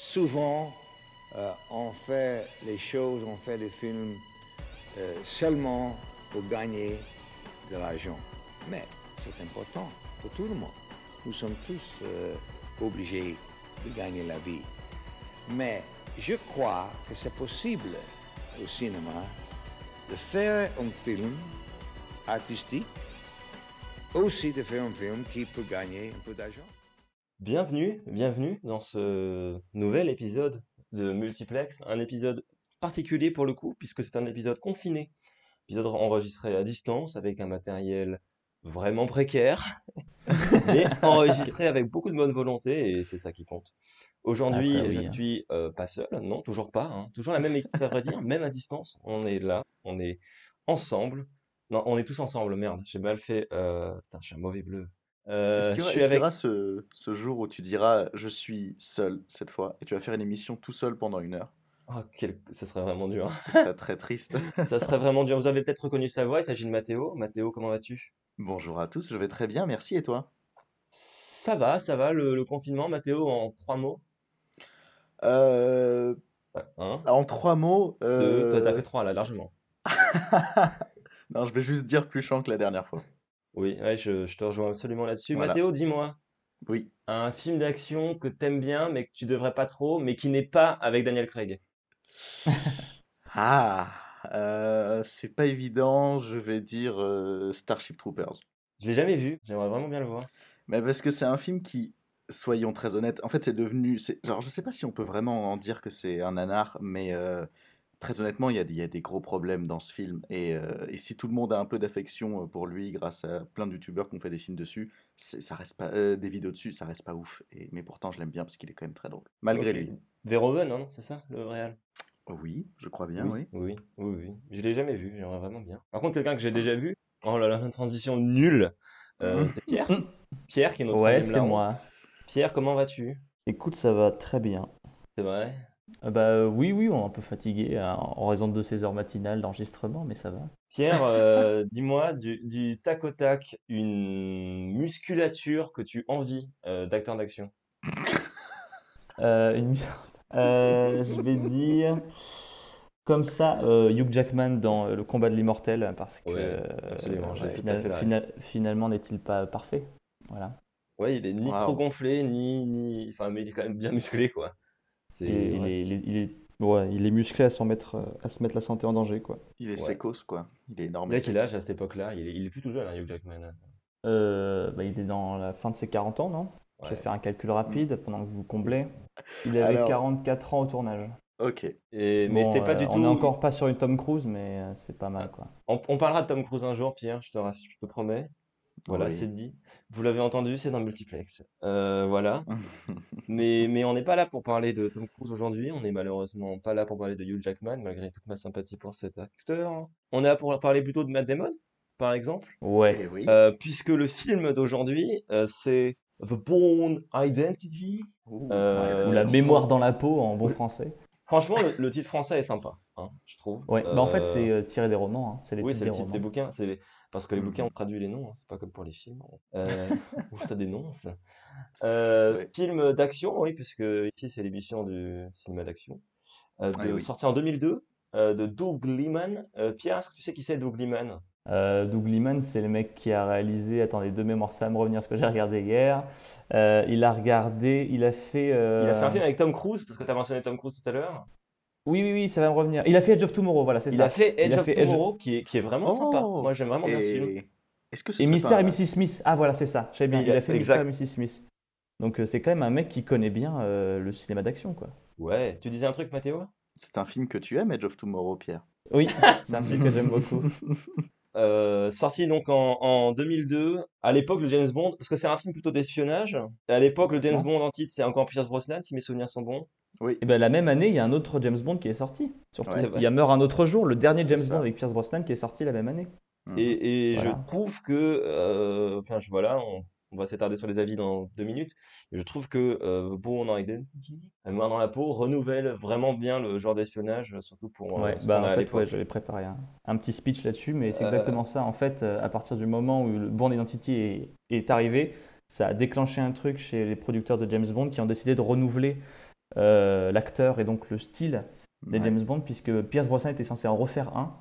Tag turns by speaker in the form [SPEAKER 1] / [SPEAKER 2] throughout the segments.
[SPEAKER 1] souvent, euh, on fait les choses, on fait les films euh, seulement pour gagner de l'argent. Mais c'est important pour tout le monde. Nous sommes tous euh, obligés de gagner la vie. Mais je crois que c'est possible au cinéma de faire un film artistique, aussi de faire un film qui peut gagner un peu d'argent.
[SPEAKER 2] Bienvenue, bienvenue dans ce nouvel épisode de Multiplex, un épisode particulier pour le coup, puisque c'est un épisode confiné, épisode enregistré à distance avec un matériel vraiment précaire, mais enregistré avec beaucoup de bonne volonté, et c'est ça qui compte. Aujourd'hui,
[SPEAKER 3] Ah, oui,
[SPEAKER 2] je
[SPEAKER 3] hein.
[SPEAKER 2] ne suis euh, pas seul, non, toujours pas, hein. toujours la même équipe à vrai dire, même à distance, on est là, on est ensemble. Non, on est tous ensemble, merde, j'ai mal fait. Euh... Putain, je suis un mauvais bleu. Euh,
[SPEAKER 4] Est-ce qu'il y aura, ce, ce jour où tu diras je suis seul cette fois et tu vas faire une émission tout seul pendant une heure?
[SPEAKER 2] Oh, quel... Ça serait vraiment dur.
[SPEAKER 4] Ce serait très triste.
[SPEAKER 2] Ça serait vraiment dur. Vous avez peut-être reconnu sa voix, il s'agit de Mathéo. Mathéo, comment vas-tu?
[SPEAKER 4] Bonjour à tous, je vais très bien, merci et toi?
[SPEAKER 2] Ça va, ça va, le, le confinement, Mathéo, en trois mots?
[SPEAKER 4] Euh, En trois mots.
[SPEAKER 2] deux,
[SPEAKER 4] euh,
[SPEAKER 2] toi t'as fait trois là, largement.
[SPEAKER 4] non, je vais juste dire plus chiant que la dernière fois.
[SPEAKER 2] Oui, ouais, je, je te rejoins absolument là-dessus.
[SPEAKER 4] Voilà.
[SPEAKER 2] Mathéo, dis-moi,
[SPEAKER 4] Oui.
[SPEAKER 2] un film d'action que t'aimes bien, mais que tu devrais pas trop, mais qui n'est pas avec Daniel Craig.
[SPEAKER 4] Ah, euh, c'est pas évident, je vais dire euh, Starship Troopers.
[SPEAKER 2] Je l'ai jamais vu, j'aimerais vraiment bien le voir.
[SPEAKER 4] Mais parce que c'est un film qui, soyons très honnêtes, en fait c'est devenu, genre je sais pas si on peut vraiment en dire que c'est un nanar, mais euh, très honnêtement il y a, des- il y a des gros problèmes dans ce film. Et, euh, et si tout le monde a un peu d'affection euh, pour lui grâce à plein de youtubeurs qui ont fait des films dessus, c'est- ça reste pas, euh, des vidéos dessus, ça reste pas ouf. Et, mais pourtant je l'aime bien parce qu'il est quand même très drôle. Malgré lui.
[SPEAKER 2] Verhoeven, non, c'est ça, le réal?
[SPEAKER 4] Oui, je crois bien, oui.
[SPEAKER 2] Oui, oui, oui. Je l'ai jamais vu, j'aimerais vraiment bien. Par contre, quelqu'un que j'ai déjà vu, oh là là, une transition nulle, euh, c'était Pierre. Pierre qui est notre
[SPEAKER 3] Ouais, c'est moi.
[SPEAKER 2] Pierre, comment vas-tu?
[SPEAKER 3] Écoute, ça va très bien.
[SPEAKER 2] C'est vrai?
[SPEAKER 3] Euh, bah euh, oui, oui, on est un peu fatigué euh, en raison de ces heures matinales d'enregistrement, mais ça va.
[SPEAKER 2] Pierre, euh, dis-moi du, du tac au tac une musculature que tu envies euh, d'acteur d'action?
[SPEAKER 3] Euh, une- Euh, je vais dire comme ça euh, Hugh Jackman dans Le combat de l'immortel parce que
[SPEAKER 2] Ouais,
[SPEAKER 3] euh, final- final- finalement n'est-il pas parfait? Voilà.
[SPEAKER 2] Ouais, il est ni trop gonflé, ni, ni... Enfin, mais il est quand même bien musclé, quoi. C'est...
[SPEAKER 3] Et il est, il est, il est- ouais, il est musclé à s'en mettre, à se mettre la santé en danger, quoi.
[SPEAKER 4] Il est
[SPEAKER 2] Ouais.
[SPEAKER 4] sécos, quoi. Il est énorme.
[SPEAKER 2] Il a quel âge à cette époque-là? Il est, il est plus tout jeune, hein, Hugh Jackman.
[SPEAKER 3] Euh, bah, il est dans la fin de ses 40 ans, non? Je vais faire un calcul rapide pendant que vous comblez. Il avait
[SPEAKER 4] Alors-
[SPEAKER 3] 44 ans au tournage.
[SPEAKER 4] Ok.
[SPEAKER 2] Et, mais
[SPEAKER 3] Bon,
[SPEAKER 2] c'est pas
[SPEAKER 3] euh,
[SPEAKER 2] du tout...
[SPEAKER 3] On est encore pas sur une Tom Cruise, mais euh, c'est pas mal, quoi.
[SPEAKER 2] On, on parlera de Tom Cruise un jour, Pierre, je te, rass- je te promets. Voilà,
[SPEAKER 4] Oui.
[SPEAKER 2] c'est dit. Vous l'avez entendu, c'est dans Multiplex. Euh, voilà. Mais, mais on n'est pas là pour parler de Tom Cruise aujourd'hui. On n'est malheureusement pas là pour parler de Hugh Jackman, malgré toute ma sympathie pour cet acteur. On est là pour parler plutôt de Matt Damon, par exemple.
[SPEAKER 3] Ouais.
[SPEAKER 4] Eh oui.
[SPEAKER 2] Euh, puisque le film d'aujourd'hui, euh, c'est The Bourne Identity.
[SPEAKER 4] Ouh,
[SPEAKER 2] euh,
[SPEAKER 3] Ou la mémoire dans la peau en bon français.
[SPEAKER 2] Franchement, le, le titre français est sympa, hein, je trouve.
[SPEAKER 3] Ouais. Bah, en fait, c'est euh, tiré des romans. hein. C'est les
[SPEAKER 2] Oui,
[SPEAKER 3] titres
[SPEAKER 2] c'est
[SPEAKER 3] des
[SPEAKER 2] le titre des
[SPEAKER 3] romans.
[SPEAKER 2] bouquins. C'est les- Parce que les
[SPEAKER 4] Mhm.
[SPEAKER 2] bouquins, on traduit les noms, hein, c'est pas comme pour les films. Euh, où ça dénonce. Euh,
[SPEAKER 4] Ouais.
[SPEAKER 2] Film d'action, oui, puisque ici c'est l'émission du cinéma d'action. Euh, de,
[SPEAKER 4] Ouais, oui.
[SPEAKER 2] Sorti en 2002, euh, de Doug Liman. Pierre, est-ce que tu sais qui c'est Doug Liman?
[SPEAKER 3] Doug Liman, c'est le mec qui a réalisé. Attendez, de mémoire, ça va me revenir ce que j'ai regardé hier. Il a regardé. Il a fait.
[SPEAKER 2] Il a fait un film avec Tom Cruise, parce que tu as mentionné Tom Cruise tout à l'heure.
[SPEAKER 3] Oui, oui, oui, ça va me revenir. Il a fait Edge of Tomorrow, voilà, c'est
[SPEAKER 2] Il
[SPEAKER 3] ça.
[SPEAKER 2] a fait Edge
[SPEAKER 3] Il a
[SPEAKER 2] of
[SPEAKER 3] fait Edge-
[SPEAKER 2] Tomorrow, qui est, qui est vraiment sympa.
[SPEAKER 4] Oh
[SPEAKER 2] Moi, j'aime vraiment bien ce film.
[SPEAKER 4] Et est-ce que ce
[SPEAKER 3] Et et Mrs. Smith. Ah, voilà, c'est ça. Je savais bien.
[SPEAKER 2] Il a-
[SPEAKER 3] fait
[SPEAKER 2] exact.
[SPEAKER 3] Mystère et Mrs. Smith. Donc, euh, c'est quand même un mec qui connaît bien euh, le cinéma d'action, quoi.
[SPEAKER 2] Ouais, tu disais un truc, Mathéo?
[SPEAKER 4] C'est un film que tu aimes, Edge of Tomorrow, Pierre?
[SPEAKER 3] Oui, c'est un film que j'aime beaucoup.
[SPEAKER 2] Euh, sorti donc en, en 2002. À l'époque, le James Bond, parce que c'est un film plutôt d'espionnage. Et à l'époque, le James Bond en titre, c'est encore Pierce Brosnan, si mes souvenirs sont bons.
[SPEAKER 4] Oui.
[SPEAKER 3] Et ben la même année, il y a un autre James Bond qui est sorti. Surtout,
[SPEAKER 4] Ouais,
[SPEAKER 3] il y a Meurt un autre jour, le dernier James
[SPEAKER 4] ça.
[SPEAKER 3] Bond avec Pierce Brosnan qui est sorti la même année.
[SPEAKER 4] Mhm.
[SPEAKER 2] Et, et
[SPEAKER 3] Voilà.
[SPEAKER 2] je trouve que, euh, enfin, je voilà, on, on va s'attarder sur les avis dans deux minutes. Je trouve que euh, Bourne Identity, La Mémoire dans la peau, renouvelle vraiment bien le genre d'espionnage, surtout pour euh,
[SPEAKER 3] Ouais, bah en fait, ouais, j'avais préparé un, un petit speech là-dessus, mais c'est
[SPEAKER 2] Euh.
[SPEAKER 3] exactement ça. En fait, à partir du moment où le Bourne Identity est, est arrivé, ça a déclenché un truc chez les producteurs de James Bond qui ont décidé de renouveler l'acteur et donc le style des
[SPEAKER 4] Ouais.
[SPEAKER 3] James Bond, puisque Pierce Brosnan était censé en refaire un,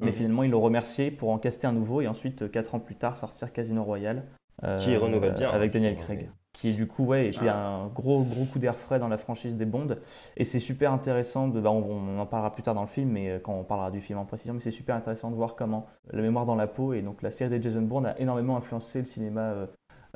[SPEAKER 3] mais
[SPEAKER 2] Mhm.
[SPEAKER 3] finalement ils l'ont remercié pour en caster un nouveau et ensuite, euh, quatre ans plus tard, sortir Casino Royale. euh,
[SPEAKER 2] Qui renouvelle bien,
[SPEAKER 3] Avec
[SPEAKER 2] hein,
[SPEAKER 3] Daniel Craig.
[SPEAKER 2] mais-
[SPEAKER 3] Qui du coup, ouais, était
[SPEAKER 4] Ah.
[SPEAKER 3] un gros, gros coup d'air frais dans la franchise des Bond. Et c'est super intéressant, de, bah, on, on en parlera plus tard dans le film, mais euh, quand on parlera du film en précision, mais c'est super intéressant de voir comment La mémoire dans la peau et donc la série des Jason Bourne a énormément influencé le cinéma euh,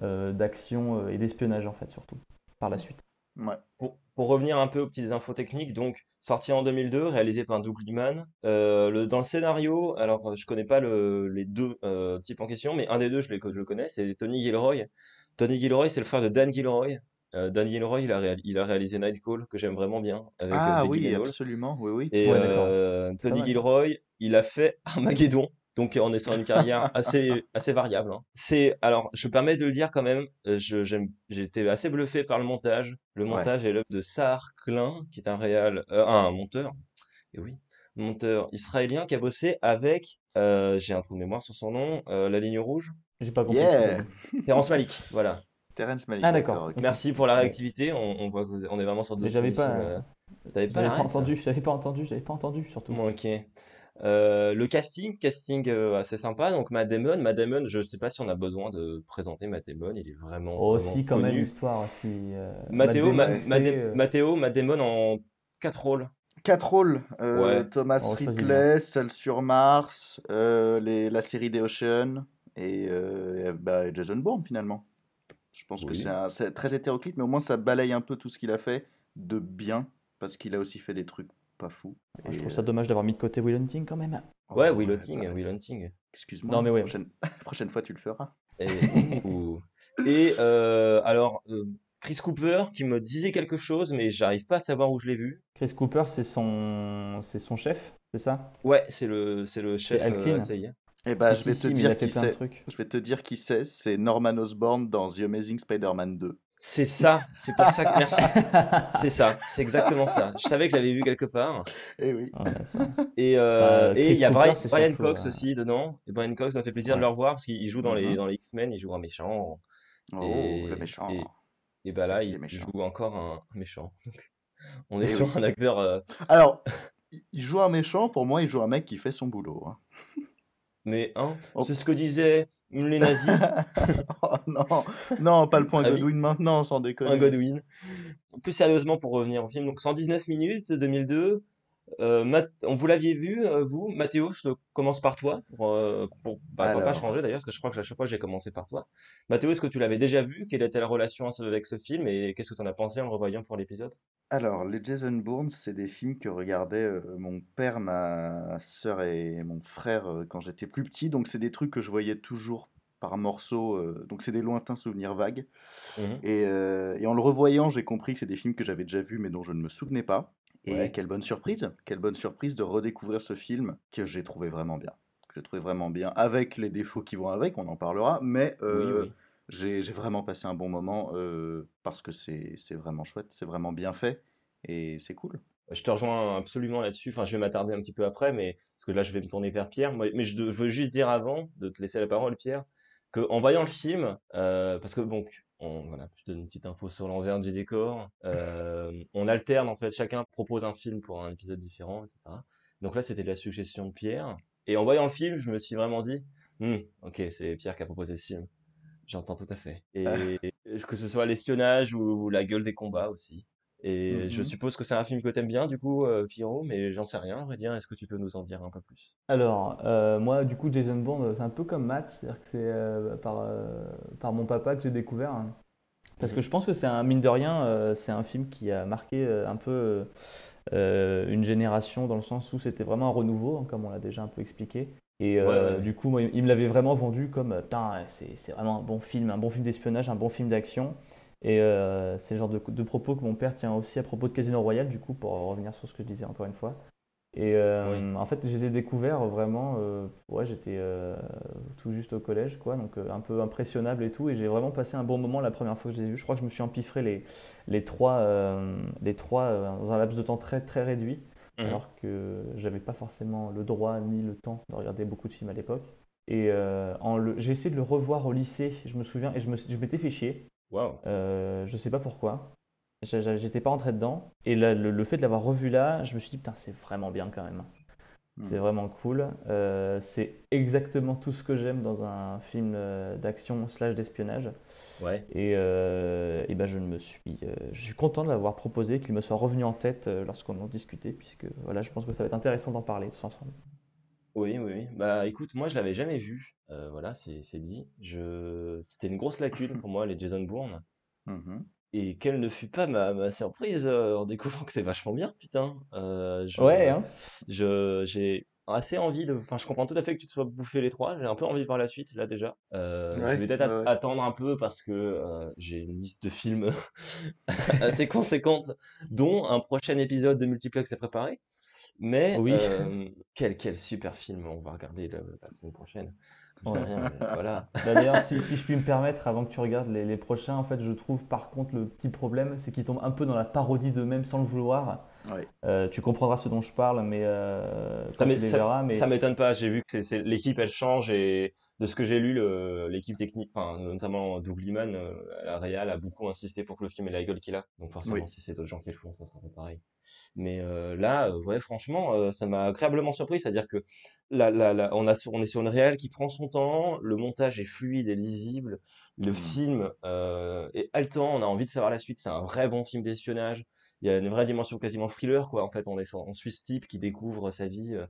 [SPEAKER 3] euh, d'action euh, et d'espionnage en fait surtout par la suite.
[SPEAKER 4] Ouais.
[SPEAKER 2] Pour, pour revenir un peu aux petites infos techniques, donc sorti en 2002, réalisé par Doug Liman. Euh, le, dans le scénario, alors euh, je connais pas le, les deux euh, types en question, mais un des deux je, les- je le connais, c'est Tony Gilroy. Tony Gilroy, c'est le frère de Dan Gilroy. Euh, Dan Gilroy, il a, réal- il a réalisé Night Call, que j'aime vraiment bien, avec
[SPEAKER 4] Ah
[SPEAKER 2] Jake
[SPEAKER 4] oui, absolument, oui, oui.
[SPEAKER 2] Et
[SPEAKER 3] Ouais,
[SPEAKER 2] euh, Tony. Gilroy, il a fait Armageddon. Donc on est sur une carrière assez assez variable. hein. C'est alors je me permets de le dire quand même. euh, Je j'aime j'étais assez bluffé par le montage. Le
[SPEAKER 4] Ouais.
[SPEAKER 2] montage est l'œuvre de Sahar Klein, qui est un réal euh, un monteur. Et oui, monteur israélien qui a bossé avec euh, j'ai un trou de mémoire sur son nom, euh, La Ligne Rouge,
[SPEAKER 3] J'ai pas compris.
[SPEAKER 4] Yeah
[SPEAKER 2] Terrence Malick. Voilà.
[SPEAKER 4] Terrence Malick.
[SPEAKER 3] Ah, d'accord.
[SPEAKER 2] Merci pour la réactivité. On, on voit que vous- on est vraiment sur deux
[SPEAKER 3] j'avais pas,
[SPEAKER 2] euh, T'avais pas
[SPEAKER 3] pas entendu, j'avais pas entendu, j'avais pas entendu surtout.
[SPEAKER 2] Bon, ok. Euh, le casting, casting euh, assez sympa. Donc Matt Damon, Matt Damon, je sais pas si on a besoin de présenter Matt Damon, il est vraiment,
[SPEAKER 3] Oh
[SPEAKER 2] vraiment
[SPEAKER 3] si quand même
[SPEAKER 2] connu.
[SPEAKER 3] l'histoire si. euh, Matt euh,
[SPEAKER 2] Mathéo, Matt Damon en quatre rôles.
[SPEAKER 4] Quatre rôles. euh,
[SPEAKER 2] Ouais.
[SPEAKER 4] Thomas
[SPEAKER 3] Oh,
[SPEAKER 4] Ripley, Seul sur Mars, euh, les, la série des Ocean et, euh, et, bah, Jason Bourne finalement. Je pense que
[SPEAKER 2] Oui.
[SPEAKER 4] c'est très hétéroclite, mais au moins ça balaye un peu tout ce qu'il a fait de bien, parce qu'il a aussi fait des trucs pas fous.
[SPEAKER 3] je
[SPEAKER 4] Et,
[SPEAKER 3] trouve ça dommage d'avoir mis de côté Will Hunting quand même.
[SPEAKER 2] Ouais,
[SPEAKER 4] oh,
[SPEAKER 2] Will
[SPEAKER 4] ouais,
[SPEAKER 2] Hunting,
[SPEAKER 4] bah,
[SPEAKER 2] Will Hunting.
[SPEAKER 4] Excuse-moi,
[SPEAKER 3] Non, mais ouais.
[SPEAKER 4] prochaine... prochaine fois tu le feras.
[SPEAKER 2] Et, ou- et, euh, alors, euh, Chris Cooper qui me disait quelque chose, mais j'arrive pas à savoir où je l'ai vu.
[SPEAKER 3] Chris Cooper c'est son c'est son chef, c'est ça?
[SPEAKER 2] Ouais, c'est le, c'est le chef
[SPEAKER 3] Al
[SPEAKER 2] euh.
[SPEAKER 4] Et bah,
[SPEAKER 3] Si,
[SPEAKER 4] je vais
[SPEAKER 3] si,
[SPEAKER 4] te
[SPEAKER 3] si,
[SPEAKER 4] dire qui c'est. Je vais te dire qui c'est. C'est Norman Osborn dans The Amazing Spider-Man 2.
[SPEAKER 2] C'est ça, c'est pour ça que merci. C'est ça, c'est exactement ça. Je savais que je l'avais vu quelque part.
[SPEAKER 4] Eh oui.
[SPEAKER 2] Et euh,
[SPEAKER 3] Enfin,
[SPEAKER 2] et il y a Brian, Brian
[SPEAKER 3] surtout,
[SPEAKER 2] Cox
[SPEAKER 3] euh,
[SPEAKER 2] aussi dedans. Et Brian Cox, ça me fait plaisir de le revoir parce qu'il joue dans les
[SPEAKER 4] Mhm.
[SPEAKER 2] dans les X-Men, il joue un méchant.
[SPEAKER 4] Oh,
[SPEAKER 2] Et-
[SPEAKER 4] le méchant.
[SPEAKER 2] et- Et bah là, il, joue encore un méchant. On est
[SPEAKER 4] Eh
[SPEAKER 2] sur
[SPEAKER 4] oui.
[SPEAKER 2] un acteur. euh,
[SPEAKER 4] Alors, il- il joue un méchant, pour moi, il joue un mec qui fait son boulot. hein.
[SPEAKER 2] Mais hein,
[SPEAKER 4] Oh.
[SPEAKER 2] c'est ce que disaient les nazis,
[SPEAKER 4] oh non, non, pas le point
[SPEAKER 2] Ah oui.
[SPEAKER 4] Godwin maintenant, sans déconner.
[SPEAKER 2] un Godwin. Plus sérieusement, pour revenir au film, donc 119 minutes, 2002. Euh, on vous l'aviez vu, euh, vous, Mathéo, je commence par toi, pour, euh, pour, bah, pas changer d'ailleurs, parce que je crois que à chaque fois j'ai commencé par toi. Mathéo, est-ce que tu l'avais déjà vu? Quelle était la relation avec ce film? Et qu'est-ce que tu en as pensé en le revoyant pour l'épisode?
[SPEAKER 4] Alors, les Jason Bourne, c'est des films que regardaient euh, mon père, ma sœur et mon frère quand j'étais plus petit. Donc, c'est des trucs que je voyais toujours par morceaux. donc, c'est des lointains souvenirs vagues.
[SPEAKER 2] Mhm.
[SPEAKER 4] Et, et en le revoyant, j'ai compris que c'est des films que j'avais déjà vus, mais dont je ne me souvenais pas. Et
[SPEAKER 2] Ouais.
[SPEAKER 4] quelle bonne surprise, quelle bonne surprise de redécouvrir ce film que j'ai trouvé vraiment bien. Que j'ai trouvé vraiment bien, avec les défauts qui vont avec, on en parlera. Mais euh,
[SPEAKER 2] oui.
[SPEAKER 4] j'ai j'ai vraiment passé un bon moment euh, parce que c'est vraiment chouette, c'est vraiment bien fait et c'est cool.
[SPEAKER 2] Je te rejoins absolument là-dessus. Enfin, je vais m'attarder un petit peu après, mais parce que là, je vais me tourner vers Pierre. Mais je, veux juste dire avant de te laisser la parole, Pierre, que en voyant le film, euh, parce que bon, on, voilà, je donne une petite info sur l'envers du décor. euh, on alterne en fait, chacun propose un film pour un épisode différent, etc. Donc là, c'était la suggestion de Pierre. Et en voyant le film, je me suis vraiment dit, Hmm, ok, c'est Pierre qui a proposé ce film. J'entends tout à fait. Et que ce soit l'espionnage ou, ou la gueule des combats aussi? Et je
[SPEAKER 4] Mhm.
[SPEAKER 2] suppose que c'est un film que t'aimes bien, du coup, euh, Pierrot, mais j'en sais rien, à vrai dire. Est-ce que tu peux nous en dire un peu plus?
[SPEAKER 3] Alors, euh, moi, du coup, Jason Bourne, c'est un peu comme Matt, c'est-à-dire que c'est euh, par, euh, par mon papa que j'ai découvert. hein. Parce que je pense que c'est un, mine de rien, c'est un film qui a marqué un peu une génération dans le sens où c'était vraiment un renouveau, hein, comme on l'a déjà un peu expliqué. Et
[SPEAKER 2] Ouais, ouais, ouais.
[SPEAKER 3] du coup, moi, il me l'avait vraiment vendu comme, putain, c'est vraiment un bon film, un bon film d'espionnage, un bon film d'action. Et euh, c'est le genre de, de propos que mon père tient aussi à propos de Casino Royale, du coup, pour revenir sur ce que je disais encore une fois. Et euh, en fait, je les ai découverts vraiment. euh, ouais, j'étais tout juste au collège, quoi, donc un peu impressionnable et tout. Et j'ai vraiment passé un bon moment la première fois que je les ai vus. Je crois que je me suis empiffré les, les trois, les trois dans un laps de temps très très réduit,
[SPEAKER 2] Mhm.
[SPEAKER 3] alors que j'avais pas forcément le droit ni le temps de regarder beaucoup de films à l'époque. Et euh, j'ai essayé de le revoir au lycée, je me souviens, et je m'étais fait chier.
[SPEAKER 2] Waouh.
[SPEAKER 3] Euh, je sais pas pourquoi. J'étais pas rentré dedans. Et là, le, le fait de l'avoir revu là, je me suis dit, putain, c'est vraiment bien quand même. C'est
[SPEAKER 4] Hmm.
[SPEAKER 3] vraiment cool. Euh, c'est exactement tout ce que j'aime dans un film euh, d'action slash d'espionnage.
[SPEAKER 2] Ouais.
[SPEAKER 3] Et, euh, et ben je me suis, je suis content de l'avoir proposé, qu'il me soit revenu en tête lorsqu'on en discutait, puisque voilà, je pense que ça va être intéressant d'en parler tous ensemble.
[SPEAKER 2] Oui, oui, oui. Bah écoute, moi je l'avais jamais vu. Euh, voilà, c'est c'est dit. Je... C'était une grosse lacune pour moi, les Jason Bourne.
[SPEAKER 4] Mhm.
[SPEAKER 2] Et quelle ne fut pas ma, ma surprise euh, en découvrant que c'est vachement bien, putain. Euh, je,
[SPEAKER 3] Ouais, hein.
[SPEAKER 2] j'ai assez envie de. Enfin, je comprends tout à fait que tu te sois bouffé les trois. J'ai un peu envie par la suite, là déjà. Euh,
[SPEAKER 4] Ouais,
[SPEAKER 2] je vais peut-être
[SPEAKER 4] ouais.
[SPEAKER 2] attendre un peu parce que euh, j'ai une liste de films assez conséquente, dont un prochain épisode de Multiplex est préparé. Mais
[SPEAKER 3] Oui.
[SPEAKER 2] euh, quel, quel super film on va regarder la, la semaine prochaine.
[SPEAKER 3] Ouais.
[SPEAKER 2] mais voilà.
[SPEAKER 3] Bah, D'ailleurs, si, si je puis me permettre, avant que tu regardes les, les prochains, en fait, je trouve par contre le petit problème, c'est qu'ils tombent un peu dans la parodie d'eux-mêmes sans le vouloir.
[SPEAKER 4] Ouais.
[SPEAKER 3] Euh, tu comprendras ce dont je parle, mais euh,
[SPEAKER 2] Ça
[SPEAKER 3] mais
[SPEAKER 2] Ça m'étonne pas, j'ai vu que l'équipe elle change et de ce que j'ai lu, l'équipe technique, enfin, notamment Doug Liman, euh, la Real a beaucoup insisté pour que le film ait la gueule qu'il a. Donc forcément,
[SPEAKER 4] Oui.
[SPEAKER 2] si c'est d'autres gens qui le font, ça sera pas pareil. Mais euh, là, ouais, franchement, ça m'a agréablement surpris, c'est-à-dire que là, là, là, on, a, sur- on est sur une réal qui prend son temps, le montage est fluide et lisible, le
[SPEAKER 4] Mhm.
[SPEAKER 2] film est haletant, on a envie de savoir la suite, c'est un vrai bon film d'espionnage. Il y a une vraie dimension quasiment thriller, quoi. En fait, on est on suit ce type qui découvre sa vie euh,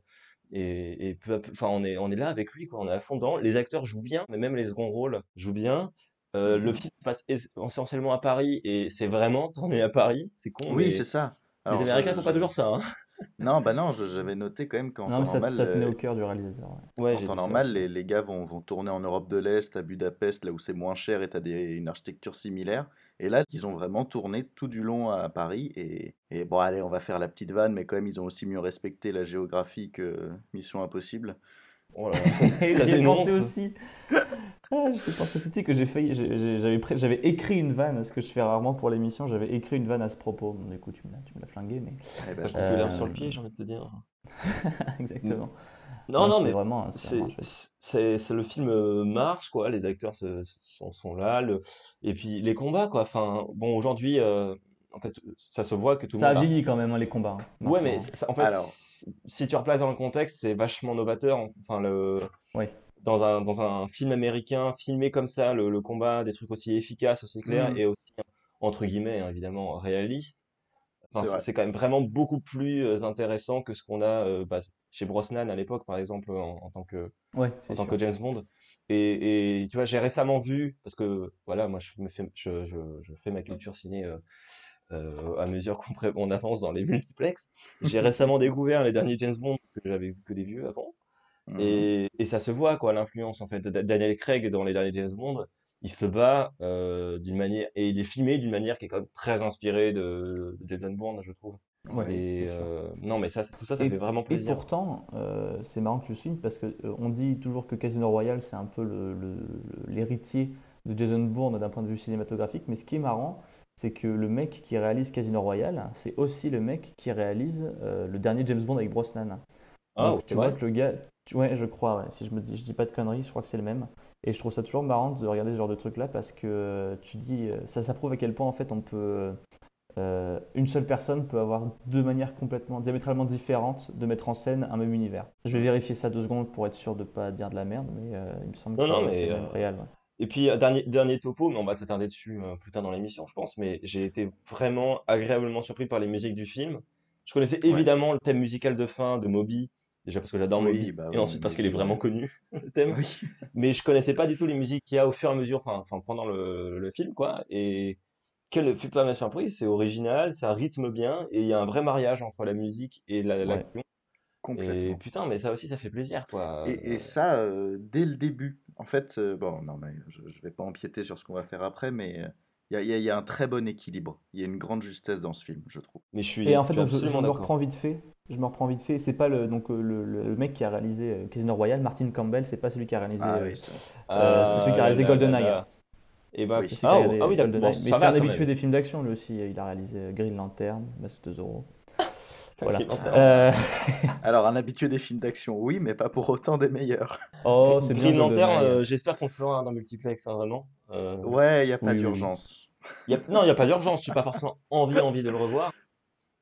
[SPEAKER 2] et, et peu à peu, enfin, on est, on est là avec lui, quoi. On est à fond dedans. Les acteurs jouent bien, mais même les seconds rôles jouent bien. Euh, le
[SPEAKER 4] Mhm.
[SPEAKER 2] film se passe es- essentiellement à Paris et c'est vraiment tourné à Paris. C'est con,
[SPEAKER 4] Oui,
[SPEAKER 2] mais
[SPEAKER 4] c'est ça.
[SPEAKER 2] les Américains
[SPEAKER 4] je-
[SPEAKER 2] font pas toujours ça, hein.
[SPEAKER 4] Non, bah non, j'avais noté quand même qu'en temps
[SPEAKER 3] ça,
[SPEAKER 4] normal,
[SPEAKER 3] ça tenait
[SPEAKER 4] euh,
[SPEAKER 3] au cœur du réalisateur. ouais.
[SPEAKER 2] Ouais,
[SPEAKER 4] en temps normal, les, les gars vont, vont tourner en Europe de l'Est, à Budapest, là où c'est moins cher et tu as une architecture similaire. Et là, ils ont vraiment tourné tout du long à Paris. Et, et bon, allez, on va faire la petite vanne, mais quand même, ils ont aussi mieux respecté la géographie que Mission Impossible.
[SPEAKER 2] Oh là là, ça
[SPEAKER 3] J'y ai
[SPEAKER 2] dénonce.
[SPEAKER 3] pensé aussi. Ah, J'y ai pensé aussi que j'ai failli. j'ai- j'ai- J'avais pré- j'avais écrit une vanne, ce que je fais rarement pour l'émission. J'avais écrit une vanne à ce propos. Bon, écoute, tu me l'as- tu me l'as flingué, mais
[SPEAKER 4] Eh ben,
[SPEAKER 2] T'as
[SPEAKER 4] je
[SPEAKER 3] Euh,
[SPEAKER 2] l'herbe sur le pied, j'ai envie de te dire.
[SPEAKER 3] exactement.
[SPEAKER 2] Non, non, mais
[SPEAKER 3] vraiment. c'est
[SPEAKER 2] le film euh, marche, quoi. Les acteurs se- sont, sont là, le, et puis les combats, quoi. Enfin, bon, aujourd'hui, euh, en fait, ça se voit que tout le
[SPEAKER 3] Ça a
[SPEAKER 2] monde a-
[SPEAKER 3] vieilli quand même, hein, les combats. hein,
[SPEAKER 2] Ouais, mais ça- en fait,
[SPEAKER 4] Alors.
[SPEAKER 2] si tu replaces dans le contexte, c'est vachement novateur. Enfin, le, dans un, dans un film américain, filmé comme ça, le, le combat, des trucs aussi efficaces, aussi clairs,
[SPEAKER 4] Mhm.
[SPEAKER 2] et aussi, entre guillemets, hein, évidemment, réalistes. Enfin,
[SPEAKER 4] c'est
[SPEAKER 2] quand même vraiment beaucoup plus euh, intéressant que ce qu'on a euh, bah, chez Brosnan à l'époque, par exemple, en, en tant que,
[SPEAKER 3] Ouais,
[SPEAKER 2] en
[SPEAKER 3] c'est
[SPEAKER 2] tant
[SPEAKER 3] sûr.
[SPEAKER 2] que James Bond. Et, et tu vois, j'ai récemment vu, parce que voilà, moi je me fais, je, je, je fais ma culture ciné euh, euh, à mesure qu'on pré- on avance dans les multiplex. J'ai récemment découvert les derniers James Bond que j'avais vu que des vieux avant.
[SPEAKER 4] Mhm.
[SPEAKER 2] Et, et ça se voit, quoi, l'influence en fait Daniel Craig dans les derniers James Bond. Il se bat euh, d'une manière, et il est filmé d'une manière qui est quand même très inspirée de, de Jason Bourne, je trouve.
[SPEAKER 3] Ouais,
[SPEAKER 2] et euh, non, mais ça, tout ça, ça
[SPEAKER 3] Et-
[SPEAKER 2] fait vraiment
[SPEAKER 3] Et
[SPEAKER 2] plaisir.
[SPEAKER 3] pourtant, euh, c'est marrant que tu le signes parce que euh, on dit toujours que Casino Royale c'est un peu le- le- le- l'héritier de Jason Bourne d'un point de vue cinématographique, mais ce qui est marrant, c'est que le mec qui réalise Casino Royale, c'est aussi le mec qui réalise le dernier James Bond avec Brosnan.
[SPEAKER 2] Ah,
[SPEAKER 3] Donc, tu vois que le gars, tu- ouais, je crois, ouais, si je me dis, je dis pas de conneries, je crois que c'est le même. Et je trouve ça toujours marrant de regarder ce genre de truc là parce que tu dis, ça, ça prouve à quel point en fait on peut, euh, une seule personne peut avoir deux manières complètement diamétralement différentes de mettre en scène un même univers. Je vais vérifier ça deux secondes pour être sûr de pas dire de la merde, mais euh, il me semble
[SPEAKER 2] Non,
[SPEAKER 3] que
[SPEAKER 2] non,
[SPEAKER 3] c'est
[SPEAKER 2] euh,
[SPEAKER 3] ouais.
[SPEAKER 2] Et puis, euh, dernier, dernier topo, mais on va s'attarder dessus euh, plus tard dans l'émission, je pense, mais j'ai été vraiment agréablement surpris par les musiques du film. Je connaissais
[SPEAKER 4] Ouais.
[SPEAKER 2] évidemment le thème musical de fin de Moby, déjà parce que j'adore
[SPEAKER 4] Oui,
[SPEAKER 2] Moby,
[SPEAKER 4] bah
[SPEAKER 2] et
[SPEAKER 4] oui,
[SPEAKER 2] ensuite parce qu'il est vraiment connu, le thème.
[SPEAKER 4] Oui.
[SPEAKER 2] Mais je connaissais pas du tout les musiques qu'il y a au fur et à mesure, enfin, enfin pendant le, le film, quoi. Et quelle ne fut pas ma surprise, c'est original, ça rythme bien, et il y a un vrai mariage entre la musique et la,
[SPEAKER 3] Ouais.
[SPEAKER 2] l'action. Et
[SPEAKER 4] Complètement.
[SPEAKER 2] putain, mais ça aussi, ça fait plaisir, quoi.
[SPEAKER 4] Et, et ça, euh, dès le début. En fait, euh, bon, non, mais je ne vais pas empiéter sur ce qu'on va faire après, mais euh, il y, a- y y un très bon équilibre. Il y a une grande justesse dans ce film, je trouve.
[SPEAKER 2] Mais je suis,
[SPEAKER 3] Et en fait, donc, je, me reprends vite fait. Je me reprends vite fait. C'est pas le donc euh, le, le- le mec qui a réalisé euh, Casino Royale, Martin Campbell, c'est pas celui qui a réalisé.
[SPEAKER 4] Ah
[SPEAKER 3] euh,
[SPEAKER 4] oui, c'est
[SPEAKER 3] euh, celui qui a
[SPEAKER 2] Ah
[SPEAKER 3] réalisé GoldenEye.
[SPEAKER 2] Et bah,
[SPEAKER 4] Oui.
[SPEAKER 2] Ah, oh, ah oui, d'accord. Bon,
[SPEAKER 3] Mais c'est un habitué
[SPEAKER 2] même.
[SPEAKER 3] des films d'action lui aussi. Il a réalisé euh, Green Lantern, Masse de Zorro. Voilà. Euh,
[SPEAKER 4] Alors, un habitué des films d'action, oui, mais pas pour autant des meilleurs.
[SPEAKER 3] Oh, c'est
[SPEAKER 2] Green Lantern, euh, j'espère qu'on le fera dans Multiplex, hein, vraiment. Euh,
[SPEAKER 4] Ouais, il n'y a pas
[SPEAKER 3] Oui, oui, oui.
[SPEAKER 4] d'urgence.
[SPEAKER 2] Il y a- Non, il n'y a pas d'urgence. Je n'ai pas forcément envie, envie de le revoir.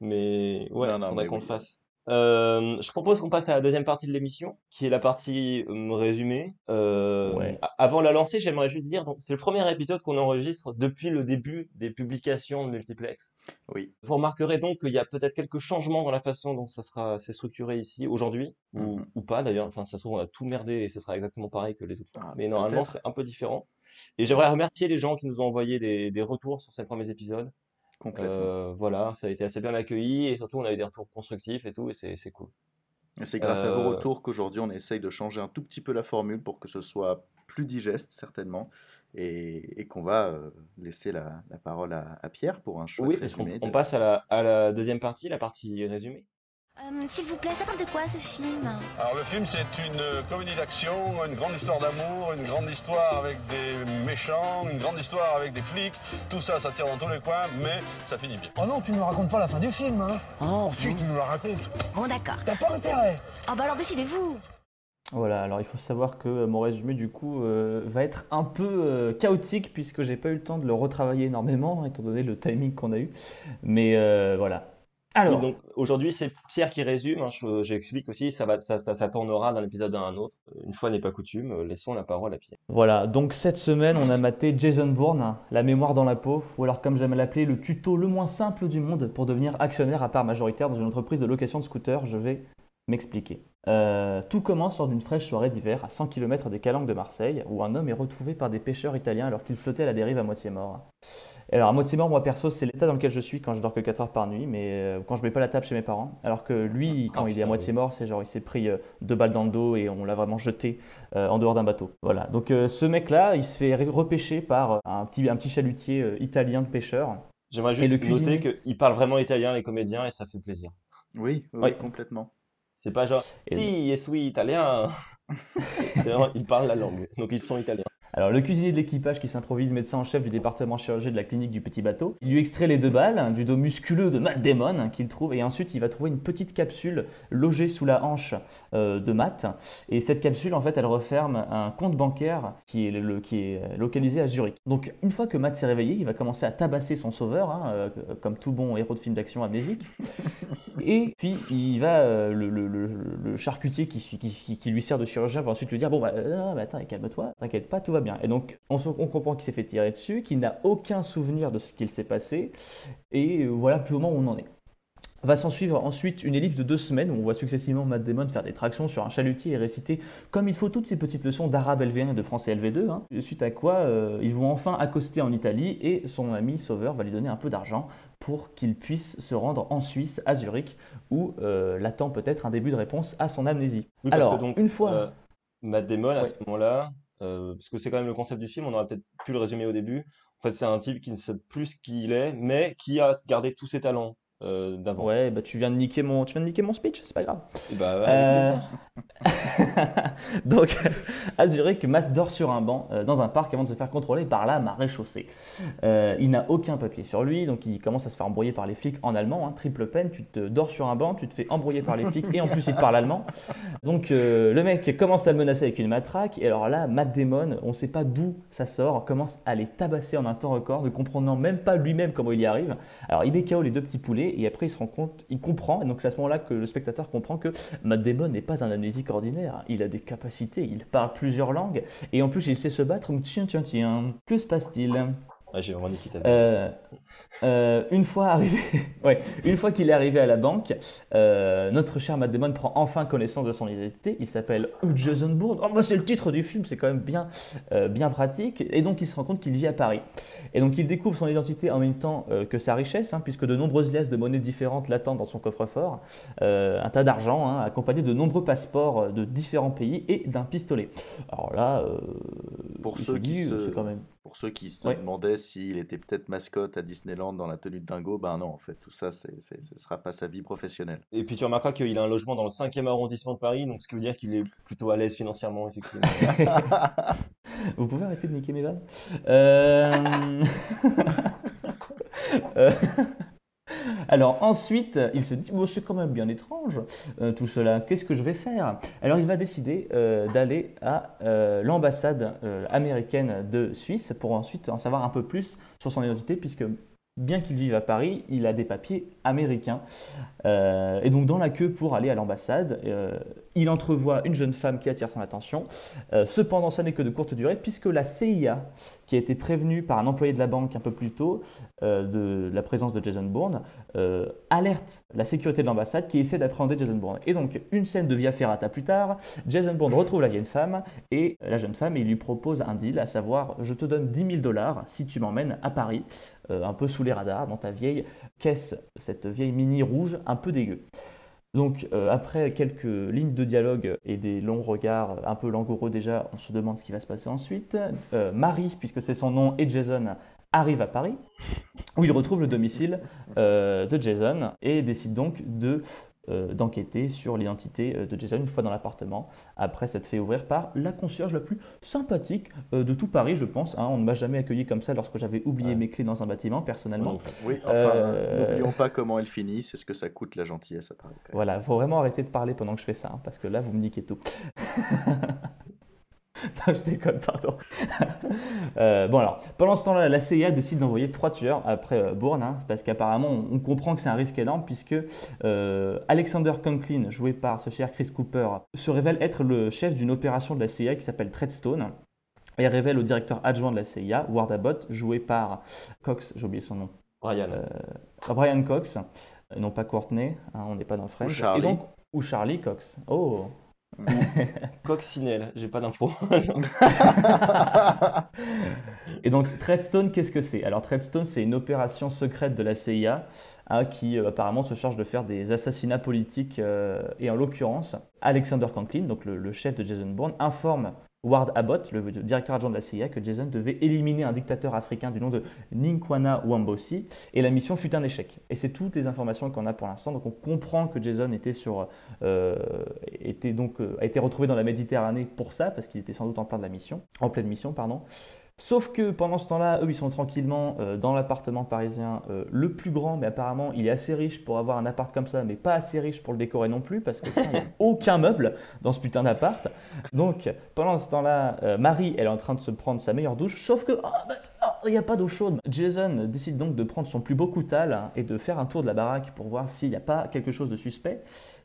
[SPEAKER 2] Mais ouais,
[SPEAKER 4] non,
[SPEAKER 2] faudrait qu'on le fasse. Euh, je propose qu'on passe à la deuxième partie de l'émission, qui est la partie euh, résumée. Euh,
[SPEAKER 3] Ouais.
[SPEAKER 2] Avant la lancer, j'aimerais juste dire, c'est le premier épisode qu'on enregistre depuis le début des publications de Multiplex.
[SPEAKER 4] Oui.
[SPEAKER 2] Vous remarquerez donc qu'il y a peut-être quelques changements dans la façon dont ça sera c'est structuré ici aujourd'hui, ou,
[SPEAKER 4] Mhm.
[SPEAKER 2] ou pas d'ailleurs. Enfin, ça se trouve, on a tout merdé et ce sera exactement pareil que les autres.
[SPEAKER 4] Ah,
[SPEAKER 2] Mais normalement, c'est un peu différent. Et j'aimerais remercier les gens qui nous ont envoyé des, des retours sur ces premiers épisodes.
[SPEAKER 4] Complètement.
[SPEAKER 2] Euh, voilà, ça a été assez bien accueilli et surtout on a eu des retours constructifs et tout et c'est cool.
[SPEAKER 4] Et c'est grâce à vos
[SPEAKER 2] euh,
[SPEAKER 4] retours qu'aujourd'hui on essaye de changer un tout petit peu la formule pour que ce soit plus digeste certainement et, et qu'on va euh, laisser la, la parole à, à Pierre pour un chouette
[SPEAKER 2] Oui, parce qu'on on passe à la, à la deuxième partie, la partie résumée.
[SPEAKER 5] Euh, S'il vous plaît, ça parle de quoi ce film
[SPEAKER 6] Alors le film c'est une euh, comédie d'action, une grande histoire d'amour, une grande histoire avec des méchants, une grande histoire avec des flics. Tout ça, ça tire dans tous les coins, mais ça finit bien.
[SPEAKER 7] Oh non, tu ne me racontes pas la fin du film, hein
[SPEAKER 5] Oh,
[SPEAKER 7] Si, tu nous la racontes.
[SPEAKER 5] Bon, d'accord.
[SPEAKER 7] T'as pas intérêt.
[SPEAKER 5] Ah bah alors décidez-vous
[SPEAKER 3] Voilà, alors il faut savoir que euh, mon résumé du coup euh, va être un peu euh, chaotique puisque j'ai pas eu le temps de le retravailler énormément étant donné le timing qu'on a eu. Mais euh, voilà. Alors,
[SPEAKER 2] donc aujourd'hui c'est Pierre qui résume, hein, je- j'explique aussi, ça, va, ça, ça, ça tournera d'un épisode à un autre. Une fois n'est pas coutume, euh, laissons la parole à Pierre.
[SPEAKER 3] Voilà, donc cette semaine, on a maté Jason Bourne, La mémoire dans la peau, ou alors comme j'aime l'appeler, le tuto le moins simple du monde pour devenir actionnaire à part majoritaire dans une entreprise de location de scooters. Je vais m'expliquer. Euh, tout commence lors d'une fraîche soirée d'hiver à 100 km des Calanques de Marseille, où un homme est retrouvé par des pêcheurs italiens alors qu'il flottait à la dérive à moitié mort. Et alors à moitié mort, moi perso, c'est l'état dans lequel je suis quand je dors que 4 heures par nuit, mais euh, quand je mets pas la table chez mes parents. Alors que lui, quand
[SPEAKER 2] Ah,
[SPEAKER 3] il est
[SPEAKER 2] putain,
[SPEAKER 3] à moitié
[SPEAKER 2] oui.
[SPEAKER 3] mort, c'est genre il s'est pris euh, deux balles dans le dos et on l'a vraiment jeté euh, en dehors d'un bateau. Voilà. Donc euh, ce mec-là, il se fait repêcher par euh, un petit, un petit chalutier euh, italien de pêcheur.
[SPEAKER 2] J'aimerais
[SPEAKER 3] Et
[SPEAKER 2] juste
[SPEAKER 3] le
[SPEAKER 2] noter
[SPEAKER 3] cuisinier
[SPEAKER 2] qu'ils parlent vraiment italien les comédiens et ça fait plaisir.
[SPEAKER 4] Oui, oui,
[SPEAKER 3] Oui.
[SPEAKER 4] complètement.
[SPEAKER 2] C'est pas genre,
[SPEAKER 3] Et-
[SPEAKER 2] si, yes, oui, italien. c'est vraiment, ils parlent la langue, donc ils sont italiens.
[SPEAKER 3] Alors le cuisinier de l'équipage qui s'improvise médecin en chef du département chirurgie de la clinique du petit bateau, il lui extrait les deux balles hein, du dos musculeux de Matt Damon hein, qu'il trouve et ensuite il va trouver une petite capsule logée sous la hanche euh, de Matt et cette capsule en fait elle referme un compte bancaire qui est, le- qui est localisé à Zurich. Donc une fois que Matt s'est réveillé, il va commencer à tabasser son sauveur hein, euh, comme tout bon héros de film d'action amnésique. Et puis il va, euh, le, le- le- le charcutier qui, qui- qui- qui lui sert de chirurgien va ensuite lui dire Bon, bah, euh, non, mais attends, calme-toi, t'inquiète pas, tout va bien. Et donc on, comprend qu'il s'est fait tirer dessus, qu'il n'a aucun souvenir de ce qu'il s'est passé, et euh, voilà plus ou moins où on en est. Va s'en suivre ensuite une ellipse de deux semaines où on voit successivement Matt Damon faire des tractions sur un chalutier et réciter comme il faut toutes ces petites leçons d'arabe LV1 et de français LV2. hein. Suite à quoi euh, ils vont enfin accoster en Italie et son ami Sauveur va lui donner un peu d'argent pour qu'il puisse se rendre en Suisse, à Zurich, où euh, l'attend peut-être un début de réponse à son amnésie.
[SPEAKER 2] Oui, parce
[SPEAKER 3] Alors,
[SPEAKER 2] que donc,
[SPEAKER 3] une fois...
[SPEAKER 2] euh, Matt Damon, à ce moment-là, euh, parce que c'est quand même le concept du film, on aurait peut-être pu le résumer au début. En fait, c'est un type qui ne sait plus ce qu'il est, mais qui a gardé tous ses talents euh, d'avant.
[SPEAKER 3] Ouais, bah tu viens de niquer mon, tu viens de niquer mon speech, c'est pas grave.
[SPEAKER 2] Et bah, ouais,
[SPEAKER 3] Euh. Donc, à Zurich, Matt dort sur un banc euh, dans un parc avant de se faire contrôler par la marée chaussée. Euh, il n'a aucun papier sur lui, donc il commence à se faire embrouiller par les flics en allemand. hein, triple peine, tu te dors sur un banc, tu te fais embrouiller par les flics et en plus il te parle allemand. Donc euh, le mec commence à le menacer avec une matraque et alors là, Matt Damon, on ne sait pas d'où ça sort, commence à les tabasser en un temps record, ne comprenant même pas lui-même comment il y arrive. Alors il met KO les deux petits poulets et après il se rend compte, il comprend, et donc c'est à ce moment-là que le spectateur comprend que Matt Damon n'est pas un amnésique ordinaire, il a des capacités, il parle plusieurs langues et en plus il sait se battre. Tiens, tiens, tiens, que se passe-t-il?
[SPEAKER 2] Ouais, j'ai vraiment ta vie.
[SPEAKER 3] euh, euh, une fois arrivé, ouais, une fois qu'il est arrivé à la banque, euh, notre cher Matt Damon prend enfin connaissance de son identité. Il s'appelle Jason Bourne. Oh, bah, c'est le titre du film, c'est quand même bien, euh, bien pratique. Et donc il se rend compte qu'il vit à Paris. Et donc il découvre son identité en même temps euh, que sa richesse, hein, puisque de nombreuses liasses de monnaies différentes l'attendent dans son coffre-fort. Euh, un tas d'argent, hein, accompagné de nombreux passeports de différents pays et d'un pistolet. Alors là, euh,
[SPEAKER 4] Pour ceux qui
[SPEAKER 3] dit,
[SPEAKER 4] se-
[SPEAKER 3] c'est quand même.
[SPEAKER 4] Pour ceux qui se
[SPEAKER 3] Ouais.
[SPEAKER 4] demandaient s'il était peut-être mascotte à Disneyland dans la tenue de dingo, ben non, en fait, tout ça, ce sera pas sa vie professionnelle.
[SPEAKER 2] Et puis tu remarqueras qu'il a un logement dans le 5e arrondissement de Paris, donc ce qui veut dire qu'il est plutôt à l'aise financièrement, effectivement.
[SPEAKER 3] Vous pouvez arrêter de niquer mes vannes euh, Alors ensuite, il se dit, bon, c'est quand même bien étrange euh, tout cela, qu'est-ce que je vais faire? Alors il va décider euh, d'aller à euh, l'ambassade américaine de Suisse pour ensuite en savoir un peu plus sur son identité, puisque bien qu'il vive à Paris, il a des papiers américains. Et donc dans la queue pour aller à l'ambassade, il entrevoit une jeune femme qui attire son attention. Euh, cependant, ça n'est que de courte durée, puisque la CIA, qui a été prévenue par un employé de la banque un peu plus tôt euh, de la présence de Jason Bourne, euh, alerte la sécurité de l'ambassade qui essaie d'appréhender Jason Bourne. Et donc, une scène de Via Ferrata plus tard, Jason Bourne retrouve la vieille femme et la jeune femme lui propose un deal, à savoir je te donne 10 000 dollars si tu m'emmènes à Paris, un peu sous les radars, dans ta vieille caisse, cette vieille mini rouge un peu dégueu. Donc, euh, après quelques lignes de dialogue et des longs regards un peu langoureux déjà, on se demande ce qui va se passer ensuite. Euh, Marie, puisque c'est son nom, et Jason arrivent à Paris, où il retrouve le domicile euh, de Jason et décide donc de d'enquêter sur l'identité euh, de Jason une fois dans l'appartement, après s'être fait ouvrir par la concierge la plus sympathique euh, de tout Paris, je pense. hein. On ne m'a jamais accueilli comme ça lorsque j'avais oublié
[SPEAKER 2] Ouais.
[SPEAKER 3] mes clés dans un bâtiment, personnellement.
[SPEAKER 4] Oui, enfin,
[SPEAKER 3] Euh,
[SPEAKER 4] n'oublions pas comment elle finit, c'est ce que ça coûte la gentillesse à Paris.
[SPEAKER 3] Voilà, faut vraiment arrêter de parler pendant que je fais ça, hein, parce que là, vous me niquez tout. non, je déconne, pardon. Euh, bon alors, pendant ce temps-là, la CIA décide d'envoyer trois tueurs après euh, Bourne, hein, parce qu'apparemment, on, on comprend que c'est un risque énorme, puisque euh, Alexander Conklin, joué par ce cher Chris Cooper, se révèle être le chef d'une opération de la CIA qui s'appelle Treadstone, et révèle au directeur adjoint de la CIA, Ward Abbott, joué par Cox, j'ai oublié son nom,
[SPEAKER 2] Brian.
[SPEAKER 3] Brian Cox, non pas Courtney, hein, on n'est pas dans French.
[SPEAKER 4] Charlie.
[SPEAKER 3] Et donc, ou Charlie Cox. Oh
[SPEAKER 2] Coccinelle, j'ai pas d'infos.
[SPEAKER 3] Et donc, Treadstone, qu'est-ce que c'est? Alors, Treadstone, c'est une opération secrète de la CIA hein, qui euh, apparemment se charge de faire des assassinats politiques. euh, et en l'occurrence, Alexander Conklin, donc le, le chef de Jason Bourne, informe Ward Abbott, le directeur adjoint de la CIA, que Jason devait éliminer un dictateur africain du nom de Ninkwana Wambosi, et la mission fut un échec. Et c'est toutes les informations qu'on a pour l'instant. Donc on comprend que Jason était sur, euh, euh, a été retrouvé dans la Méditerranée pour ça, parce qu'il était sans doute en plein de la mission, en pleine mission, pardon. Sauf que pendant ce temps-là, eux, ils sont tranquillement euh, dans l'appartement parisien euh, le plus grand, mais apparemment, il est assez riche pour avoir un appart comme ça, mais pas assez riche pour le décorer non plus, parce que putain, il n'y a aucun meuble dans ce putain d'appart. Donc, pendant ce temps-là, euh, Marie, elle est en train de se prendre sa meilleure douche, sauf que, oh, bah, oh, il n'y a pas d'eau chaude. Jason décide donc de prendre son plus beau coutal et de faire un tour de la baraque pour voir s'il n'y a pas quelque chose de suspect.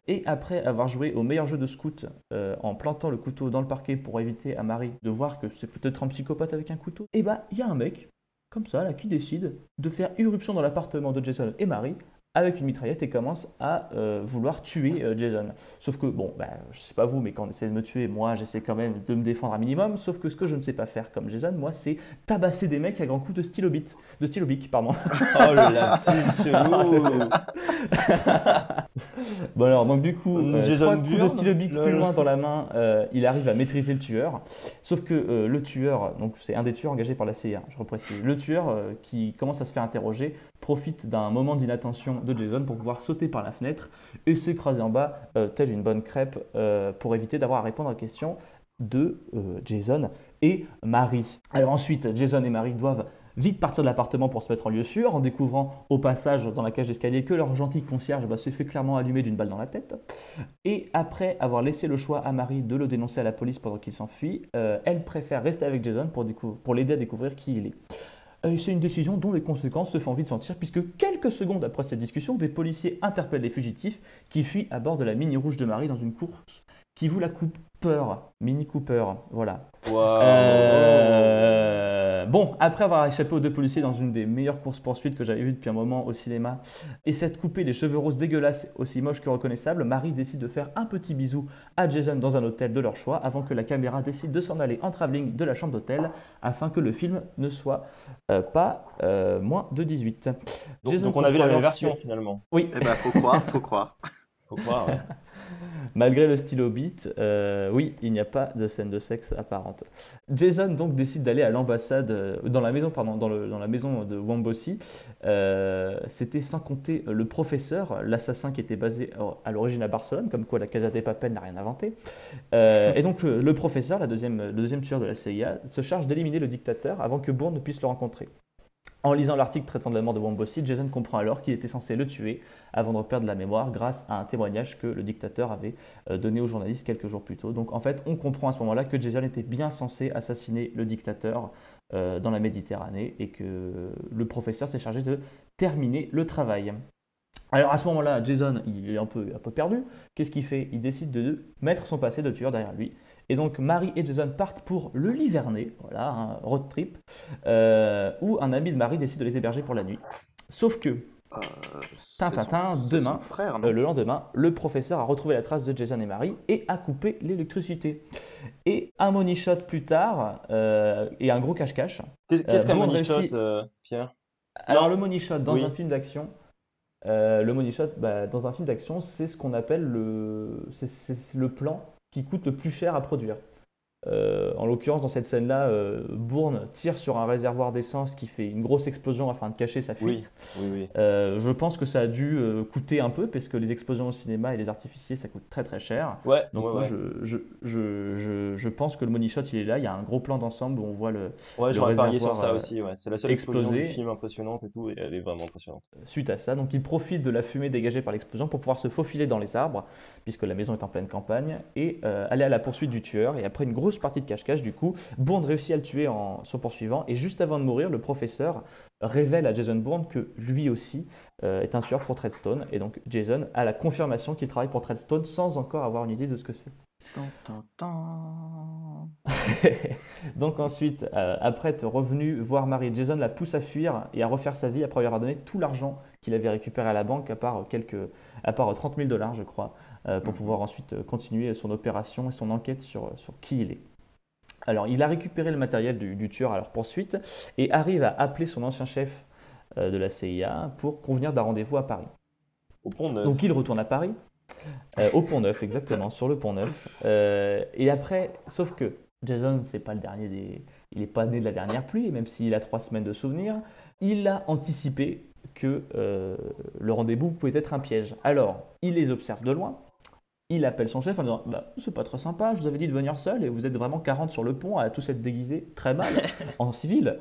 [SPEAKER 3] Et après avoir joué au meilleur jeu de scout euh, en plantant le couteau dans le parquet pour éviter à Marie de voir que c'est peut-être un psychopathe avec un couteau, et bah il y a un mec, comme ça, là, qui décide de faire irruption dans l'appartement de Jason et Marie avec une mitraillette et commence à euh, vouloir tuer euh, Jason. Sauf que, bon, bah, je sais pas vous, mais quand on essaie de me tuer, moi j'essaie quand même de me défendre un minimum. Sauf que ce que je ne sais pas faire comme Jason, moi, c'est tabasser des mecs à grands coups de stylo bit, de stylo bic, pardon.
[SPEAKER 2] Oh le lapsus chelou
[SPEAKER 3] Bon alors, donc du coup,
[SPEAKER 2] Hum,
[SPEAKER 3] euh,
[SPEAKER 2] Jason
[SPEAKER 3] trois coups de stylo bic plus loin dans la main, euh, il arrive à maîtriser le tueur. Sauf que euh, le tueur, donc c'est un des tueurs engagés par la CIA, je reprécise. Le tueur euh, qui commence à se faire interroger profite d'un moment d'inattention de Jason pour pouvoir sauter par la fenêtre et s'écraser en bas, euh, telle une bonne crêpe, euh, pour éviter d'avoir à répondre aux questions de euh, Jason et Marie. Alors ensuite, Jason et Marie doivent vite partir de l'appartement pour se mettre en lieu sûr, en découvrant au passage dans la cage d'escalier que leur gentil concierge bah, s'est fait clairement allumer d'une balle dans la tête. Et après avoir laissé le choix à Marie de le dénoncer à la police pendant qu'il s'enfuit, elle préfère rester avec Jason pour l'aider à découvrir qui il est. Euh, C'est une décision dont les conséquences se font vite sentir puisque quelques secondes après cette discussion, des policiers interpellent les fugitifs qui fuient à bord de la Mini Rouge de Marie dans une course qui vous la coupe peur. Mini Cooper, voilà.
[SPEAKER 2] Waouh
[SPEAKER 3] Euh, Bon, après avoir échappé aux deux policiers dans une des meilleures courses-poursuites que j'avais vues depuis un moment au cinéma, et s'être coupé les cheveux roses dégueulasses, aussi moches que reconnaissables, Marie décide de faire un petit bisou à Jason dans un hôtel de leur choix avant que la caméra décide de s'en aller en travelling de la chambre d'hôtel afin que le film ne soit euh, pas euh, moins de 18.
[SPEAKER 2] donc,
[SPEAKER 3] Jason
[SPEAKER 2] donc on a vu la même version finalement.
[SPEAKER 3] Oui,
[SPEAKER 4] Eh ben, faut croire, faut croire.
[SPEAKER 2] Faut croire. ouais.
[SPEAKER 3] Malgré le stylo beat, euh, oui, il n'y a pas de scène de sexe apparente. Jason donc décide d'aller à l'ambassade, euh, dans la maison, pardon, dans, la maison de Wambosi. Euh, C'était sans compter le professeur, l'assassin qui était basé à l'origine à Barcelone, comme quoi la Casa des Papel n'a rien inventé. Euh, et donc le, le professeur, la deuxième, le deuxième tueur de la CIA, se charge d'éliminer le dictateur avant que Bourne ne puisse le rencontrer. En lisant l'article traitant de la mort de Wombosi, Jason comprend alors qu'il était censé le tuer avant de perdre la mémoire grâce à un témoignage que le dictateur avait euh, donné aux journalistes quelques jours plus tôt. Donc en fait, on comprend à ce moment-là que Jason était bien censé assassiner le dictateur euh, dans la Méditerranée et que le professeur s'est chargé de terminer le travail. Alors à ce moment-là, Jason, est un peu perdu. Qu'est-ce qu'il fait? Il décide de mettre son passé de tueur derrière lui. Et donc Marie et Jason partent pour le Livernet, voilà, un road trip, euh, où un ami de Marie décide de les héberger pour la nuit. Sauf que,
[SPEAKER 4] Euh,
[SPEAKER 3] Tintin, demain,
[SPEAKER 4] frère,
[SPEAKER 3] euh, le lendemain, le professeur a retrouvé la trace de Jason et Marie et a coupé l'électricité. Et un money shot plus tard, euh, et un gros cache-cache.
[SPEAKER 2] Qu'est-ce qu'un money
[SPEAKER 3] réussit-
[SPEAKER 2] shot, Pierre?
[SPEAKER 3] Alors
[SPEAKER 2] Non.
[SPEAKER 3] le money shot dans
[SPEAKER 2] Oui.
[SPEAKER 3] un film d'action, le money shot bah, dans un film d'action, c'est ce qu'on appelle le, c'est le plan qui coûte le plus cher à produire. Euh, en l'occurrence, dans cette scène-là, euh, Bourne tire sur un réservoir d'essence qui fait une grosse explosion afin de cacher sa fuite.
[SPEAKER 2] Oui, oui, oui.
[SPEAKER 3] Euh, je pense que ça a dû coûter un peu, parce que les explosions au cinéma et les artificiers, ça coûte très très cher.
[SPEAKER 2] Ouais,
[SPEAKER 3] Donc
[SPEAKER 2] ouais,
[SPEAKER 3] moi,
[SPEAKER 2] ouais.
[SPEAKER 3] je, je, je, je, je pense que le money shot, il est là. Il y a un gros plan d'ensemble où on voit le,
[SPEAKER 2] Ouais, j'aurais parié sur ça aussi. C'est la seule explosion du film impressionnante et tout, et elle est vraiment impressionnante.
[SPEAKER 3] suite à ça. Donc il profite de la fumée dégagée par l'explosion pour pouvoir se faufiler dans les arbres, puisque la maison est en pleine campagne, et aller à la poursuite du tueur. Et après une grosse partie de cache-cache, du coup, Bourne réussit à le tuer en son poursuivant. Et juste avant de mourir, le professeur révèle à Jason Bourne que lui aussi euh, est un tueur pour Treadstone. Et donc Jason a la confirmation qu'il travaille pour Treadstone sans encore avoir une idée de ce que c'est. Donc ensuite, euh, après être revenu voir Marie, Jason la pousse à fuir et à refaire sa vie après lui avoir donné tout l'argent qu'il avait récupéré à la banque, à part, quelques, à part 30 000 dollars, je crois, pour
[SPEAKER 4] Mhm.
[SPEAKER 3] pouvoir ensuite euh, continuer son opération et son enquête sur, sur qui il est. Alors, il a récupéré le matériel du, du tueur à leur poursuite et arrive à appeler son ancien chef euh, de la CIA pour convenir d'un rendez-vous à Paris.
[SPEAKER 2] Au pont neuf.
[SPEAKER 3] Donc il retourne à Paris, euh, au Pont Neuf, exactement, sur le Pont Neuf. Euh, et après, sauf que Jason, c'est pas le dernier des, il n'est pas né de la dernière pluie, même s'il a trois semaines de souvenirs. Il a anticipé que euh, le rendez-vous pouvait être un piège. Alors, il les observe de loin. Il appelle son chef en disant bah, C'est pas très sympa, je vous avais dit de venir seul et vous êtes vraiment 40 sur le pont à tous être déguisés très mal en civil.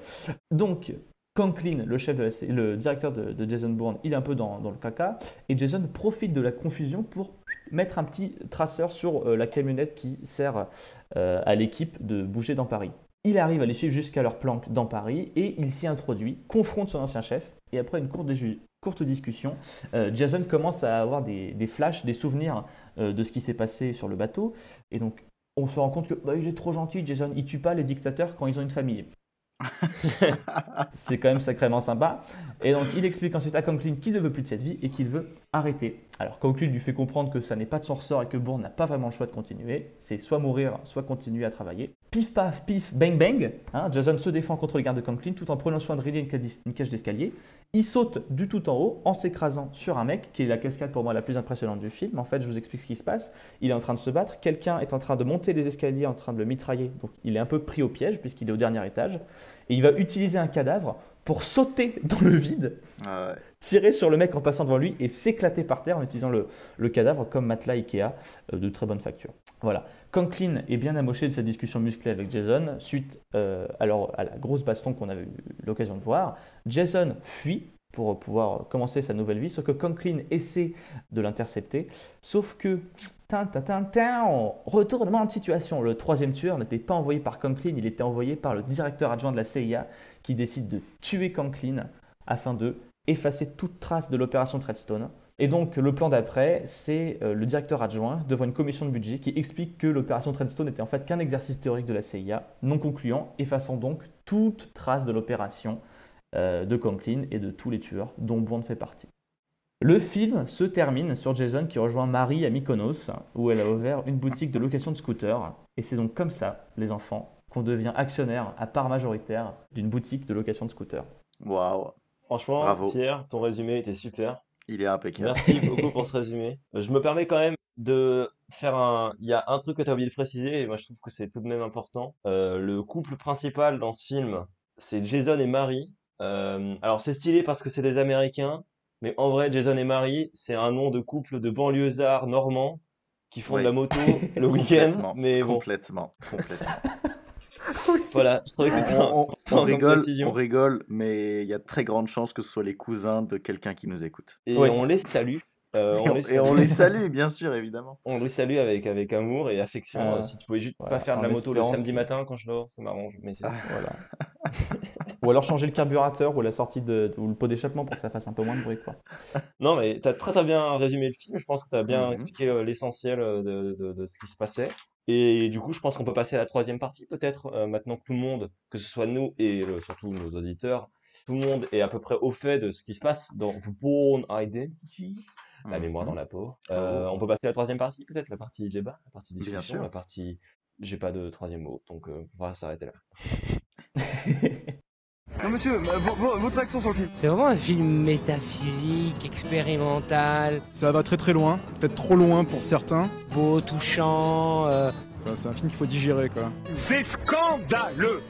[SPEAKER 3] Donc, Conklin, le chef de la, C- le directeur de, de Jason Bourne, il est un peu dans, dans le caca et Jason profite de la confusion pour mettre un petit traceur sur euh, la camionnette qui sert euh, à l'équipe de bouger dans Paris. Il arrive à les suivre jusqu'à leur planque dans Paris et il s'y introduit, confronte son ancien chef et après une courte, courte discussion, euh, Jason commence à avoir des, des flashs, des souvenirs euh, de ce qui s'est passé sur le bateau et donc on se rend compte que bah, il est trop gentil, Jason, il tue pas les dictateurs quand ils ont une famille. C'est quand même sacrément sympa. Et donc, il explique ensuite à Conklin qu'il ne veut plus de cette vie et qu'il veut arrêter. Alors, Conklin lui fait comprendre que ça n'est pas de son ressort et que Bourne n'a pas vraiment le choix de continuer. C'est soit mourir, soit continuer à travailler. Pif paf, pif, bang bang. hein, Jason se défend contre les gardes de Conklin tout en prenant soin de cage- une cage d'escalier. Il saute du tout en haut en s'écrasant sur un mec, qui est la cascade pour moi la plus impressionnante du film. En fait, je vous explique ce qui se passe. Il est en train de se battre. Quelqu'un est en train de monter les escaliers, en train de le mitrailler. Donc, il est un peu pris au piège puisqu'il est au dernier étage. Et il va utiliser un cadavre pour sauter dans le vide,
[SPEAKER 4] Ah ouais.
[SPEAKER 3] tirer sur le mec en passant devant lui et s'éclater par terre en utilisant le, le cadavre comme matelas Ikea euh, de très bonne facture. Voilà. Conklin est bien amoché de cette discussion musclée avec Jason suite euh, alors à la grosse baston qu'on avait eu l'occasion de voir. Jason fuit pour pouvoir commencer sa nouvelle vie, sauf que Conklin essaie de l'intercepter, sauf que retournement de situation. Le troisième tueur n'était pas envoyé par Conklin, il était envoyé par le directeur adjoint de la CIA qui décide de tuer Conklin afin de effacer toute trace de l'opération Treadstone. Et donc le plan d'après, c'est euh, le directeur adjoint devant une commission de budget qui explique que l'opération Treadstone n'était en fait qu'un exercice théorique de la CIA, non concluant, effaçant donc toute trace de l'opération euh, de Conklin et de tous les tueurs dont Bond fait partie. Le film se termine sur Jason qui rejoint Marie à Mykonos, où elle a ouvert une boutique de location de scooters. Et c'est donc comme ça, les enfants, qu'on devient actionnaire à part majoritaire d'une boutique de location de scooters.
[SPEAKER 4] Waouh,
[SPEAKER 2] Franchement,
[SPEAKER 4] Bravo.
[SPEAKER 2] Pierre, ton résumé était super.
[SPEAKER 4] il est impeccable.
[SPEAKER 2] Merci beaucoup pour ce résumé. Euh, Je me permets quand même de faire un. Il y a un truc que tu as oublié de préciser, et moi je trouve que c'est tout de même important. Euh, le couple principal dans ce film, c'est Jason et Marie. Euh, alors c'est stylé parce que c'est des Américains, mais en vrai, Jason et Marie, c'est un nom de couple de banlieusards normands qui font
[SPEAKER 4] Oui.
[SPEAKER 2] de la moto le week-end.
[SPEAKER 4] Complètement,
[SPEAKER 2] Mais bon,
[SPEAKER 4] complètement, complètement.
[SPEAKER 2] Voilà, je trouvais que c'était un-
[SPEAKER 4] On, on- on rigole,
[SPEAKER 2] précision.
[SPEAKER 4] on rigole, mais il y a de très grandes chances que ce soit les cousins de quelqu'un qui nous écoute.
[SPEAKER 2] Et
[SPEAKER 3] Ouais.
[SPEAKER 2] on les salue. Euh,
[SPEAKER 4] et,
[SPEAKER 2] on les
[SPEAKER 4] et on
[SPEAKER 2] salue.
[SPEAKER 4] les salue, bien sûr, évidemment.
[SPEAKER 2] On les salue avec, avec amour et affection.
[SPEAKER 3] Euh,
[SPEAKER 2] si tu pouvais juste
[SPEAKER 3] voilà,
[SPEAKER 2] pas faire de la moto le samedi matin quand je dors, ça m'arrange. Mais c'est
[SPEAKER 4] Ah.
[SPEAKER 3] Voilà. ou alors changer le carburateur ou la sortie de, ou le pot d'échappement pour que ça fasse un peu moins de bruit, quoi.
[SPEAKER 2] Non, mais t'as très très bien résumé le film. Je pense que t'as bien
[SPEAKER 4] Mhm.
[SPEAKER 2] expliqué euh, l'essentiel de, de, de ce qui se passait. Et du coup, je pense qu'on peut passer à la troisième partie, peut-être, euh, maintenant que tout le monde, que ce soit nous et surtout nos auditeurs, tout le monde est à peu près au fait de ce qui se passe dans Born Identity, la mémoire dans la peau. Euh, on peut passer à la troisième partie, peut-être, la partie débat, la partie discussion, la partie. J'ai pas de troisième mot, donc euh, on va s'arrêter là.
[SPEAKER 8] Non, monsieur, votre action sur le film.
[SPEAKER 9] C'est vraiment un film métaphysique, expérimental,
[SPEAKER 10] Ça va très très loin, peut-être trop loin pour certains.
[SPEAKER 9] beau, touchant. euh,
[SPEAKER 10] Enfin, c'est un film qu'il faut digérer quoi.
[SPEAKER 8] C'est scandaleux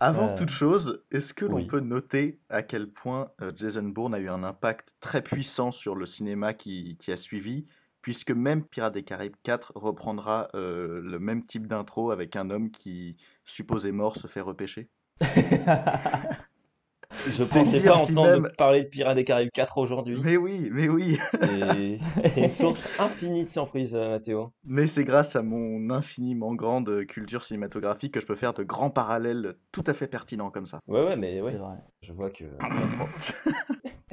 [SPEAKER 4] Avant
[SPEAKER 3] Euh,
[SPEAKER 4] toute chose, est-ce que l'on
[SPEAKER 2] oui.
[SPEAKER 4] peut noter à quel point euh, Jason Bourne a eu un impact très puissant sur le cinéma qui, qui a suivi, puisque même Pirates des Caraïbes 4 reprendra euh, le même type d'intro avec un homme qui, supposé mort, se fait repêcher
[SPEAKER 2] Je pensais pas
[SPEAKER 4] si
[SPEAKER 2] entendre
[SPEAKER 4] même-
[SPEAKER 2] parler de Pirates des Caraïbes 4 aujourd'hui.
[SPEAKER 4] Mais oui, mais oui
[SPEAKER 2] Et t'es une source infinie de surprises, euh, Mathéo.
[SPEAKER 4] Mais c'est grâce à mon infiniment grande culture cinématographique que je peux faire de grands parallèles tout à fait pertinents comme ça.
[SPEAKER 2] Ouais, ouais, mais ouais, je vois que.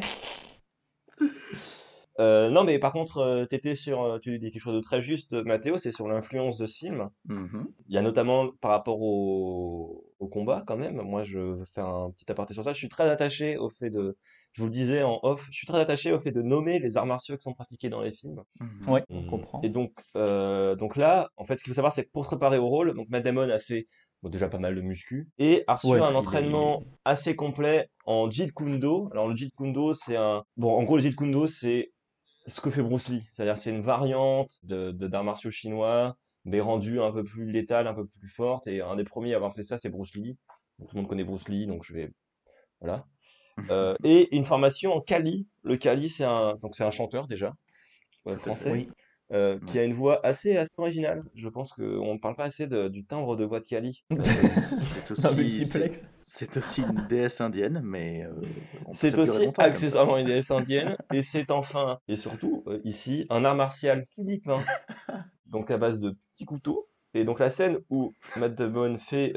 [SPEAKER 2] Euh, non, mais par contre, euh, t'étais sur, euh, tu dis quelque chose de très juste, Mathéo, c'est sur l'influence de ce film.
[SPEAKER 4] Mhm.
[SPEAKER 2] Il y a notamment par rapport au, au combat, quand même. Moi, je veux faire un petit aparté sur ça. Je suis très attaché au fait de, je vous le disais en off, je suis très attaché au fait de nommer les arts martiaux qui sont pratiqués dans les films.
[SPEAKER 4] Mhm.
[SPEAKER 3] Ouais, on comprend.
[SPEAKER 2] Et donc, euh, donc là, en fait, ce qu'il faut savoir, c'est que pour se préparer au rôle, donc Matt Damon a fait bon, déjà pas mal de muscu et a reçu
[SPEAKER 3] Ouais,
[SPEAKER 2] un entraînement assez complet en Jeet Kune Do. Alors le Jeet Kune Do, c'est un, bon, en gros, le Jeet Kune Do, c'est ce que fait Bruce Lee, c'est-à-dire c'est une variante de de- d'arts martiaux chinois, mais rendue un peu plus létale, un peu plus forte. Et un des premiers à avoir fait ça, c'est Bruce Lee. Donc, tout le monde connaît Bruce Lee, donc je vais, voilà. Euh, et une formation en Kali. Le Kali, c'est un, donc c'est un chanteur déjà, euh, français
[SPEAKER 3] Oui.
[SPEAKER 2] Euh, qui a une voix assez, assez originale. Je pense qu'on ne parle pas assez de- du timbre de voix de Kali. Euh,
[SPEAKER 4] C'est aussi, c'est,
[SPEAKER 3] multiplex.
[SPEAKER 4] c'est aussi une déesse indienne, mais euh,
[SPEAKER 2] c'est aussi
[SPEAKER 4] longtemps
[SPEAKER 2] accessoirement une déesse indienne, et c'est enfin, et surtout, ici, un art martial philippin, donc à base de petits couteaux. Et donc la scène où Matt Damon fait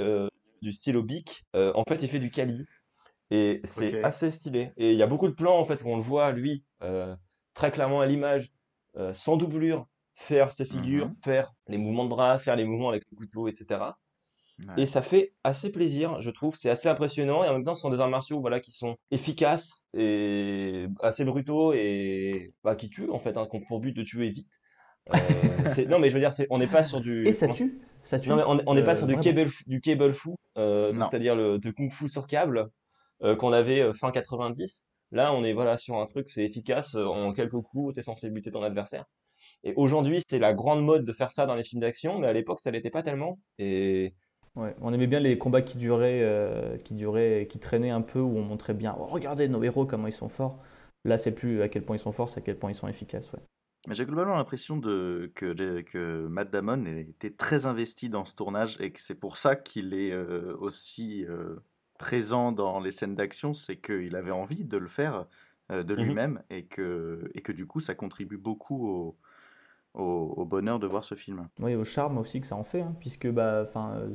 [SPEAKER 2] du stylo bic, en fait, il fait du Kali. Et c'est assez stylé. Et il y a beaucoup de plans, en fait, où on le voit, lui, très clairement à l'image, euh, sans doublure, faire ses figures,
[SPEAKER 4] Mhm.
[SPEAKER 2] faire les mouvements de bras, faire les mouvements avec le couteau, etc.
[SPEAKER 4] Ouais.
[SPEAKER 2] Et ça fait assez plaisir, je trouve. C'est assez impressionnant. Et en même temps, ce sont des arts martiaux voilà, qui sont efficaces et assez brutaux et bah, qui tuent, en fait, hein, qui ont pour but de tuer vite. Euh, c'est- non, mais je veux dire, c'est- on n'est pas sur du.
[SPEAKER 3] Et ça tue? Ça tue?
[SPEAKER 2] non, mais on n'est pas
[SPEAKER 3] Euh,
[SPEAKER 2] sur du cable, fou- du cable fou, euh, c'est-à-dire le de kung fu sur câble euh, qu'on avait fin 90. Là, on est voilà sur un truc, c'est efficace. euh, En quelques coups, t'es censé buter ton adversaire. Et aujourd'hui, c'est la grande mode de faire ça dans les films d'action, mais à l'époque, ça l'était pas tellement. Et
[SPEAKER 3] Ouais, on aimait bien les combats qui duraient, euh, qui duraient, qui traînaient un peu, où on montrait bien. Oh, regardez nos héros comment ils sont forts. Là, c'est plus à quel point ils sont forts, c'est à quel point ils sont efficaces. Ouais.
[SPEAKER 4] Mais J'ai globalement l'impression de, que, que Matt Damon était très investi dans ce tournage et que c'est pour ça qu'il est euh, aussi euh, présent dans les scènes d'action, c'est qu'il avait envie de le faire euh, de
[SPEAKER 2] Mhm.
[SPEAKER 4] lui-même et, que, et que du coup ça contribue beaucoup au, au, au bonheur de voir ce film.
[SPEAKER 3] Oui, au charme aussi que ça en fait, hein, puisque bah, enfin, euh,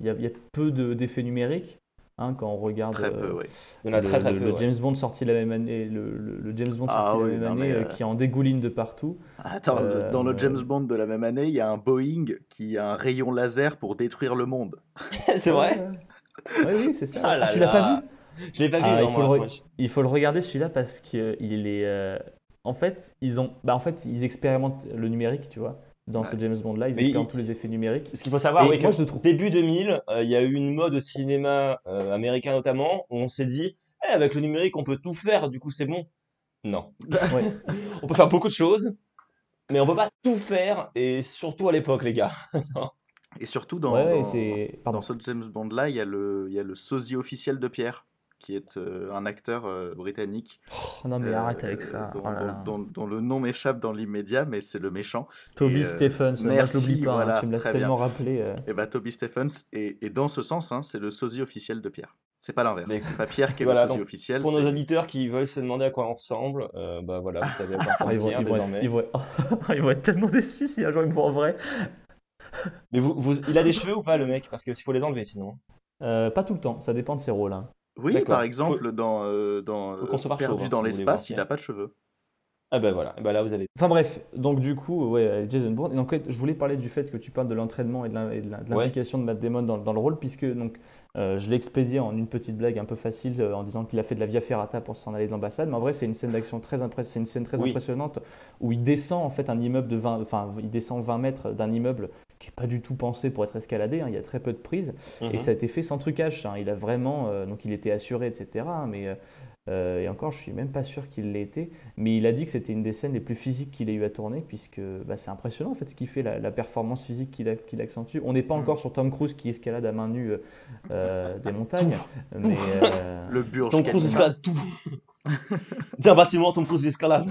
[SPEAKER 3] il y a, il y a peu de- d'effets numériques hein, quand on regarde
[SPEAKER 4] Très
[SPEAKER 3] euh,
[SPEAKER 4] peu, oui.
[SPEAKER 2] il y en a
[SPEAKER 3] le,
[SPEAKER 2] très très
[SPEAKER 3] le-
[SPEAKER 2] peu.
[SPEAKER 3] le
[SPEAKER 2] ouais.
[SPEAKER 3] James Bond sorti la même année, le, le- le James Bond
[SPEAKER 4] Ah
[SPEAKER 3] sorti
[SPEAKER 4] oui,
[SPEAKER 3] la même
[SPEAKER 4] non,
[SPEAKER 3] année, euh, qui en dégouline de partout.
[SPEAKER 4] Attends,
[SPEAKER 3] Euh,
[SPEAKER 4] dans le James Bond de la même année, il y a un Boeing qui a un rayon laser pour détruire le monde.
[SPEAKER 2] c'est vrai?
[SPEAKER 3] Oui, oui, c'est ça.
[SPEAKER 2] Ah là
[SPEAKER 3] tu l'as pas vu
[SPEAKER 2] Je l'ai pas vu,
[SPEAKER 3] Ah,
[SPEAKER 2] non,
[SPEAKER 3] il, faut
[SPEAKER 2] moi,
[SPEAKER 3] le re-
[SPEAKER 2] moi, je-
[SPEAKER 3] il faut le regarder celui-là parce que il est. euh, En fait, ils ont. Bah, en fait, ils expérimentent le numérique, tu vois. Dans ce. James Bond là, ils expérimentent
[SPEAKER 2] il-
[SPEAKER 3] tous les effets numériques.
[SPEAKER 2] Ce qu'il faut savoir, oui, que
[SPEAKER 3] moi, je le trouve-
[SPEAKER 2] début 2000, euh, il y a eu une mode au cinéma euh, américain notamment, où on s'est dit, Eh, avec le numérique, on peut tout faire, du coup, c'est bon. Non.
[SPEAKER 3] Ouais.
[SPEAKER 2] On peut faire beaucoup de choses, mais on peut pas tout faire, et surtout à l'époque, les gars.
[SPEAKER 4] Et surtout dans,
[SPEAKER 3] Ouais, ouais,
[SPEAKER 4] dans-
[SPEAKER 3] c'est. Pardon.
[SPEAKER 4] dans ce James Bond là, il y a le, il y a le sosie officiel de Pierre qui est euh, un acteur euh, britannique.
[SPEAKER 3] Oh, non mais
[SPEAKER 4] euh,
[SPEAKER 3] arrête avec ça.
[SPEAKER 4] Dont,
[SPEAKER 3] Oh là
[SPEAKER 4] dont-
[SPEAKER 3] là.
[SPEAKER 4] dont- dont le nom m'échappe dans l'immédiat, mais c'est le méchant.
[SPEAKER 3] Toby
[SPEAKER 4] Et, euh,
[SPEAKER 3] Stephens, moi, je
[SPEAKER 4] merci,
[SPEAKER 3] l'oublie pas, hein,
[SPEAKER 4] voilà,
[SPEAKER 3] tu me l'as tellement
[SPEAKER 4] bien.
[SPEAKER 3] rappelé. euh.
[SPEAKER 4] Et bah Toby Stephens, et, et dans ce sens, hein, c'est le sosie officiel de Pierre. C'est pas l'inverse.
[SPEAKER 2] Mais-
[SPEAKER 4] C'est pas Pierre qui est
[SPEAKER 2] Voilà,
[SPEAKER 4] le sosie
[SPEAKER 2] donc,
[SPEAKER 4] officiel.
[SPEAKER 2] Pour nos auditeurs qui veulent se demander à quoi on ressemble, euh, bah voilà, vous savez à quoi ressemble
[SPEAKER 3] ils, vont,
[SPEAKER 2] Pierre
[SPEAKER 3] ils vont être,
[SPEAKER 2] désormais.
[SPEAKER 3] ils vont être- ils vont être tellement déçus si un jour ils me voient en vrai.
[SPEAKER 2] Mais vous, vous- il a des cheveux ou pas le mec? Parce qu'il faut les enlever sinon.
[SPEAKER 3] Euh, pas tout le temps, ça dépend de ses rôles. hein.
[SPEAKER 4] Oui,
[SPEAKER 2] D'accord.
[SPEAKER 4] par exemple, dans, euh, dans
[SPEAKER 2] Faut
[SPEAKER 4] euh,
[SPEAKER 2] concevoir
[SPEAKER 4] Perdu
[SPEAKER 2] chauve,
[SPEAKER 4] dans
[SPEAKER 2] si vous voulez
[SPEAKER 4] l'espace,
[SPEAKER 2] voir
[SPEAKER 4] il
[SPEAKER 2] Pierre.
[SPEAKER 4] a pas de cheveux.
[SPEAKER 2] Ah bah voilà, bah là vous avez.
[SPEAKER 3] Enfin bref, donc du coup, ouais, Jason Bourne. Et donc, en fait, je voulais parler du fait que tu parles de l'entraînement et de l'im- et de l'im- de
[SPEAKER 2] Ouais.
[SPEAKER 3] l'implication de Matt Damon dans, dans le rôle, puisque donc, euh, je l'ai expédié en une petite blague un peu facile euh, en disant qu'il a fait de la via ferrata pour s'en aller de l'ambassade. Mais en vrai, c'est une scène d'action très, impré- c'est une scène très
[SPEAKER 2] Oui.
[SPEAKER 3] impressionnante où il descend en fait un immeuble de 20, enfin, il descend 20 mètres d'un immeuble qui n'est pas du tout pensé pour être escaladé. hein, il y a très peu de prises. Et
[SPEAKER 2] Mhm.
[SPEAKER 3] ça a été fait sans trucage. hein. Il a vraiment, euh, donc il était assuré, etc. hein, mais euh, euh, et encore, je suis même pas sûr qu'il l'ait été. Mais il a dit que c'était une des scènes les plus physiques qu'il ait eu à tourner, puisque bah, c'est impressionnant en fait ce qui fait la, la performance physique qu'il qu'il accentue. On n'est pas
[SPEAKER 4] Mm.
[SPEAKER 3] encore sur Tom Cruise qui escalade à main nue euh, des montagnes, mais euh,
[SPEAKER 4] Le Burj
[SPEAKER 2] Tom Cruise escalade tout. Dis un bâtiment, Tom Cruise l'escalade.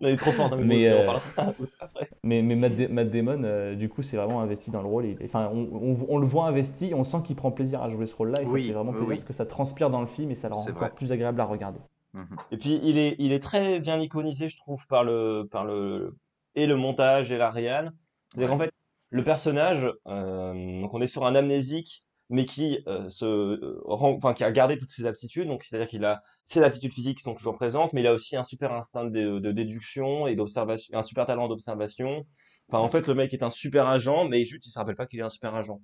[SPEAKER 2] Il est trop fort Cruise,
[SPEAKER 3] Mais, euh. Mais, mais Matt, Matt Damon, euh, du coup, c'est vraiment investi dans le rôle. Il- enfin, on, on- on le voit investi, on sent qu'il prend plaisir à jouer ce rôle-là, et
[SPEAKER 4] Oui,
[SPEAKER 3] ça fait vraiment plaisir
[SPEAKER 4] oui.
[SPEAKER 3] parce que ça transpire dans le film et ça le rend encore
[SPEAKER 4] vrai.
[SPEAKER 3] plus agréable à regarder.
[SPEAKER 4] Mhm.
[SPEAKER 2] Et puis il est, il est très bien iconisé, je trouve, par le, par le, et le montage et la réal. C'est-à-dire qu'en fait, le personnage, euh, donc on est sur un amnésique, mais qui euh, se euh, rend, enfin qui a gardé toutes ses aptitudes. Donc c'est-à-dire qu'il a ses aptitudes physiques qui sont toujours présentes, mais il a aussi un super instinct de, de déduction et d'observation, un super talent d'observation. Enfin en fait, le mec est un super agent, mais juste il se rappelle pas qu'il est un super agent.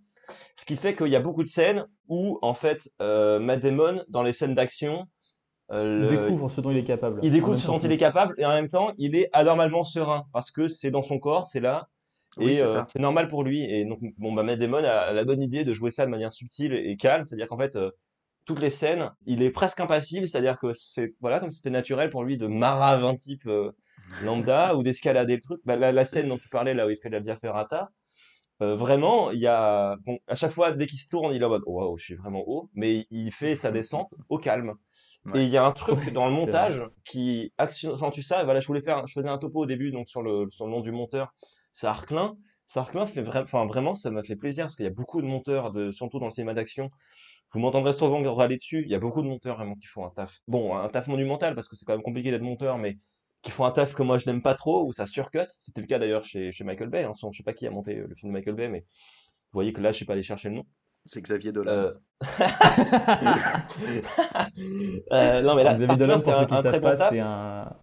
[SPEAKER 2] Ce qui fait qu'il y a beaucoup de scènes où en fait euh, Matt Damon dans les scènes d'action euh,
[SPEAKER 3] Il découvre ce dont il est capable.
[SPEAKER 2] il découvre ce dont il est capable et en même temps, il est anormalement serein parce que c'est dans son corps, c'est là
[SPEAKER 4] Oui,
[SPEAKER 2] et
[SPEAKER 4] c'est
[SPEAKER 2] euh, c'est normal pour lui. Et donc, bon, bah, Matt Damon a la bonne idée de jouer ça de manière subtile et calme, c'est-à-dire qu'en fait, euh, toutes les scènes, il est presque impassible, c'est-à-dire que c'est voilà comme c'était naturel pour lui de marave un type euh, lambda ou d'escalader le truc. Bah, la, la scène dont tu parlais là où il fait de la via ferrata. euh, vraiment, il y a bon, à chaque fois dès qu'il se tourne, il est en mode waouh, je suis vraiment haut, mais il fait sa descente au calme.
[SPEAKER 4] Ouais.
[SPEAKER 2] Et il y a un truc dans le montage qui accentue ça. Voilà, je voulais faire, je faisais un topo au début, donc sur le, sur le nom du monteur, c'est Arclin. C'est Arclin fait vraiment, enfin vraiment, ça m'a fait plaisir parce qu'il y a beaucoup de monteurs, de, surtout dans le cinéma d'action. Vous m'entendrez souvent râler dessus. Il y a beaucoup de monteurs vraiment qui font un taf. Bon, un taf monumental parce que c'est quand même compliqué d'être monteur, mais qui font un taf que moi je n'aime pas trop, où ça surcut. C'était le cas d'ailleurs chez, chez Michael Bay. Hein. Je sais pas qui a monté euh, le film de Michael Bay, mais vous voyez que là, je sais pas aller chercher le nom.
[SPEAKER 4] C'est Xavier Dolan.
[SPEAKER 2] Euh... euh, non mais là,
[SPEAKER 3] Xavier Dolan,
[SPEAKER 2] c'est
[SPEAKER 3] pour
[SPEAKER 2] un,
[SPEAKER 3] ceux qui savent pas, c'est un,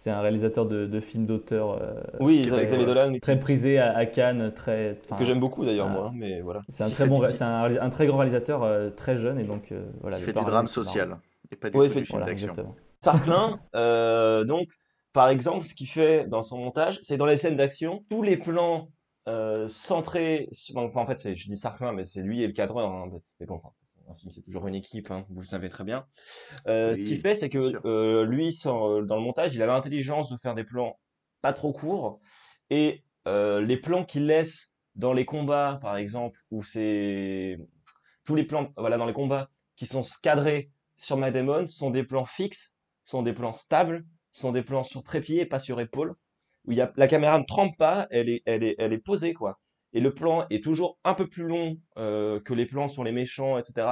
[SPEAKER 3] c'est un réalisateur de, de films d'auteur euh,
[SPEAKER 2] Oui,
[SPEAKER 3] très,
[SPEAKER 2] Xavier Dolan,
[SPEAKER 3] très prisé à, à Cannes, très,
[SPEAKER 2] que j'aime beaucoup d'ailleurs moi, hein, mais voilà.
[SPEAKER 3] C'est un très bon, c'est un, très grand réalisateur, euh, très jeune et donc euh, voilà.
[SPEAKER 4] il fait du
[SPEAKER 3] parallèle,
[SPEAKER 4] drame
[SPEAKER 3] c'est marrant.
[SPEAKER 4] social et pas du
[SPEAKER 2] Ouais,
[SPEAKER 4] tout
[SPEAKER 2] il fait
[SPEAKER 4] du film
[SPEAKER 3] Voilà,
[SPEAKER 4] d'action.
[SPEAKER 2] euh, donc, par exemple, ce qu'il fait dans son montage, c'est dans les scènes d'action, tous les plans euh, centrés, sur- enfin, en fait, c'est, je dis Sarclin, mais c'est lui et le cadreur, hein, mais bon, enfin, un film, c'est toujours une équipe, hein, vous le savez très bien. Euh,
[SPEAKER 4] Oui,
[SPEAKER 2] ce qu'il fait, c'est que euh, lui, sans- dans le montage, il a l'intelligence de faire des plans pas trop courts, et euh, les plans qu'il laisse dans les combats, par exemple, où c'est tous les plans, voilà, dans les combats qui sont cadrés sur Matt Damon sont des plans fixes, sont des plans stables, sont des plans sur trépied et pas sur épaule, où il y a, la caméra ne trempe pas, elle est, elle est, elle est posée, quoi. Et le plan est toujours un peu plus long euh, que les plans sur les méchants, etc.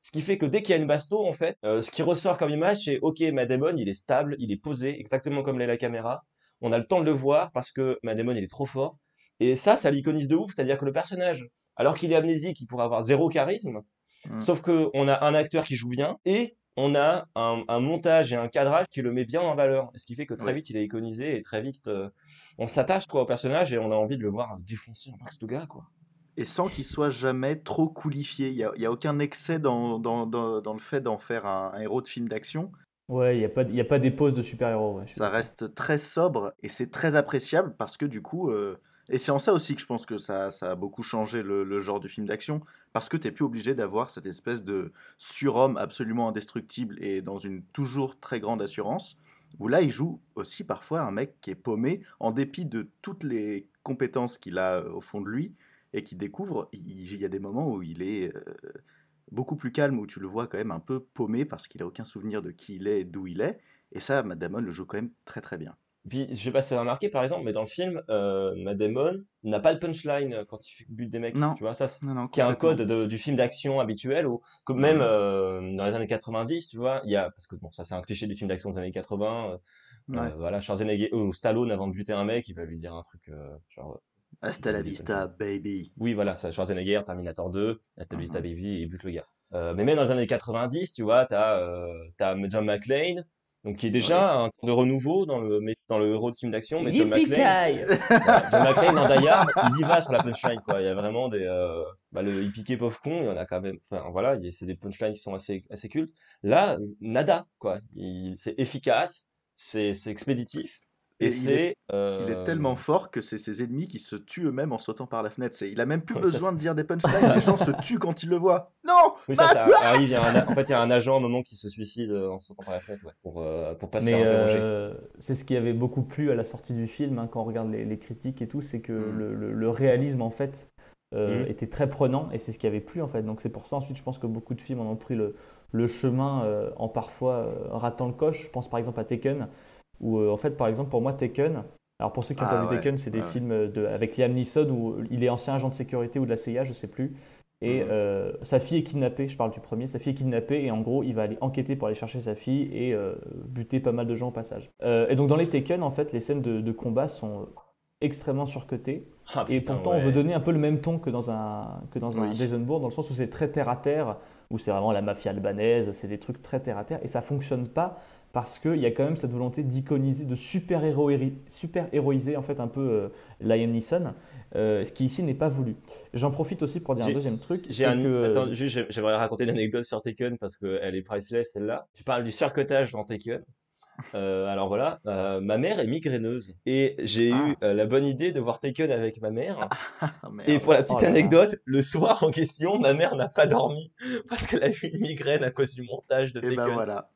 [SPEAKER 2] Ce qui fait que dès qu'il y a une baston, en fait, euh, ce qui ressort comme image, c'est OK, Matt Damon, il est stable, il est posé, exactement comme l'est la caméra. On a le temps de le voir parce que Matt Damon, il est trop fort. Et ça, ça l'iconise de ouf, c'est-à-dire que le personnage, alors qu'il est amnésique, il pourrait avoir zéro charisme,
[SPEAKER 4] Mm.
[SPEAKER 2] sauf que on a un acteur qui joue bien et on a un, un montage et un cadrage qui le met bien en valeur. Ce qui fait que très
[SPEAKER 4] Ouais.
[SPEAKER 2] vite, il est iconisé et très vite, euh, on s'attache quoi au personnage et on a envie de le voir défoncer en de gars, quoi.
[SPEAKER 4] Et sans qu'il soit jamais trop coulifié. Il n'y a, il y a aucun excès dans, dans, dans, dans le fait d'en faire un, un héros de film d'action.
[SPEAKER 3] Ouais, il n'y a pas, il y a pas des poses de super-héros. ouais,
[SPEAKER 4] Ça reste très sobre et c'est très appréciable parce que du coup, euh, et c'est en ça aussi que je pense que ça, a beaucoup changé le, genre du film d'action parce que tu n'es plus obligé d'avoir cette espèce de surhomme absolument indestructible et dans une toujours très grande assurance. Où là, il joue aussi parfois un mec qui est paumé en dépit de toutes les compétences qu'il a euh, au fond de lui et qui découvre. Il, y a des moments où il est, euh, beaucoup plus calme où tu le vois quand même un peu paumé parce qu'il a aucun souvenir de qui il est d'où il est. Et ça, Matt le joue quand même très très bien.
[SPEAKER 2] Puis, je sais pas si vous avez remarqué, par exemple, mais dans le film, euh, Matt Damon n'a pas de punchline quand il bute des mecs.
[SPEAKER 4] Non.
[SPEAKER 2] Tu vois, ça, c'est
[SPEAKER 4] Non, non,
[SPEAKER 2] qui est un code de- du film d'action habituel ou même
[SPEAKER 4] Mhm.
[SPEAKER 2] euh, dans les années 90, tu vois, il y a parce que bon, ça c'est un cliché du film d'action des années 80. euh,
[SPEAKER 4] Ouais.
[SPEAKER 2] euh, voilà, Schwarzenegger ou Stallone avant de buter un mec, il va lui dire un truc euh, genre
[SPEAKER 4] Hasta la vista, baby.
[SPEAKER 2] oui, voilà, ça, Schwarzenegger, Terminator 2, Hasta la Vista
[SPEAKER 4] Mhm.
[SPEAKER 2] Baby, et bute le gars. Mais même dans les années 90, tu vois, t'as t'as John McClane, donc qui est déjà un tour de renouveau dans le dans le héros de film d'action, mais John McClane, voilà, John McClane dans Die Hard, il y va sur la punchline, quoi. Il y a vraiment des, euh, bah, le hippie pauvre con, il y en a quand même, enfin voilà, il c'est des punchlines qui sont assez assez cultes. Là, nada, quoi. Il- C'est efficace, c'est c'est expéditif.
[SPEAKER 4] Et
[SPEAKER 2] Et,
[SPEAKER 4] il
[SPEAKER 2] c'est
[SPEAKER 4] est- Il
[SPEAKER 2] euh,
[SPEAKER 4] est tellement fort que c'est ses ennemis qui se tuent eux-mêmes en sautant par la fenêtre. Il a même plus
[SPEAKER 2] Ouais, ça,
[SPEAKER 4] besoin de dire des punchlines. Les gens se tuent quand ils le voient. Non
[SPEAKER 2] Oui, ça, arrive. Il y a un, en fait, il y a un agent à un moment qui se suicide euh, en sautant par la fenêtre, ouais, pour, euh, pour pas se faire interroger.
[SPEAKER 3] euh, c'est ce qui avait beaucoup plu à la sortie du film, hein, quand on regarde les, les critiques et tout, c'est que
[SPEAKER 4] Mm.
[SPEAKER 3] le, le- le réalisme en fait euh,
[SPEAKER 2] Mm.
[SPEAKER 3] était très prenant et c'est ce qui avait plu en fait. Donc c'est pour ça ensuite je pense que beaucoup de films en ont pris le, le chemin euh, en parfois euh, ratant le coche. Je pense par exemple à Taken, où euh, en fait par exemple pour moi Taken, alors pour ceux qui n'ont
[SPEAKER 4] Ah
[SPEAKER 3] pas vu
[SPEAKER 4] ouais,
[SPEAKER 3] Taken, c'est des
[SPEAKER 4] ouais, ouais.
[SPEAKER 3] films de, avec Liam Neeson où il est ancien agent de sécurité ou de la CIA, je sais plus. Et
[SPEAKER 4] Mhm.
[SPEAKER 3] euh, sa fille est kidnappée, je parle du premier, sa fille est kidnappée et en gros il va aller enquêter pour aller chercher sa fille et euh, buter pas mal de gens au passage. Euh, et donc dans les Taken en fait les scènes de, de combat sont extrêmement surcotées
[SPEAKER 2] Ah,
[SPEAKER 3] et
[SPEAKER 2] putain,
[SPEAKER 3] pourtant on veut donner un peu le même ton que dans un, que dans un. Jason Bourne dans le sens où c'est très terre à terre, où c'est vraiment la mafia albanaise, c'est des trucs très terre à terre et ça fonctionne pas parce qu'il y a quand même cette volonté d'iconiser, de super, héroï- super héroïser en fait un peu euh, Liam Neeson, euh, ce qui ici n'est pas voulu. J'en profite aussi pour dire un deuxième truc.
[SPEAKER 2] J'ai un...
[SPEAKER 3] que,
[SPEAKER 2] Attends, juste, j'ai- j'aimerais raconter une anecdote sur Taken parce qu'elle est priceless, celle-là. Tu parles du surcotage dans Taken. Euh, alors voilà, euh, ma mère est migraineuse et j'ai
[SPEAKER 4] Ah.
[SPEAKER 2] eu euh, la bonne idée de voir Taken avec ma mère.
[SPEAKER 4] Ah.
[SPEAKER 2] Et pour la petite
[SPEAKER 3] Oh là là.
[SPEAKER 2] anecdote, le soir en question, ma mère n'a pas dormi parce qu'elle a eu une migraine à cause du montage de
[SPEAKER 4] Et
[SPEAKER 2] Taken.
[SPEAKER 4] ben voilà.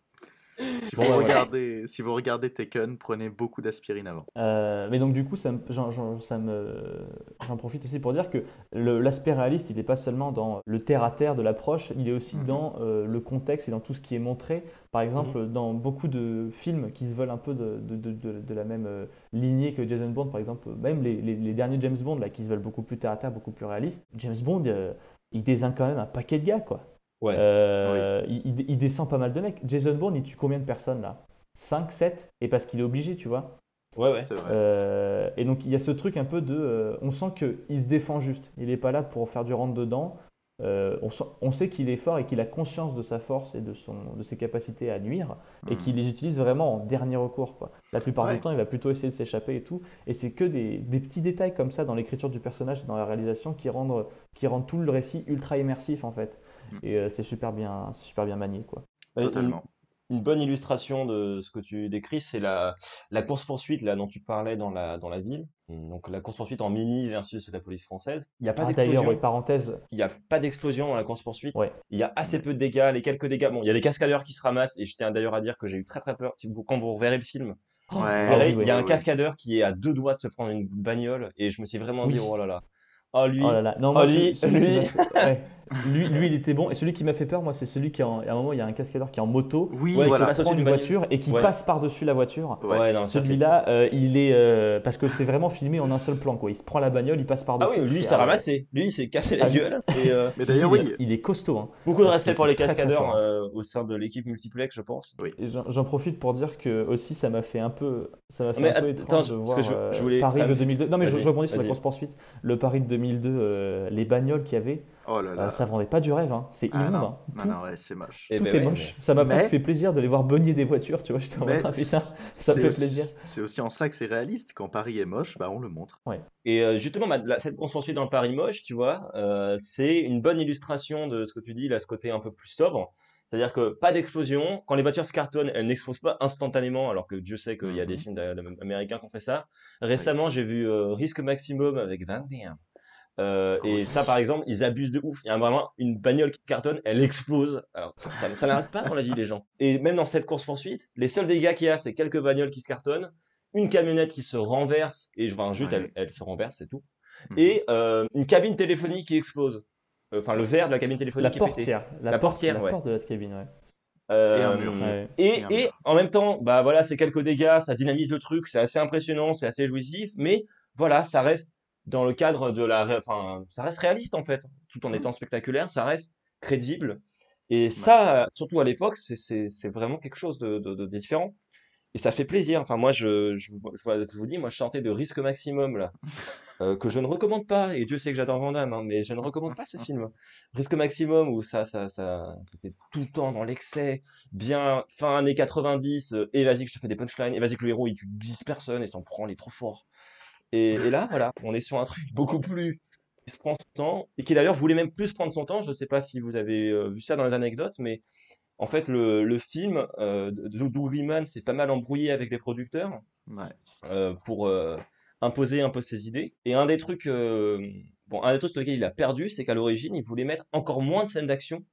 [SPEAKER 4] Si vous,
[SPEAKER 3] voilà.
[SPEAKER 4] regardez, si vous regardez Taken, prenez beaucoup d'aspirine avant.
[SPEAKER 3] Euh, mais donc du coup, ça me- j'en j'en- ça me- j'en profite aussi pour dire que le- l'aspect réaliste, il n'est pas seulement dans le terre-à-terre de l'approche, il est aussi
[SPEAKER 4] Mhm.
[SPEAKER 3] dans euh, le contexte et dans tout ce qui est montré. Par exemple, dans beaucoup de films qui se veulent un peu de, de- de- de- de la même euh, lignée que Jason Bourne, par exemple, même les, les- les derniers James Bond, là, qui se veulent beaucoup plus terre-à-terre, beaucoup plus réalistes, James Bond, euh, il désigne quand même un paquet de gars, quoi.
[SPEAKER 2] Ouais.
[SPEAKER 3] Euh, il, il- il descend pas mal de mecs. Jason Bourne, il tue combien de personnes, là? 5, 7 Et parce qu'il est obligé, tu vois.
[SPEAKER 2] Ouais, ouais.
[SPEAKER 4] C'est vrai.
[SPEAKER 3] Euh, et donc il y a ce truc un peu de, euh, on sent qu'il se défend juste. Il n'est pas là pour faire du rentre dedans. Euh, on, sent- on sait qu'il est fort et qu'il a conscience de sa force et de, son, de ses capacités à nuire et
[SPEAKER 4] Mhm.
[SPEAKER 3] qu'il les utilise vraiment en dernier recours. Quoi. La plupart
[SPEAKER 4] Ouais.
[SPEAKER 3] du temps, il va plutôt essayer de s'échapper et tout. Et c'est que des, des petits détails comme ça dans l'écriture du personnage et dans la réalisation qui rendent, qui rendent tout le récit ultra immersif en fait.
[SPEAKER 4] Mhm.
[SPEAKER 3] Et euh, c'est super bien, super bien manié quoi.
[SPEAKER 2] Une-
[SPEAKER 4] Totalement.
[SPEAKER 2] Une bonne illustration de ce que tu décris, c'est la, la course-poursuite là dont tu parlais dans la, dans la ville. Donc la course-poursuite en mini versus la police française. Il n'y a pas
[SPEAKER 3] Ah, D'ailleurs,
[SPEAKER 2] d'explosion.
[SPEAKER 3] oui, parenthèse,
[SPEAKER 2] Il n'y a pas d'explosion dans la course-poursuite.
[SPEAKER 3] Ouais.
[SPEAKER 2] Il y a assez peu de dégâts. Les quelques dégâts, bon, il y a des cascadeurs qui se ramassent et je tiens d'ailleurs à dire que j'ai eu très très peur. Si vous, quand vous reverrez le film,
[SPEAKER 4] Ouais,
[SPEAKER 2] vous verrez,
[SPEAKER 3] oui, oui,
[SPEAKER 2] il y a un cascadeur qui est à deux doigts de se prendre une bagnole et je me suis vraiment dit, oh là là. Oh lui,
[SPEAKER 3] Oh là là. Non,
[SPEAKER 2] Oh,
[SPEAKER 3] moi,
[SPEAKER 2] lui,
[SPEAKER 3] celui- celui qui
[SPEAKER 2] lui.
[SPEAKER 3] lui, lui, il était bon. Et celui qui m'a fait peur, moi, c'est celui qui, est en- à un moment, il y a un cascadeur qui est en moto,
[SPEAKER 4] Oui,
[SPEAKER 2] Ouais,
[SPEAKER 3] qui
[SPEAKER 2] passe au-dessus d'une
[SPEAKER 3] voiture et qui
[SPEAKER 2] Ouais.
[SPEAKER 3] passe par-dessus la voiture.
[SPEAKER 4] Ouais.
[SPEAKER 3] Celui-là, euh, il est. euh, parce que c'est vraiment filmé en un seul plan, quoi. Il se prend la bagnole, il passe
[SPEAKER 2] Ah
[SPEAKER 3] par-dessus.
[SPEAKER 2] oui, lui, il
[SPEAKER 3] C'est-
[SPEAKER 2] s'est
[SPEAKER 3] ah
[SPEAKER 2] ramassé. Lui, il s'est cassé la
[SPEAKER 3] Ah oui.
[SPEAKER 2] gueule. Et, euh,
[SPEAKER 4] Mais d'ailleurs,
[SPEAKER 3] il,
[SPEAKER 4] oui.
[SPEAKER 3] il est costaud. hein.
[SPEAKER 2] beaucoup de respect pour les cascadeurs
[SPEAKER 3] hein.
[SPEAKER 2] euh, au sein de l'équipe multiplex, je pense.
[SPEAKER 3] Et J'en profite pour dire que aussi, ça m'a fait un peu, ça m'a fait
[SPEAKER 2] Mais
[SPEAKER 3] un peu
[SPEAKER 2] attends,
[SPEAKER 3] étrange de voir Paris
[SPEAKER 2] ah,
[SPEAKER 3] de 2002. Non, mais je, rebondis sur la course poursuite. Le Paris de 2002, euh, les bagnoles qu'il y avait,
[SPEAKER 4] Oh là là.
[SPEAKER 3] euh, ça vendait pas du rêve. hein. C'est
[SPEAKER 4] Ah
[SPEAKER 3] immonde.
[SPEAKER 4] non.
[SPEAKER 3] hein.
[SPEAKER 4] Non,
[SPEAKER 3] Tout,
[SPEAKER 4] non, ouais, c'est moche.
[SPEAKER 3] Tout
[SPEAKER 2] ben
[SPEAKER 3] est
[SPEAKER 2] ouais,
[SPEAKER 3] moche. Ça m'a
[SPEAKER 4] Mais-
[SPEAKER 3] presque fait plaisir de les voir beugner des voitures, tu vois. J'étais en mode,
[SPEAKER 4] Mais
[SPEAKER 3] ah, putain, ça
[SPEAKER 4] c'est
[SPEAKER 3] me fait
[SPEAKER 4] aussi-
[SPEAKER 3] plaisir.
[SPEAKER 4] C'est aussi en ça que c'est réaliste. Quand Paris est moche, bah on le montre.
[SPEAKER 2] Et euh, justement, ma- la- cette course poursuite dans le Paris moche, tu vois, euh, c'est une bonne illustration de ce que tu dis, là, ce côté un peu plus sobre. C'est-à-dire que pas d'explosion. Quand les voitures se cartonnent, elles n'explosent pas instantanément, alors que Dieu sait qu'il y a des
[SPEAKER 4] Mhm.
[SPEAKER 2] films américains qui ont fait ça. Récemment, j'ai vu euh, Risque Maximum avec Van Damme. Euh, et ça, par exemple, ils abusent de ouf. Il y a vraiment une bagnole qui cartonne, elle explose. Alors, ça, ça, ça n'arrête pas dans la vie, les gens. Et même dans cette course-poursuite, les seuls dégâts qu'il y a, c'est quelques bagnoles qui se cartonnent, une camionnette qui se renverse, et enfin, juste, elle, elle se renverse, c'est tout.
[SPEAKER 4] Mhm.
[SPEAKER 2] Et euh, une cabine téléphonique qui explose. euh, enfin le verre de la cabine
[SPEAKER 3] La
[SPEAKER 2] téléphonique est pété.
[SPEAKER 3] portière.
[SPEAKER 2] La portière,
[SPEAKER 3] la
[SPEAKER 2] ouais.
[SPEAKER 3] porte de la cabine, ouais.
[SPEAKER 2] Euh,
[SPEAKER 4] Et un mur.
[SPEAKER 3] Ouais.
[SPEAKER 2] Et,
[SPEAKER 4] Et
[SPEAKER 2] en même temps, bah voilà, c'est quelques dégâts, ça dynamise le truc, c'est assez impressionnant, c'est assez jouissif, mais voilà, ça reste dans le cadre de la, ré- enfin, ça reste réaliste en fait, tout en étant spectaculaire, ça reste crédible. Et ça, surtout à l'époque, c'est vraiment quelque chose de, de, de différent. Et ça fait plaisir. Enfin, moi, je, je, vous- je, vous dis, moi, je sortais de Risque Maximum, là, euh, que je ne recommande pas. Et Dieu sait que j'adore Van Damme, hein, mais je ne recommande pas ce film. Risque Maximum, où ça, ça, ça, c'était tout le temps dans l'excès, bien fin années 90, euh, et vas-y que je te fais des punchlines, et vas-y que le héros, il tue 10 personnes et s'en prend les trop fort. Et, et là, voilà, on est sur un truc beaucoup plus qui se prend son temps, et qui d'ailleurs voulait même plus prendre son temps. Je ne sais pas si vous avez euh, vu ça dans les anecdotes, mais en fait, le, le film euh, Doug Liman s'est pas mal embrouillé avec les producteurs
[SPEAKER 4] Ouais.
[SPEAKER 2] euh, pour euh, imposer un peu ses idées. Et un des trucs, bon, un des trucs sur lesquels il a perdu, c'est qu'à l'origine, il voulait mettre encore moins de scènes d'action.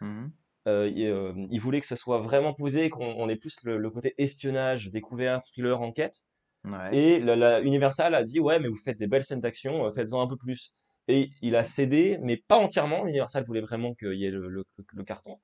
[SPEAKER 4] Mhm.
[SPEAKER 2] Euh, il, il voulait que ça soit vraiment posé, qu'on on ait plus le, le côté espionnage, découverte, thriller, enquête.
[SPEAKER 4] Ouais.
[SPEAKER 2] Et la, la Universal a dit ouais, mais vous faites des belles scènes d'action, euh, faites-en un peu plus. Et il a cédé, mais pas entièrement. Universal voulait vraiment qu'il y ait le, le- le carton.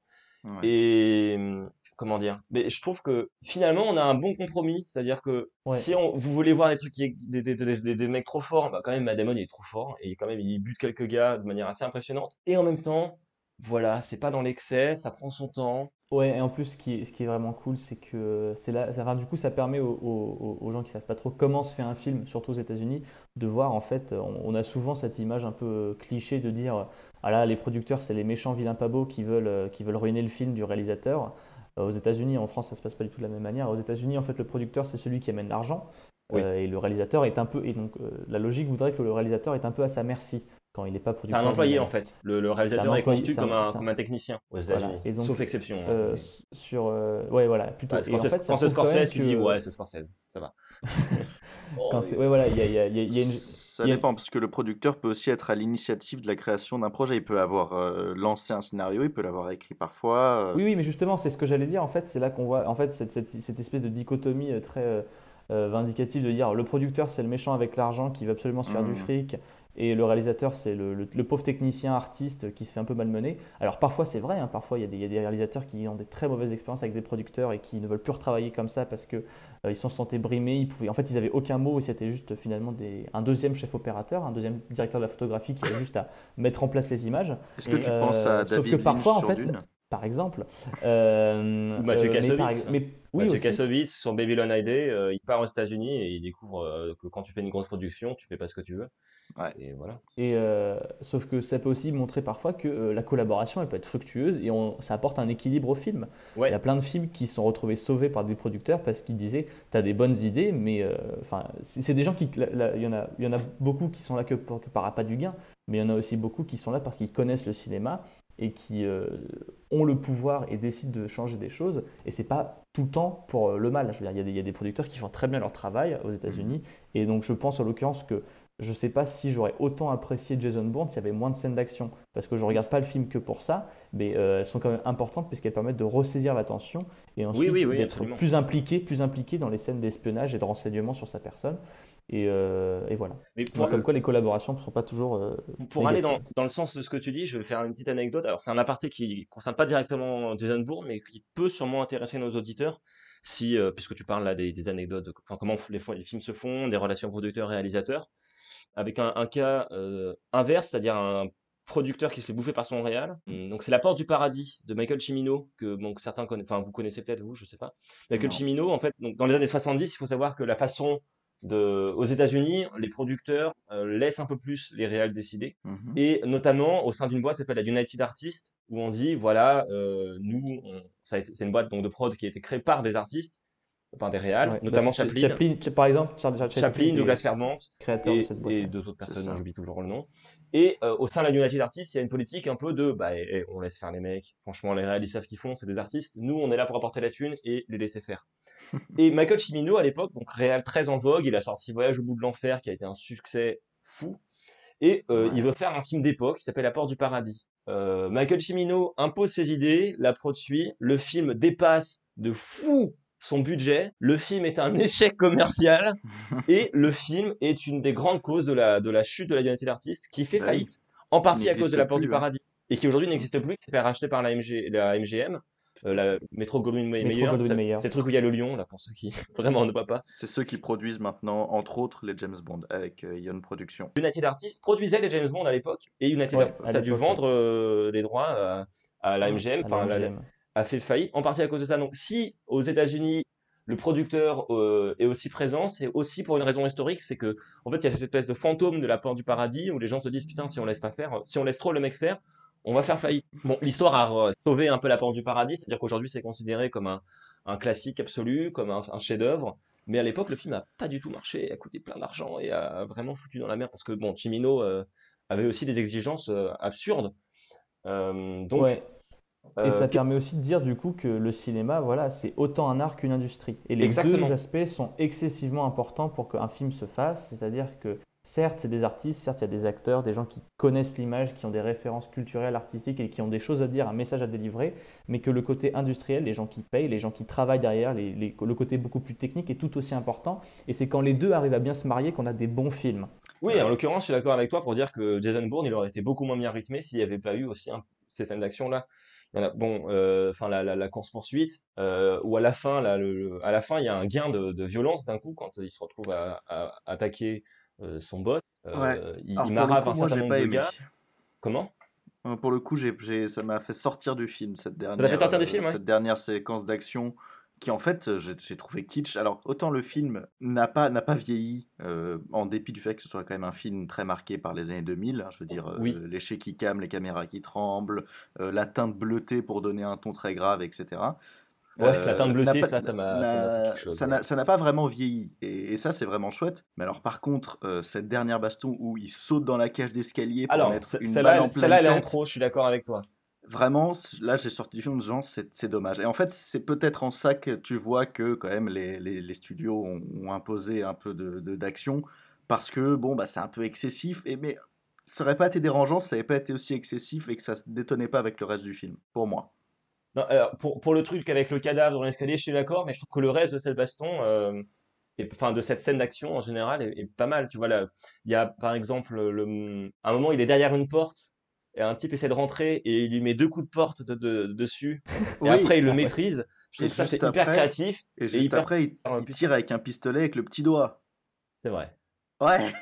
[SPEAKER 4] Ouais.
[SPEAKER 2] Et hum, comment dire? Mais je trouve que finalement on a un bon compromis, c'est-à-dire que
[SPEAKER 3] Ouais.
[SPEAKER 2] si on, vous voulez voir des trucs qui des, des, des, des- des mecs trop forts, bah quand même Matt Damon il est trop fort et quand même il bute quelques gars de manière assez impressionnante. Et en même temps, voilà, c'est pas dans l'excès, ça prend son temps.
[SPEAKER 3] Ouais, et en plus, ce qui est, ce qui est vraiment cool, c'est que c'est là, enfin, du coup, ça permet aux, aux- aux gens qui savent pas trop comment se fait un film, surtout aux États-Unis, de voir en fait, on, on a souvent cette image un peu cliché de dire, ah là, les producteurs, c'est les méchants vilains pas beaux qui veulent, euh, qui veulent ruiner le film du réalisateur. Euh, aux États-Unis, en France, ça se passe pas du tout de la même manière. Aux États-Unis, en fait, le producteur, c'est celui qui amène l'argent,
[SPEAKER 2] Oui.
[SPEAKER 3] Euh, et le réalisateur est un peu, et donc euh, la logique voudrait que le réalisateur est un peu à sa merci quand il n'est pas
[SPEAKER 2] C'est
[SPEAKER 3] producteur.
[SPEAKER 2] un employé en fait. Le, le réalisateur est
[SPEAKER 3] employé,
[SPEAKER 2] conçu
[SPEAKER 3] c'est
[SPEAKER 2] comme un,
[SPEAKER 3] c'est
[SPEAKER 2] comme un technicien aux. États-Unis, sauf exception. hein,
[SPEAKER 3] Euh,
[SPEAKER 2] mais-
[SPEAKER 3] sur, euh, ouais, voilà, plutôt.
[SPEAKER 2] Ouais,
[SPEAKER 3] Et en
[SPEAKER 2] Scorsese,
[SPEAKER 3] fait, ça
[SPEAKER 2] Scorsese,
[SPEAKER 3] prouve quand
[SPEAKER 2] Scorsese, tu dis ouais, c'est Scorsese, ça va.
[SPEAKER 3] quand c'est- ouais, voilà, il y a, il y a- il y a- il y a une.
[SPEAKER 4] Ça dépend, parce que le producteur peut aussi être à l'initiative de la création d'un projet. Il peut avoir euh, lancé un scénario, il peut l'avoir écrit parfois. euh,
[SPEAKER 3] Oui, oui, mais justement, c'est ce que j'allais dire. En fait, c'est là qu'on voit en fait cette, cette- cette espèce de dichotomie très vindicative de dire le producteur c'est le méchant avec l'argent qui veut absolument se faire du
[SPEAKER 4] Mhm.
[SPEAKER 3] fric et le réalisateur c'est le, le- le pauvre technicien artiste qui se fait un peu malmener. Alors parfois c'est vrai, hein, parfois il y, a des- il y a des réalisateurs qui ont des très mauvaises expériences avec des producteurs et qui ne veulent plus retravailler comme ça parce que euh, ils se sont sentis brimés. Ils pouvaient, en fait, ils avaient aucun mot et c'était juste finalement des, un deuxième chef opérateur, un deuxième directeur de la photographie qui avait juste à mettre en place les images.
[SPEAKER 4] Est-ce que tu
[SPEAKER 3] Euh,
[SPEAKER 4] penses à
[SPEAKER 3] sauf
[SPEAKER 4] David
[SPEAKER 3] que
[SPEAKER 4] Lynch
[SPEAKER 3] parfois, en
[SPEAKER 4] sur
[SPEAKER 3] fait,
[SPEAKER 4] Dune?
[SPEAKER 3] par exemple. Euh,
[SPEAKER 2] Mathieu
[SPEAKER 3] euh, mais par
[SPEAKER 2] Kassovitz.
[SPEAKER 3] ex- mais, oui,
[SPEAKER 2] Mathieu
[SPEAKER 3] aussi.
[SPEAKER 2] Kassovitz, sur Babylon ID, euh, il part aux États-Unis et il découvre euh, que quand tu fais une grosse production, tu fais pas ce que tu veux.
[SPEAKER 4] Ouais.
[SPEAKER 2] Et voilà.
[SPEAKER 3] Et, euh, sauf que ça peut aussi montrer parfois que euh, la collaboration elle peut être fructueuse et on- ça apporte un équilibre au film.
[SPEAKER 2] Ouais.
[SPEAKER 3] Il y a plein de films qui se sont retrouvés sauvés par des producteurs parce qu'ils disaient tu as des bonnes idées, mais euh, enfin c'est c'est des gens qui. Il y, en a, y en a beaucoup qui sont là que, pour, que par appât du gain, mais il y en a aussi beaucoup qui sont là parce qu'ils connaissent le cinéma et qui ont le pouvoir et décident de changer des choses. Et c'est pas tout le temps pour le mal. Je veux dire, il y, y a des producteurs qui font très bien leur travail aux États-Unis. Et donc je pense en l'occurrence que je sais pas si j'aurais autant apprécié Jason Bourne s'il y avait moins de scènes d'action. Parce que je regarde pas le film que pour ça, mais euh, elles sont quand même importantes puisqu'elles permettent de ressaisir l'attention et ensuite
[SPEAKER 2] oui, oui,
[SPEAKER 3] d'être plus impliqué, plus impliqué dans les scènes d'espionnage et de renseignement sur sa personne. Et, euh, et voilà.
[SPEAKER 2] Mais pour,
[SPEAKER 3] comme quoi les collaborations ne sont pas toujours. euh,
[SPEAKER 2] pour aller dans, le sens de ce que tu dis, je vais faire une petite anecdote. Alors, c'est un aparté qui concerne pas directement Jason Bourne, mais qui peut sûrement intéresser nos auditeurs. Si, euh, puisque tu parles là des, des anecdotes, enfin, comment les, les films se font, des relations producteur-réalisateur, avec un, un cas euh, inverse, c'est-à-dire un producteur qui se fait bouffer par son réal. Hum, Donc c'est La Porte du Paradis de Michael Cimino que bon, certains connaissent, enfin vous connaissez peut-être vous, je sais pas. Michael
[SPEAKER 4] Non.
[SPEAKER 2] Cimino, en fait, donc, dans les années 70, il faut savoir que la façon de, aux États-Unis, les producteurs euh, laissent un peu plus les réals décider.
[SPEAKER 4] Mhm.
[SPEAKER 2] Et notamment au sein d'une boîte qui s'appelle la United Artists, où on dit voilà, euh, nous, c'est une boîte donc de prod qui a été créée par des artistes, par des réals,
[SPEAKER 3] Ouais.
[SPEAKER 2] notamment
[SPEAKER 3] Bah,
[SPEAKER 2] Chaplin,
[SPEAKER 3] Chaplin, Ch- par exemple, Charles, Charles
[SPEAKER 2] Chaplin,
[SPEAKER 3] est
[SPEAKER 2] Douglas Fairbanks
[SPEAKER 3] de
[SPEAKER 2] et, et deux autres personnes dont j'oublie toujours le nom. Et euh, au sein de la United Artists, il y a une politique un peu de bah eh, eh, on laisse faire les mecs. Franchement, les réalistes savent ce qu'ils font, c'est des artistes. Nous, on est là pour apporter la thune et les laisser faire. et Michael Cimino à l'époque, donc réal très en vogue, il a sorti Voyage au bout de l'enfer qui a été un succès fou. Et euh,
[SPEAKER 4] Ouais.
[SPEAKER 2] il veut faire un film d'époque qui s'appelle La Porte du Paradis. Euh, Michael Cimino impose ses idées, la prod suit, le film dépasse de fou son budget, le film est un échec commercial et le film est une des grandes causes de la, de la chute de la United Artists qui fait
[SPEAKER 4] Bah
[SPEAKER 2] faillite en partie à cause de la Porte du
[SPEAKER 4] ouais.
[SPEAKER 2] Paradis, et qui aujourd'hui n'existe plus, qui s'est fait racheter par la, MG, la MGM, euh, la Metro Goldwyn Mayer. C'est le truc où il y a le lion, là, pour ceux qui vraiment ne voient pas.
[SPEAKER 4] C'est ceux qui produisent maintenant, entre autres, les James Bond avec euh, Ion Productions.
[SPEAKER 2] United Artists produisait les James Bond à l'époque, et United
[SPEAKER 3] Ouais,
[SPEAKER 2] Artists a dû vendre euh, les droits à, à la MGM,
[SPEAKER 3] à la
[SPEAKER 2] enfin, la-
[SPEAKER 3] MGM.
[SPEAKER 2] A fait faillite, en partie à cause de ça. Donc, si aux États-Unis, le producteur euh, est aussi présent, c'est aussi pour une raison historique, c'est que en fait, il y a cette espèce de fantôme de la porte du paradis où les gens se disent putain, si on laisse pas faire, si on laisse trop le mec faire, on va faire faillite. Bon, l'histoire a euh, sauvé un peu la porte du paradis, c'est-à-dire qu'aujourd'hui, c'est considéré comme un, un classique absolu, comme un, chef-d'œuvre. Mais à l'époque, le film n'a pas du tout marché, a coûté plein d'argent et a vraiment foutu dans la merde parce que bon, Chimino euh, avait aussi des exigences absurdes. Donc.
[SPEAKER 3] Et
[SPEAKER 2] euh,
[SPEAKER 3] ça permet aussi de dire du coup que le cinéma, voilà, c'est autant un art qu'une industrie. Et les
[SPEAKER 2] Exactement.
[SPEAKER 3] deux aspects sont excessivement importants pour qu'un film se fasse. C'est-à-dire que certes, c'est des artistes, certes, il y a des acteurs, des gens qui connaissent l'image, qui ont des références culturelles, artistiques et qui ont des choses à dire, un message à délivrer, mais que le côté industriel, les gens qui payent, les gens qui travaillent derrière, les- les- le côté beaucoup plus technique est tout aussi important. Et c'est quand les deux arrivent à bien se marier qu'on a des bons films.
[SPEAKER 2] Oui, en l'occurrence, je suis d'accord avec toi pour dire que Jason Bourne, il aurait été beaucoup moins bien rythmé s'il n'y avait pas eu aussi un- ces scènes d'action-là. Bon, euh, enfin, la, la, la course-poursuite, euh, où à la fin, là, le, à la fin, il y a un gain de, de violence d'un coup quand il se retrouve à, à attaquer euh, son boss.
[SPEAKER 4] Ouais.
[SPEAKER 2] Il, il marave un certain nombre de gars. Comment?
[SPEAKER 4] Pour le coup, j'ai, j'ai- ça m'a fait sortir du film, cette dernière,
[SPEAKER 2] t'a fait sortir du film, ouais.
[SPEAKER 4] cette dernière séquence d'action qui, en fait, euh, j'ai, trouvé kitsch. Alors, autant le film n'a pas, n'a pas vieilli, euh, en dépit du fait que ce soit quand même un film très marqué par les années 2000. hein, je veux dire, euh,
[SPEAKER 2] Oui.
[SPEAKER 4] les shaky cam, les caméras qui tremblent, euh, la teinte bleutée pour donner un ton très grave, etc.
[SPEAKER 2] Ouais, la teinte bleutée,
[SPEAKER 4] pas-
[SPEAKER 2] ça, ça m'a- ça
[SPEAKER 4] n'a- pas vraiment vieilli. Et, et ça, c'est vraiment chouette. Mais alors, par contre, cette dernière baston où il saute dans la cage d'escalier pour
[SPEAKER 2] Alors,
[SPEAKER 4] mettre une
[SPEAKER 2] celle-là,
[SPEAKER 4] balle en pleine
[SPEAKER 2] celle-là, elle est en trop, je suis d'accord avec toi.
[SPEAKER 4] Vraiment, là, j'ai sorti du film en disant c'est dommage. Et en fait, c'est peut-être en ça que tu vois que quand même les, les- studios ont, imposé un peu de de- d'action parce que bon, bah, c'est un peu excessif. Et mais ça aurait pas été dérangeant, si ça n'avait pas été aussi excessif et que ça se détonnait pas avec le reste du film, pour moi.
[SPEAKER 2] Alors, pour, pour le truc avec le cadavre dans l'escalier, je suis d'accord, mais je trouve que le reste de cette baston, euh, et, enfin de cette scène d'action en général, est, pas mal. Tu vois il y a par exemple le, un moment, il est derrière une porte et un type essaie de rentrer et il lui met deux coups de porte de, de- dessus et
[SPEAKER 4] Oui.
[SPEAKER 2] après il le
[SPEAKER 3] ouais.
[SPEAKER 2] maîtrise. Je
[SPEAKER 4] Et
[SPEAKER 2] trouve que ça c'est hyper créatif.
[SPEAKER 4] Et juste
[SPEAKER 2] hyper-
[SPEAKER 4] après, il, il tire avec un pistolet avec le petit doigt.
[SPEAKER 2] C'est vrai.
[SPEAKER 4] Ouais.
[SPEAKER 3] Ouais,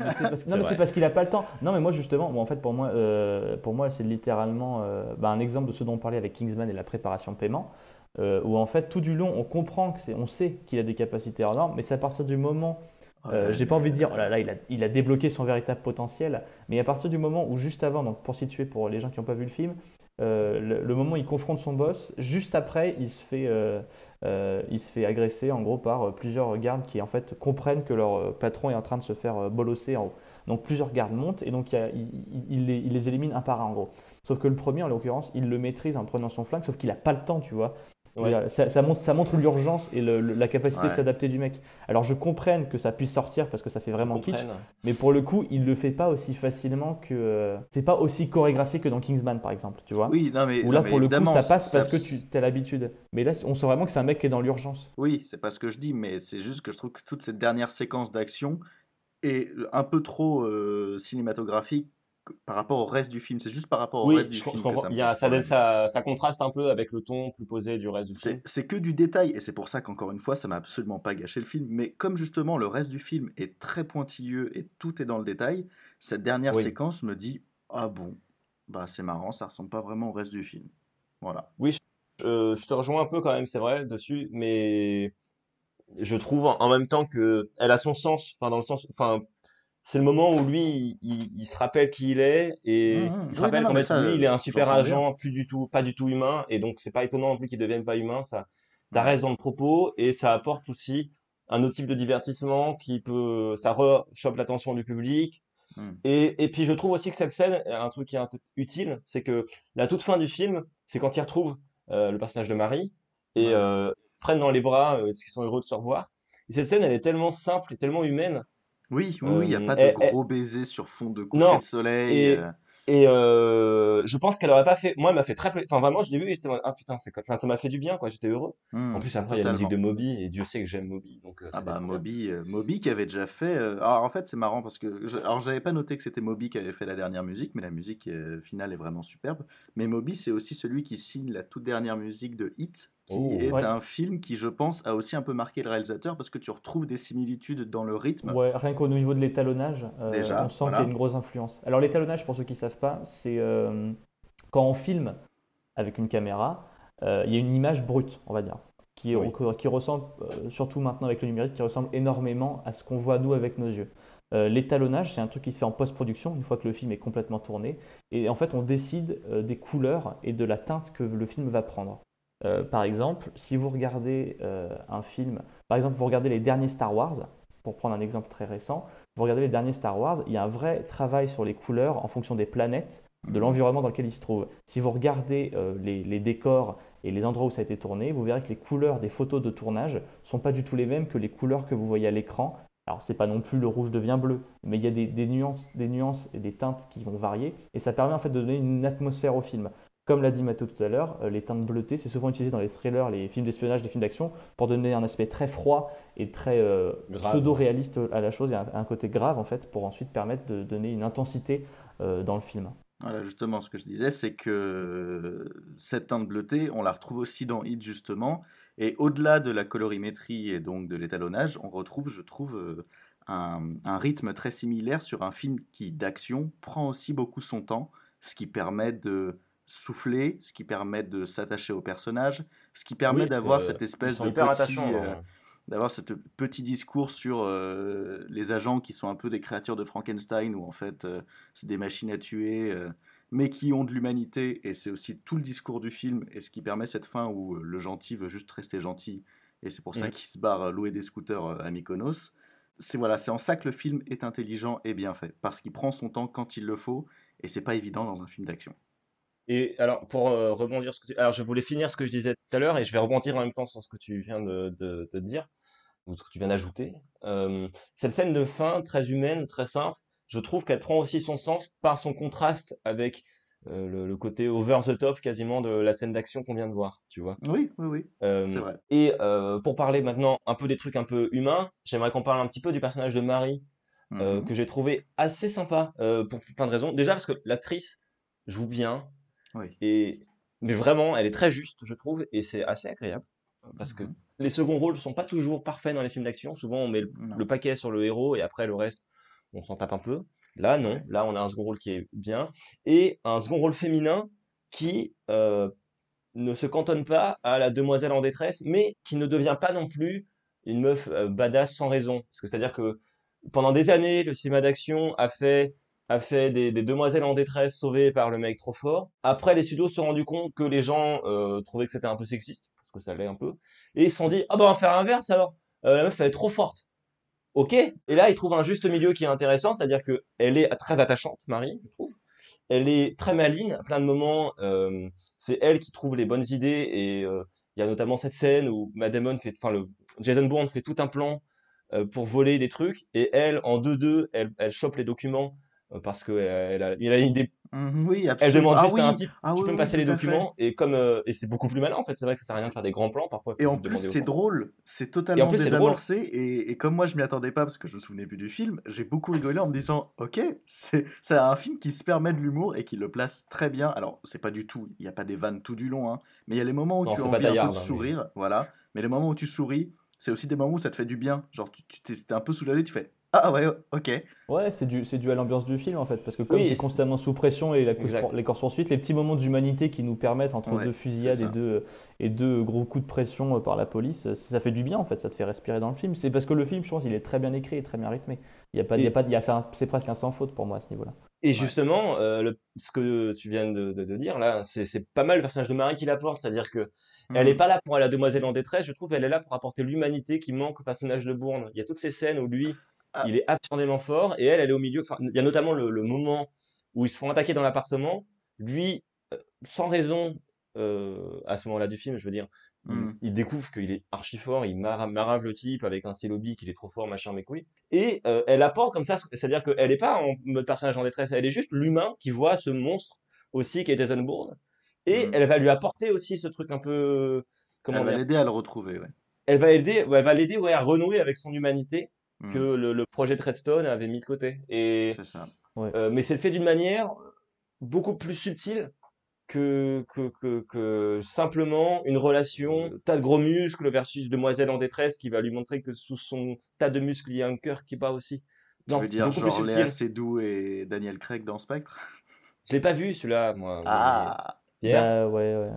[SPEAKER 3] mais c'est parce,
[SPEAKER 2] C'est
[SPEAKER 3] non, mais c'est parce qu'il a pas le temps. Non, mais moi justement, bon, en fait, pour moi, euh, pour moi, c'est littéralement euh, bah, un exemple de ce dont on parlait avec Kingsman et la préparation de paiement, euh, où en fait, tout du long, on comprend que c'est, on sait qu'il a des capacités hors normes, mais c'est à partir du moment, euh, j'ai pas envie de dire, oh là là, il a, il a débloqué son véritable potentiel, mais à partir du moment où juste avant, donc pour situer pour les gens qui n'ont pas vu le film, euh, le, le moment où il confronte son boss, juste après, il se fait, euh, euh, il se fait agresser en gros par euh, plusieurs gardes qui en fait comprennent que leur euh, patron est en train de se faire euh, bolosser en haut. Donc plusieurs gardes montent et donc a- il les, il les élimine un par un en gros. Sauf que le premier en l'occurrence, il le maîtrise en prenant son flingue, sauf qu'il n'a pas le temps, tu vois.
[SPEAKER 2] Ouais.
[SPEAKER 3] Ça, ça montre, ça montre l'urgence et le- le- la capacité de s'adapter du mec. Alors je comprenne que ça puisse sortir parce que ça fait vraiment kitsch, mais pour le coup, il le fait pas aussi facilement que. euh, c'est pas aussi chorégraphié que dans Kingsman par exemple, tu vois.
[SPEAKER 4] Oui, non mais.
[SPEAKER 3] Où
[SPEAKER 4] non,
[SPEAKER 3] là
[SPEAKER 4] mais
[SPEAKER 3] pour le coup, ça passe parce que tu as l'habitude. Mais là, on sent vraiment que c'est un mec qui est dans l'urgence.
[SPEAKER 4] Oui, c'est pas ce que je dis, mais c'est juste que je trouve que toute cette dernière séquence d'action est un peu trop euh, cinématographique par rapport au reste du film. C'est juste par rapport au
[SPEAKER 2] Oui,
[SPEAKER 4] reste du
[SPEAKER 2] je,
[SPEAKER 4] film que ça me
[SPEAKER 2] Il y a, ça, donne- ça, ça contraste un peu avec le ton plus posé du reste du film.
[SPEAKER 4] C'est que du détail, et c'est pour ça qu'encore une fois, ça m'a absolument pas gâché le film. Mais comme justement le reste du film est très pointilleux et tout est dans le détail, cette dernière
[SPEAKER 2] Oui.
[SPEAKER 4] séquence, je me dis ah bon, bah c'est marrant, ça ressemble pas vraiment au reste du film. Voilà.
[SPEAKER 2] Euh, je te rejoins un peu quand même, c'est vrai, dessus, mais je trouve en en même temps que elle a son sens, enfin dans le sens, enfin c'est le moment où lui il, il- il se rappelle qui il est et
[SPEAKER 4] Mhm.
[SPEAKER 2] il se
[SPEAKER 4] Oui,
[SPEAKER 2] rappelle qu'en fait
[SPEAKER 4] ça,
[SPEAKER 2] lui il est un super agent, plus du tout, pas du tout humain et donc c'est pas étonnant non plus qu'il devienne pas humain, ça ça reste dans le propos et ça apporte aussi un autre type de divertissement qui peut, ça rechoppe l'attention du public.
[SPEAKER 4] Hmm.
[SPEAKER 2] Et, et puis je trouve aussi que cette scène, un truc qui est utile, c'est que la toute fin du film, c'est quand ils retrouvent euh, le personnage de Marie et
[SPEAKER 4] Ouais.
[SPEAKER 2] euh, prennent dans les bras euh, parce qu'ils sont heureux de se revoir. Et cette scène, elle est tellement simple et tellement humaine.
[SPEAKER 4] Oui, oui, il n'y a
[SPEAKER 2] Euh,
[SPEAKER 4] pas de gros baisers sur fond de coucher
[SPEAKER 2] non,
[SPEAKER 4] de soleil.
[SPEAKER 2] et-
[SPEAKER 4] euh,
[SPEAKER 2] Et euh, je pense qu'elle aurait pas fait. Moi, elle m'a fait très plaisir. Enfin, vraiment, je l'ai vu et j'étais ah putain, c'est quoi. Enfin, ça m'a fait du bien, quoi. J'étais heureux.
[SPEAKER 4] Hmm,
[SPEAKER 2] En plus, après, il y a la musique de. Moby et Dieu sait que j'aime Moby. Donc, euh,
[SPEAKER 4] Ah bah. Moby, euh, Moby qui avait déjà fait. Alors en fait c'est marrant parce que je... alors j'avais pas noté que c'était Moby qui avait fait la dernière musique, mais la musique finale est vraiment superbe. Mais Moby c'est aussi celui qui signe la toute dernière musique de Hit, qui
[SPEAKER 2] Oh.
[SPEAKER 4] est
[SPEAKER 3] Ouais.
[SPEAKER 4] un film qui je pense a aussi un peu marqué le réalisateur parce que tu retrouves des similitudes dans le rythme.
[SPEAKER 3] Ouais, rien qu'au niveau de l'étalonnage, euh,
[SPEAKER 4] Déjà,
[SPEAKER 3] on sent
[SPEAKER 4] voilà.
[SPEAKER 3] qu'il y a une grosse influence. Alors l'étalonnage, pour ceux qui ne savent pas, c'est euh, quand on filme avec une caméra, euh, il y a une image brute, on va dire, qui,
[SPEAKER 2] Oui.
[SPEAKER 3] qui ressemble, euh, surtout maintenant avec le numérique, qui ressemble énormément à ce qu'on voit nous avec nos yeux. Euh, l'étalonnage, c'est un truc qui se fait en post-production, une fois que le film est complètement tourné. Et en fait, on décide euh, des couleurs et de la teinte que le film va prendre. Euh, par exemple, si vous regardez euh, un film, par exemple, vous regardez les derniers Star Wars, pour prendre un exemple très récent, vous regardez les derniers Star Wars, il y a un vrai travail sur les couleurs en fonction des planètes, de l'environnement dans lequel ils se trouvent. Si vous regardez euh, les, décors et les endroits où ça a été tourné, vous verrez que les couleurs des photos de tournage sont pas du tout les mêmes que les couleurs que vous voyez à l'écran. Alors c'est pas non plus le rouge devient bleu, mais il y a des, des nuances, des nuances et des teintes qui vont varier, et ça permet en fait de donner une atmosphère au film. Comme l'a dit Mathieu tout à l'heure, euh, les teintes bleutées, c'est souvent utilisé dans les thrillers, les films d'espionnage, les films d'action, pour donner un aspect très froid et très euh, pseudo-réaliste à la chose, et un, un côté grave en fait, pour ensuite permettre de donner une intensité euh, dans le film.
[SPEAKER 4] Voilà, justement, ce que je disais, c'est que cette teinte bleutée, on la retrouve aussi dans Hit, justement. Et au-delà de la colorimétrie et donc de l'étalonnage, on retrouve, je trouve, euh, un, un rythme très similaire sur un film qui, d'action, prend aussi beaucoup son temps, ce qui permet de souffler, ce qui permet de s'attacher au personnage, ce qui permet
[SPEAKER 2] Oui,
[SPEAKER 4] d'avoir
[SPEAKER 2] euh,
[SPEAKER 4] cette espèce de petit, euh,
[SPEAKER 2] hein.
[SPEAKER 4] d'avoir ce petit discours sur euh, les agents qui sont un peu des créatures de Frankenstein, où en fait euh, c'est des machines à tuer, euh, mais qui ont de l'humanité, et c'est aussi tout le discours du film, et ce qui permet cette fin où le gentil veut juste rester gentil, et c'est pour ça qu'il se barre louer des scooters à Mykonos. C'est voilà, c'est en ça que le film est intelligent et bien fait, parce qu'il prend son temps quand il le faut, et c'est pas évident dans un film d'action.
[SPEAKER 2] Et alors, pour euh, rebondir, ce que tu- alors je voulais finir ce que je disais tout à l'heure et je vais rebondir en même temps sur ce que tu viens de, de, de dire, ou ce que tu viens d'ajouter. Euh, cette scène de fin, très humaine, très simple, je trouve qu'elle prend aussi son sens par son contraste avec euh, le, le côté over the top quasiment de la scène d'action qu'on vient de voir, tu vois.
[SPEAKER 4] Oui, oui, oui,
[SPEAKER 2] Euh,
[SPEAKER 4] c'est vrai.
[SPEAKER 2] et euh, pour parler maintenant un peu des trucs un peu humains, j'aimerais qu'on parle un petit peu du personnage de Marie,
[SPEAKER 4] Mhm.
[SPEAKER 2] que j'ai trouvé assez sympa pour plein de raisons. Déjà parce que l'actrice joue bien,
[SPEAKER 4] Oui.
[SPEAKER 2] et mais vraiment, elle est très juste, je trouve, et c'est assez agréable parce que
[SPEAKER 4] Mhm.
[SPEAKER 2] les seconds rôles sont pas toujours parfaits dans les films d'action. Souvent, on met le, paquet sur le héros et après le reste, on s'en tape un peu. Là, non. Là, on a un second rôle qui est bien et un second rôle féminin qui euh, ne se cantonne pas à la demoiselle en détresse, mais qui ne devient pas non plus une meuf euh, badass sans raison. Parce que c'est-à-dire que pendant des années, le cinéma d'action a fait a fait des, demoiselles en détresse sauvées par le mec trop fort. Après, les studios se sont rendus compte que les gens euh, trouvaient que c'était un peu sexiste, parce que ça l'est un peu, et ils se sont dit ah bah on va faire inverse alors. Euh, la meuf elle est trop forte. Ok. Et là, ils trouvent un juste milieu qui est intéressant, c'est-à-dire que elle est très attachante, Marie, je trouve. Elle est très maligne à plein de moments. euh, c'est elle qui trouve les bonnes idées et il y a notamment cette scène où Matt Damon fait, enfin le Jason Bourne fait tout un plan pour voler des trucs et elle en 2-2 elle, elle chope les documents parce que elle, elle a, une idée.
[SPEAKER 4] Mhm, oui,
[SPEAKER 2] Elle
[SPEAKER 4] absolument.
[SPEAKER 2] demande
[SPEAKER 4] Ah
[SPEAKER 2] juste à un
[SPEAKER 4] oui,
[SPEAKER 2] type,
[SPEAKER 4] ah
[SPEAKER 2] tu
[SPEAKER 4] oui,
[SPEAKER 2] peux me
[SPEAKER 4] oui,
[SPEAKER 2] passer les documents et comme euh, et c'est beaucoup plus malin en fait. C'est vrai que ça sert à rien de faire des grands plans parfois.
[SPEAKER 4] Et en plus, c'est drôle, c'est totalement
[SPEAKER 2] plus, c'est drôle.
[SPEAKER 4] désamorcé. Et, et comme moi, je m'y attendais pas parce que je me souvenais plus du film, j'ai beaucoup rigolé en me disant Ok, c'est c'est un film qui se permet de l'humour et qui le place très bien. Alors, c'est pas du tout, il n'y a pas des vannes tout du long, hein, mais il y a les moments où
[SPEAKER 2] Non,
[SPEAKER 4] tu as
[SPEAKER 2] c'est
[SPEAKER 4] envie un peu de
[SPEAKER 2] hein, mais-
[SPEAKER 4] sourire, voilà. Mais les moments où tu souris, c'est aussi des moments où ça te fait du bien. Genre, tu t'es un peu soulagé, tu fais Ah ouais, ok.
[SPEAKER 3] Ouais, c'est dû, c'est dû à l'ambiance du film en fait, parce que comme
[SPEAKER 2] Oui,
[SPEAKER 3] tu es constamment sous pression et la course,
[SPEAKER 2] Exact.
[SPEAKER 3] les courses poursuites, les petits moments d'humanité qui nous permettent entre
[SPEAKER 4] Ouais,
[SPEAKER 3] deux fusillades et deux, et deux gros coups de pression euh, par la police, euh, ça fait du bien en fait, ça te fait respirer dans le film. C'est parce que le film, je pense, il est très bien écrit et très bien rythmé. Il y a pas, il y a pas, il y a, c'est presque un sans faute pour moi à ce niveau-là.
[SPEAKER 2] Et justement, euh, le- ce que tu viens de, de- de dire là, c'est c'est pas mal le personnage de Marie qui l'apporte, c'est-à-dire que elle est
[SPEAKER 4] Mhm.
[SPEAKER 2] pas là pour la demoiselle en détresse, je trouve, elle est là pour apporter l'humanité qui manque au personnage de Bourne. Il y a toutes ces scènes où lui,
[SPEAKER 4] Ah.
[SPEAKER 2] il est absurdément fort, et elle, elle est au milieu. Enfin, il y a notamment le, le moment où ils se font attaquer dans l'appartement. Lui, euh, sans raison, euh, à ce moment-là du film, je veux dire, Il, il découvre qu'il est archi fort, il mara- marave le type avec un stylo bic, il est trop fort, machin, mes couilles. Et euh, elle apporte comme ça, c'est-à-dire qu'elle est pas en mode personnage en détresse, elle est juste l'humain qui voit ce monstre aussi qui est Jason Bourne. Et
[SPEAKER 4] Mhm.
[SPEAKER 2] elle va lui apporter aussi ce truc un peu, comment
[SPEAKER 4] Elle va l'aider à le retrouver, ouais.
[SPEAKER 2] elle va aider, elle va l'aider ouais, à renouer avec son humanité Que le, le projet de Redstone avait mis de côté. Et
[SPEAKER 4] C'est ça.
[SPEAKER 2] euh, mais c'est fait d'une manière beaucoup plus subtile que, que, que, que simplement une relation tas de gros muscles versus demoiselle en détresse qui va lui montrer que sous son tas de muscles il y a un cœur qui bat aussi.
[SPEAKER 4] Tu
[SPEAKER 2] Non,
[SPEAKER 4] veux dire
[SPEAKER 2] beaucoup plus
[SPEAKER 4] genre Léa. Seydoux et Daniel Craig dans Spectre?
[SPEAKER 2] Je l'ai pas vu celui-là, moi.
[SPEAKER 4] Ah
[SPEAKER 2] mais- Pierre?
[SPEAKER 3] Bah, ouais, ouais.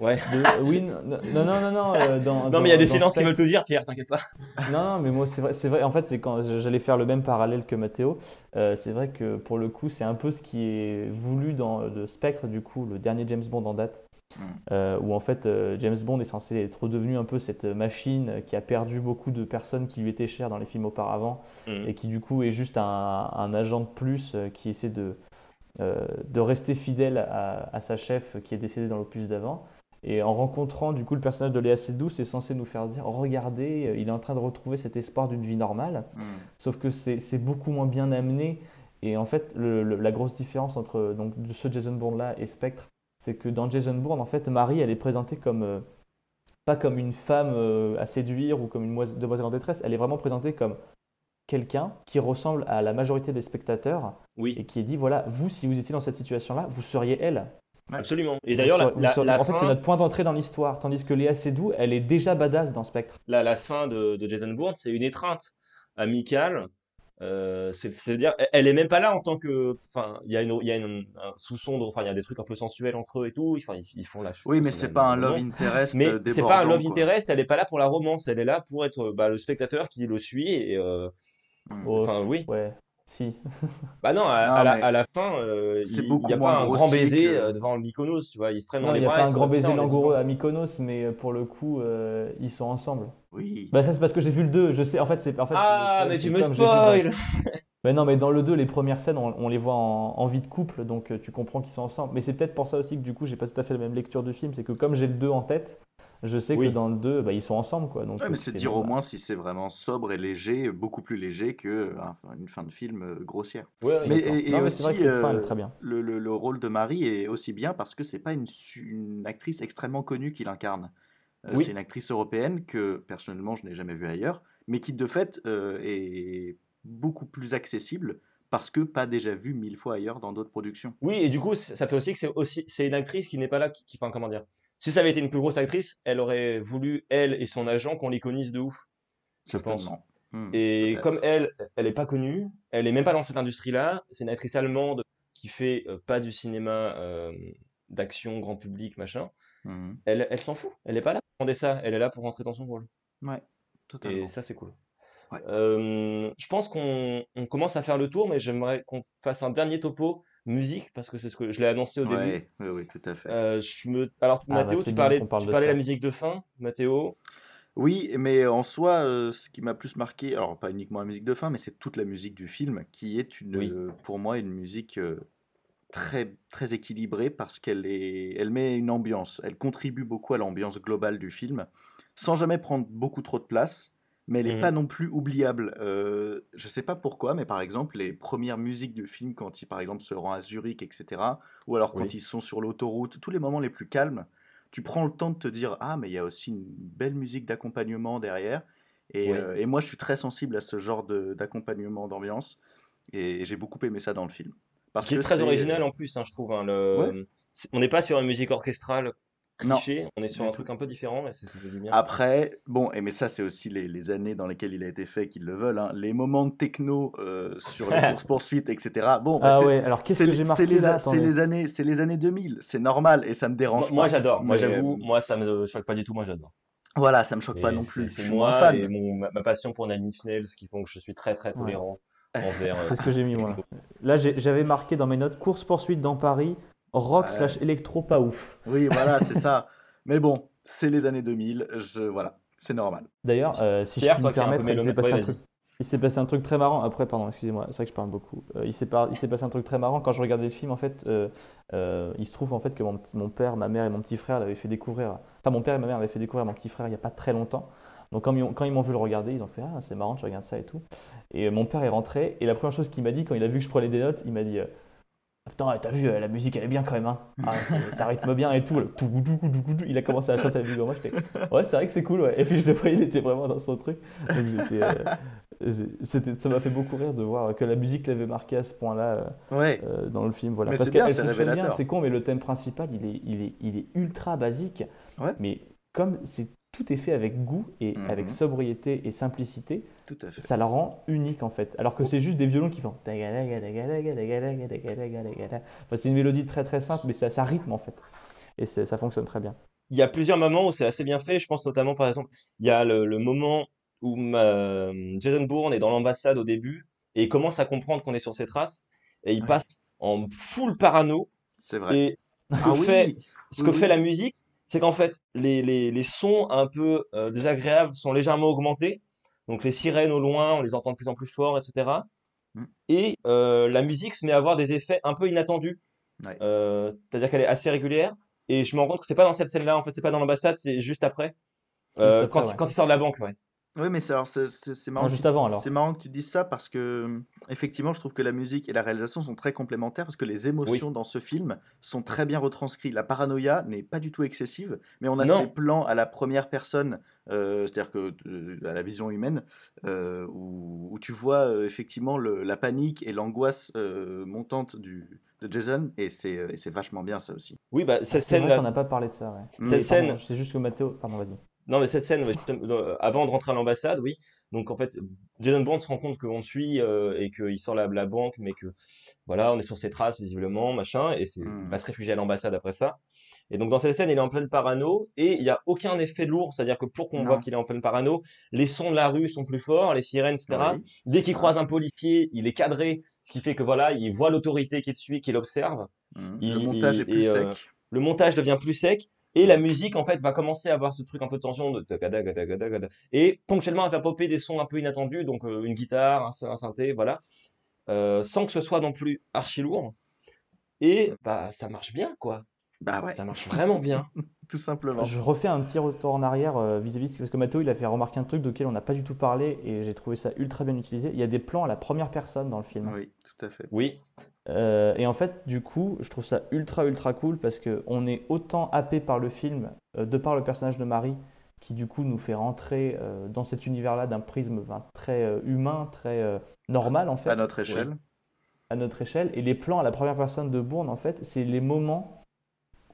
[SPEAKER 2] Ouais.
[SPEAKER 3] De- oui, non, non, non, non, non, euh, dans,
[SPEAKER 2] Non, mais il y a des silences qui veulent te dire, Pierre, t'inquiète pas.
[SPEAKER 3] Non, non, mais moi, c'est vrai, c'est vrai. En fait, c'est quand j'allais faire le même parallèle que Mathéo. euh, c'est vrai que pour le coup, c'est un peu ce qui est voulu dans le Spectre, du coup, le dernier James Bond en date,
[SPEAKER 4] Mm.
[SPEAKER 3] euh, où en fait, euh, James Bond est censé être devenu un peu cette machine qui a perdu beaucoup de personnes qui lui étaient chères dans les films auparavant,
[SPEAKER 2] Mhm.
[SPEAKER 3] et qui du coup est juste un, un agent de plus euh, qui essaie de, euh, de rester fidèle à, à sa chef qui est décédée dans l'opus d'avant. Et en rencontrant du coup le personnage de Léa Seydoux, c'est censé nous faire dire regardez, euh, il est en train de retrouver cet espoir d'une vie normale.
[SPEAKER 4] Hmm.
[SPEAKER 3] Sauf que c'est beaucoup moins bien amené. Et en fait, le- le- la grosse différence entre donc, de ce Jason Bourne là et Spectre, c'est que dans Jason Bourne, en fait, Marie, elle est présentée comme euh, pas comme une femme euh, à séduire ou comme une moise- demoiselle en détresse. Elle est vraiment présentée comme quelqu'un qui ressemble à la majorité des spectateurs
[SPEAKER 2] Oui,
[SPEAKER 3] et qui est dit voilà, vous, si vous étiez dans cette situation-là, vous seriez elle.
[SPEAKER 2] Absolument. Et d'ailleurs, la, la,
[SPEAKER 3] en fait, c'est notre point d'entrée dans l'histoire. Tandis que Léa Seydoux, elle est déjà badass dans Spectre.
[SPEAKER 2] la, la fin de, de Jason Bourne, c'est une étreinte amicale. Euh, c'est, c'est dire, elle- est même pas là en tant que, enfin, il y a une, il y a une, un sous-son, enfin, il y a des trucs un peu sensuels entre eux et tout. Enfin, ils, ils font la chose.
[SPEAKER 4] Oui, mais c'est pas un love interest
[SPEAKER 2] Mais c'est pas un love
[SPEAKER 4] quoi.
[SPEAKER 2] interest. Elle est pas là pour la romance. Elle est là pour être bah, le spectateur qui le suit et, euh,
[SPEAKER 4] Hmm.
[SPEAKER 3] Oh,
[SPEAKER 2] enfin, oui.
[SPEAKER 3] Ouais, si.
[SPEAKER 2] Bah non, à,
[SPEAKER 4] Non,
[SPEAKER 2] à la,
[SPEAKER 4] mais
[SPEAKER 2] à la fin, euh, il n'y a pas un grand baiser
[SPEAKER 4] que-
[SPEAKER 2] euh, devant le Mykonos, tu vois. Ils se prennent dans les
[SPEAKER 3] il n'y a
[SPEAKER 2] bras.
[SPEAKER 3] pas un grand baiser langoureux à Mykonos, mais euh, pour le coup, euh, ils sont ensemble.
[SPEAKER 4] Oui.
[SPEAKER 3] Bah ça c'est parce que j'ai vu le 2, je sais, en fait c'est... En fait,
[SPEAKER 2] Ah, mais tu me spoil
[SPEAKER 3] Mais non, mais dans le 2, les premières scènes, on, on les voit en, en vie de couple, donc tu comprends qu'ils sont ensemble. Mais c'est peut-être pour ça aussi que du coup, j'ai pas tout à fait la même lecture du film, c'est que comme j'ai le 2 en tête, je sais
[SPEAKER 2] Oui.
[SPEAKER 3] que dans le 2, bah, ils sont ensemble, quoi. Donc,
[SPEAKER 4] Ouais,
[SPEAKER 3] euh,
[SPEAKER 4] mais
[SPEAKER 3] tu
[SPEAKER 4] c'est dire au moins si c'est vraiment sobre et léger, beaucoup plus léger que euh, une fin de film euh, grossière.
[SPEAKER 2] Ouais,
[SPEAKER 4] Mais, et, et
[SPEAKER 3] Non, mais c'est vrai que
[SPEAKER 4] aussi,
[SPEAKER 3] cette fin, elle est
[SPEAKER 4] euh,
[SPEAKER 3] très bien.
[SPEAKER 4] le, le- le rôle de Marie est aussi bien parce que c'est pas une, actrice extrêmement connue qui l'incarne. Euh,
[SPEAKER 2] Oui.
[SPEAKER 4] C'est une actrice européenne que personnellement je n'ai jamais vue ailleurs, mais qui de fait euh, est beaucoup plus accessible parce que pas déjà vue mille fois ailleurs dans d'autres productions.
[SPEAKER 2] Oui, et du coup, ça fait aussi que c'est aussi c'est une actrice qui n'est pas là, qui, qui- enfin comment dire. Si ça avait été une plus grosse actrice, elle aurait voulu elle et son agent qu'on l'iconise de ouf. Je pense.
[SPEAKER 4] Hmm,
[SPEAKER 2] Et comme elle, elle est pas connue, elle est même pas dans cette industrie-là. C'est une actrice allemande qui fait euh, pas du cinéma euh, d'action grand public machin.
[SPEAKER 4] Mhm.
[SPEAKER 2] Elle, elle s'en fout. Elle est pas là pour demander ça. Elle est là pour rentrer dans son rôle.
[SPEAKER 4] Ouais, totalement.
[SPEAKER 2] Et ça, c'est cool.
[SPEAKER 4] Ouais.
[SPEAKER 2] Euh, je pense qu'on on commence à faire le tour, mais j'aimerais qu'on fasse un dernier topo musique parce que c'est ce que je l'ai annoncé au début.
[SPEAKER 4] Oui, oui, tout à fait.
[SPEAKER 2] Euh, je me... Alors,
[SPEAKER 3] Ah, bah,
[SPEAKER 2] Mathéo,
[SPEAKER 3] c'est
[SPEAKER 2] tu parlais,
[SPEAKER 3] parle
[SPEAKER 2] tu
[SPEAKER 3] de
[SPEAKER 2] parlais
[SPEAKER 3] ça.
[SPEAKER 2] la musique de fin, Mathéo?
[SPEAKER 4] Oui, mais en soi, euh, ce qui m'a plus marqué, alors pas uniquement la musique de fin, mais c'est toute la musique du film, qui est une,
[SPEAKER 2] Oui.
[SPEAKER 4] euh, pour moi une musique euh, très, très équilibrée parce qu'elle est, elle met une ambiance, elle contribue beaucoup à l'ambiance globale du film, sans jamais prendre beaucoup trop de place, mais elle n'est
[SPEAKER 2] Mhm.
[SPEAKER 4] pas non plus oubliable. Euh, je sais pas pourquoi, mais par exemple, les premières musiques du film, quand il par exemple se rend à Zurich, etc., ou alors quand
[SPEAKER 2] Oui.
[SPEAKER 4] ils sont sur l'autoroute, tous les moments les plus calmes, tu prends le temps de te dire ah mais il y a aussi une belle musique d'accompagnement derrière et,
[SPEAKER 2] Oui.
[SPEAKER 4] euh, et moi je suis très sensible à ce genre d'accompagnement d'ambiance et j'ai beaucoup aimé ça dans le film parce que
[SPEAKER 2] très original en plus, hein, je trouve. hein, le...
[SPEAKER 4] Ouais.
[SPEAKER 2] On n'est pas sur une musique orchestrale
[SPEAKER 4] Non.
[SPEAKER 2] on est sur un truc un peu différent et c'est bien.
[SPEAKER 4] après bon et mais ça c'est aussi les, les années dans lesquelles il a été fait qu'ils le veulent hein. les moments de techno euh, sur les courses poursuites etc bon bah,
[SPEAKER 3] Ah
[SPEAKER 4] c'est-
[SPEAKER 3] ouais, alors qu'est-ce
[SPEAKER 4] c'est
[SPEAKER 3] que
[SPEAKER 4] les-
[SPEAKER 3] j'ai
[SPEAKER 4] c'est
[SPEAKER 3] marqué
[SPEAKER 4] les,
[SPEAKER 3] là
[SPEAKER 4] a- c'est les années c'est les années 2000 c'est normal et ça me dérange
[SPEAKER 2] Moi, moi,
[SPEAKER 4] pas
[SPEAKER 2] j'adore, moi j'avoue,
[SPEAKER 4] euh,
[SPEAKER 2] moi ça me choque pas du tout, moi j'adore.
[SPEAKER 4] voilà ça me choque pas non plus je
[SPEAKER 2] C'est moi
[SPEAKER 4] fan
[SPEAKER 2] et mon, ma, ma passion pour Nine Inch Nails qui font que je suis très très tolérant envers. euh,
[SPEAKER 3] C'est ce que j'ai mis moi. Là, j'avais marqué dans mes notes course poursuite dans Paris, rock
[SPEAKER 4] Ouais.
[SPEAKER 3] slash électro pas ouf.
[SPEAKER 4] oui voilà c'est ça mais bon c'est les années 2000 je voilà c'est normal
[SPEAKER 3] D'ailleurs, euh, si
[SPEAKER 2] Pierre,
[SPEAKER 3] je puis
[SPEAKER 2] toi
[SPEAKER 3] me permettre, il s'est passé
[SPEAKER 2] ouais,
[SPEAKER 3] un truc. Il s'est passé un truc très marrant. Après, pardon, excusez-moi, c'est vrai que je parle beaucoup. Euh, il s'est par- passé un truc très marrant quand je regardais le film. En fait, euh, euh, il se trouve en fait que mon, père, ma mère et mon petit frère l'avaient fait découvrir. Enfin, mon père et ma mère l'avaient fait découvrir mon petit frère il n'y a pas très longtemps. Donc, quand ils, m'ont vu le regarder, ils ont fait Ah, c'est marrant, tu regardes ça et tout. Et mon père est rentré. Et la première chose qu'il m'a dit quand il a vu que je prenais des notes, il m'a dit euh, Putain, t'as vu, euh, la musique elle est bien quand même. Hein. Ah, c'est- ça rythme bien et tout. là. Il a commencé à chanter avec moi. J'étais Ouais, c'est vrai que c'est cool. Ouais. Et puis je le voyais, il était vraiment dans son truc. Donc, euh, ça m'a fait beaucoup rire de voir que la musique l'avait marqué à ce point-là euh,
[SPEAKER 4] Ouais.
[SPEAKER 3] euh, dans le film. Voilà.
[SPEAKER 4] Mais
[SPEAKER 3] Parce qu'elle fonctionne bien, c'est con, mais le thème principal, il est, il est, il est ultra basique.
[SPEAKER 4] Ouais.
[SPEAKER 3] Mais comme c'est tout est fait avec goût et
[SPEAKER 4] Mhm.
[SPEAKER 3] avec sobriété et simplicité,
[SPEAKER 4] Tout à fait.
[SPEAKER 3] ça la rend unique en fait. Alors que c'est juste des violons qui font. Enfin, c'est une mélodie très très simple, mais ça, ça rythme en fait. Et ça fonctionne très bien.
[SPEAKER 2] Il y a plusieurs moments où c'est assez bien fait. Je pense notamment, par exemple, il y a le, le moment où ma- Jason Bourne est dans l'ambassade au début et il commence à comprendre qu'on est sur ses traces et il
[SPEAKER 4] Ouais.
[SPEAKER 2] passe en full parano.
[SPEAKER 4] C'est vrai.
[SPEAKER 2] Et ce
[SPEAKER 4] Ah
[SPEAKER 2] que
[SPEAKER 4] oui,
[SPEAKER 2] fait, ce
[SPEAKER 4] oui,
[SPEAKER 2] que
[SPEAKER 4] oui.
[SPEAKER 2] fait la musique, c'est qu'en fait, les, les, les sons un peu euh, désagréables sont légèrement augmentés. Donc les sirènes au loin, on les entend de plus en plus fort, etc.
[SPEAKER 4] Mm.
[SPEAKER 2] Et euh, la musique se met à avoir des effets un peu inattendus.
[SPEAKER 4] Ouais.
[SPEAKER 2] Euh, c'est-à-dire qu'elle est assez régulière. Et je me rends compte que c'est pas dans cette scène-là, en fait, c'est pas dans l'ambassade, c'est juste après.
[SPEAKER 3] Après,
[SPEAKER 2] quand, il- quand il sort de la banque, ouais.
[SPEAKER 4] Oui, mais c'est alors c'est c'est- c'est marrant.
[SPEAKER 3] Non, juste
[SPEAKER 4] tu-
[SPEAKER 3] avant, alors.
[SPEAKER 4] C'est marrant que tu dises ça parce que effectivement, je trouve que la musique et la réalisation sont très complémentaires parce que les émotions dans ce film sont très bien retranscrites. La paranoïa n'est pas du tout excessive, mais on a
[SPEAKER 2] Non.
[SPEAKER 4] ces plans à la première personne, euh, c'est-à-dire que euh, à la vision humaine, euh, où, où tu vois euh, effectivement le- la panique et l'angoisse euh, montante du, de Jason, et c'est et c'est vachement bien ça aussi.
[SPEAKER 2] Oui, bah,
[SPEAKER 3] Ah,
[SPEAKER 2] cette
[SPEAKER 3] c'est vrai
[SPEAKER 2] scène-là,
[SPEAKER 3] qu'on n'a pas parlé de ça. Ouais.
[SPEAKER 2] Cette
[SPEAKER 3] Et
[SPEAKER 2] scène,
[SPEAKER 3] pardon, C'est juste que Mathéo. Pardon, vas-y.
[SPEAKER 2] Non, mais cette scène, euh, avant de rentrer à l'ambassade, oui. Donc en fait, Jason Bourne se rend compte qu'on le suit euh, et qu'il sort la, la banque, mais que voilà, on est sur ses traces visiblement, machin, et c'est,
[SPEAKER 4] Mm.
[SPEAKER 2] il va se réfugier à l'ambassade après ça. Et donc dans cette scène, il est en pleine parano et il n'y a aucun effet lourd, c'est-à-dire que pour qu'on voit qu'il est en pleine parano, les sons de la rue sont plus forts, les sirènes, etc.
[SPEAKER 4] Oui,
[SPEAKER 2] Dès qu'il croise un policier, il est cadré, ce qui fait que voilà, il voit l'autorité qui le suit, qui l'observe.
[SPEAKER 4] Mm.
[SPEAKER 2] Il-
[SPEAKER 4] le montage
[SPEAKER 2] il-
[SPEAKER 4] est plus
[SPEAKER 2] et, euh,
[SPEAKER 4] sec.
[SPEAKER 2] le montage devient plus sec et la musique en fait va commencer à avoir ce truc un peu de tension de tagada, gada, gada, gada. et ponctuellement elle va popper des sons un peu inattendus donc euh, une guitare un, sy- un synthé voilà Euh, sans que ce soit non plus archi lourd et bah ça marche bien quoi
[SPEAKER 4] Bah ouais,
[SPEAKER 2] ça marche vraiment bien
[SPEAKER 4] tout simplement.
[SPEAKER 3] Je refais un petit retour en arrière euh, vis-à-vis parce que Mathéo il a fait remarquer un truc duquel on n'a pas du tout parlé et j'ai trouvé ça ultra bien utilisé. Il y a des plans à la première personne dans le film.
[SPEAKER 4] Oui, tout à fait.
[SPEAKER 2] oui
[SPEAKER 3] Euh, et en fait, du coup, je trouve ça ultra ultra cool parce que on est autant happé par le film euh, de par le personnage de Marie qui du coup nous fait rentrer euh, dans cet univers-là d'un prisme ben, très humain, très normal en fait,
[SPEAKER 4] À notre échelle.
[SPEAKER 3] à notre échelle. Et les plans à la première personne de Bourne, en fait, c'est les moments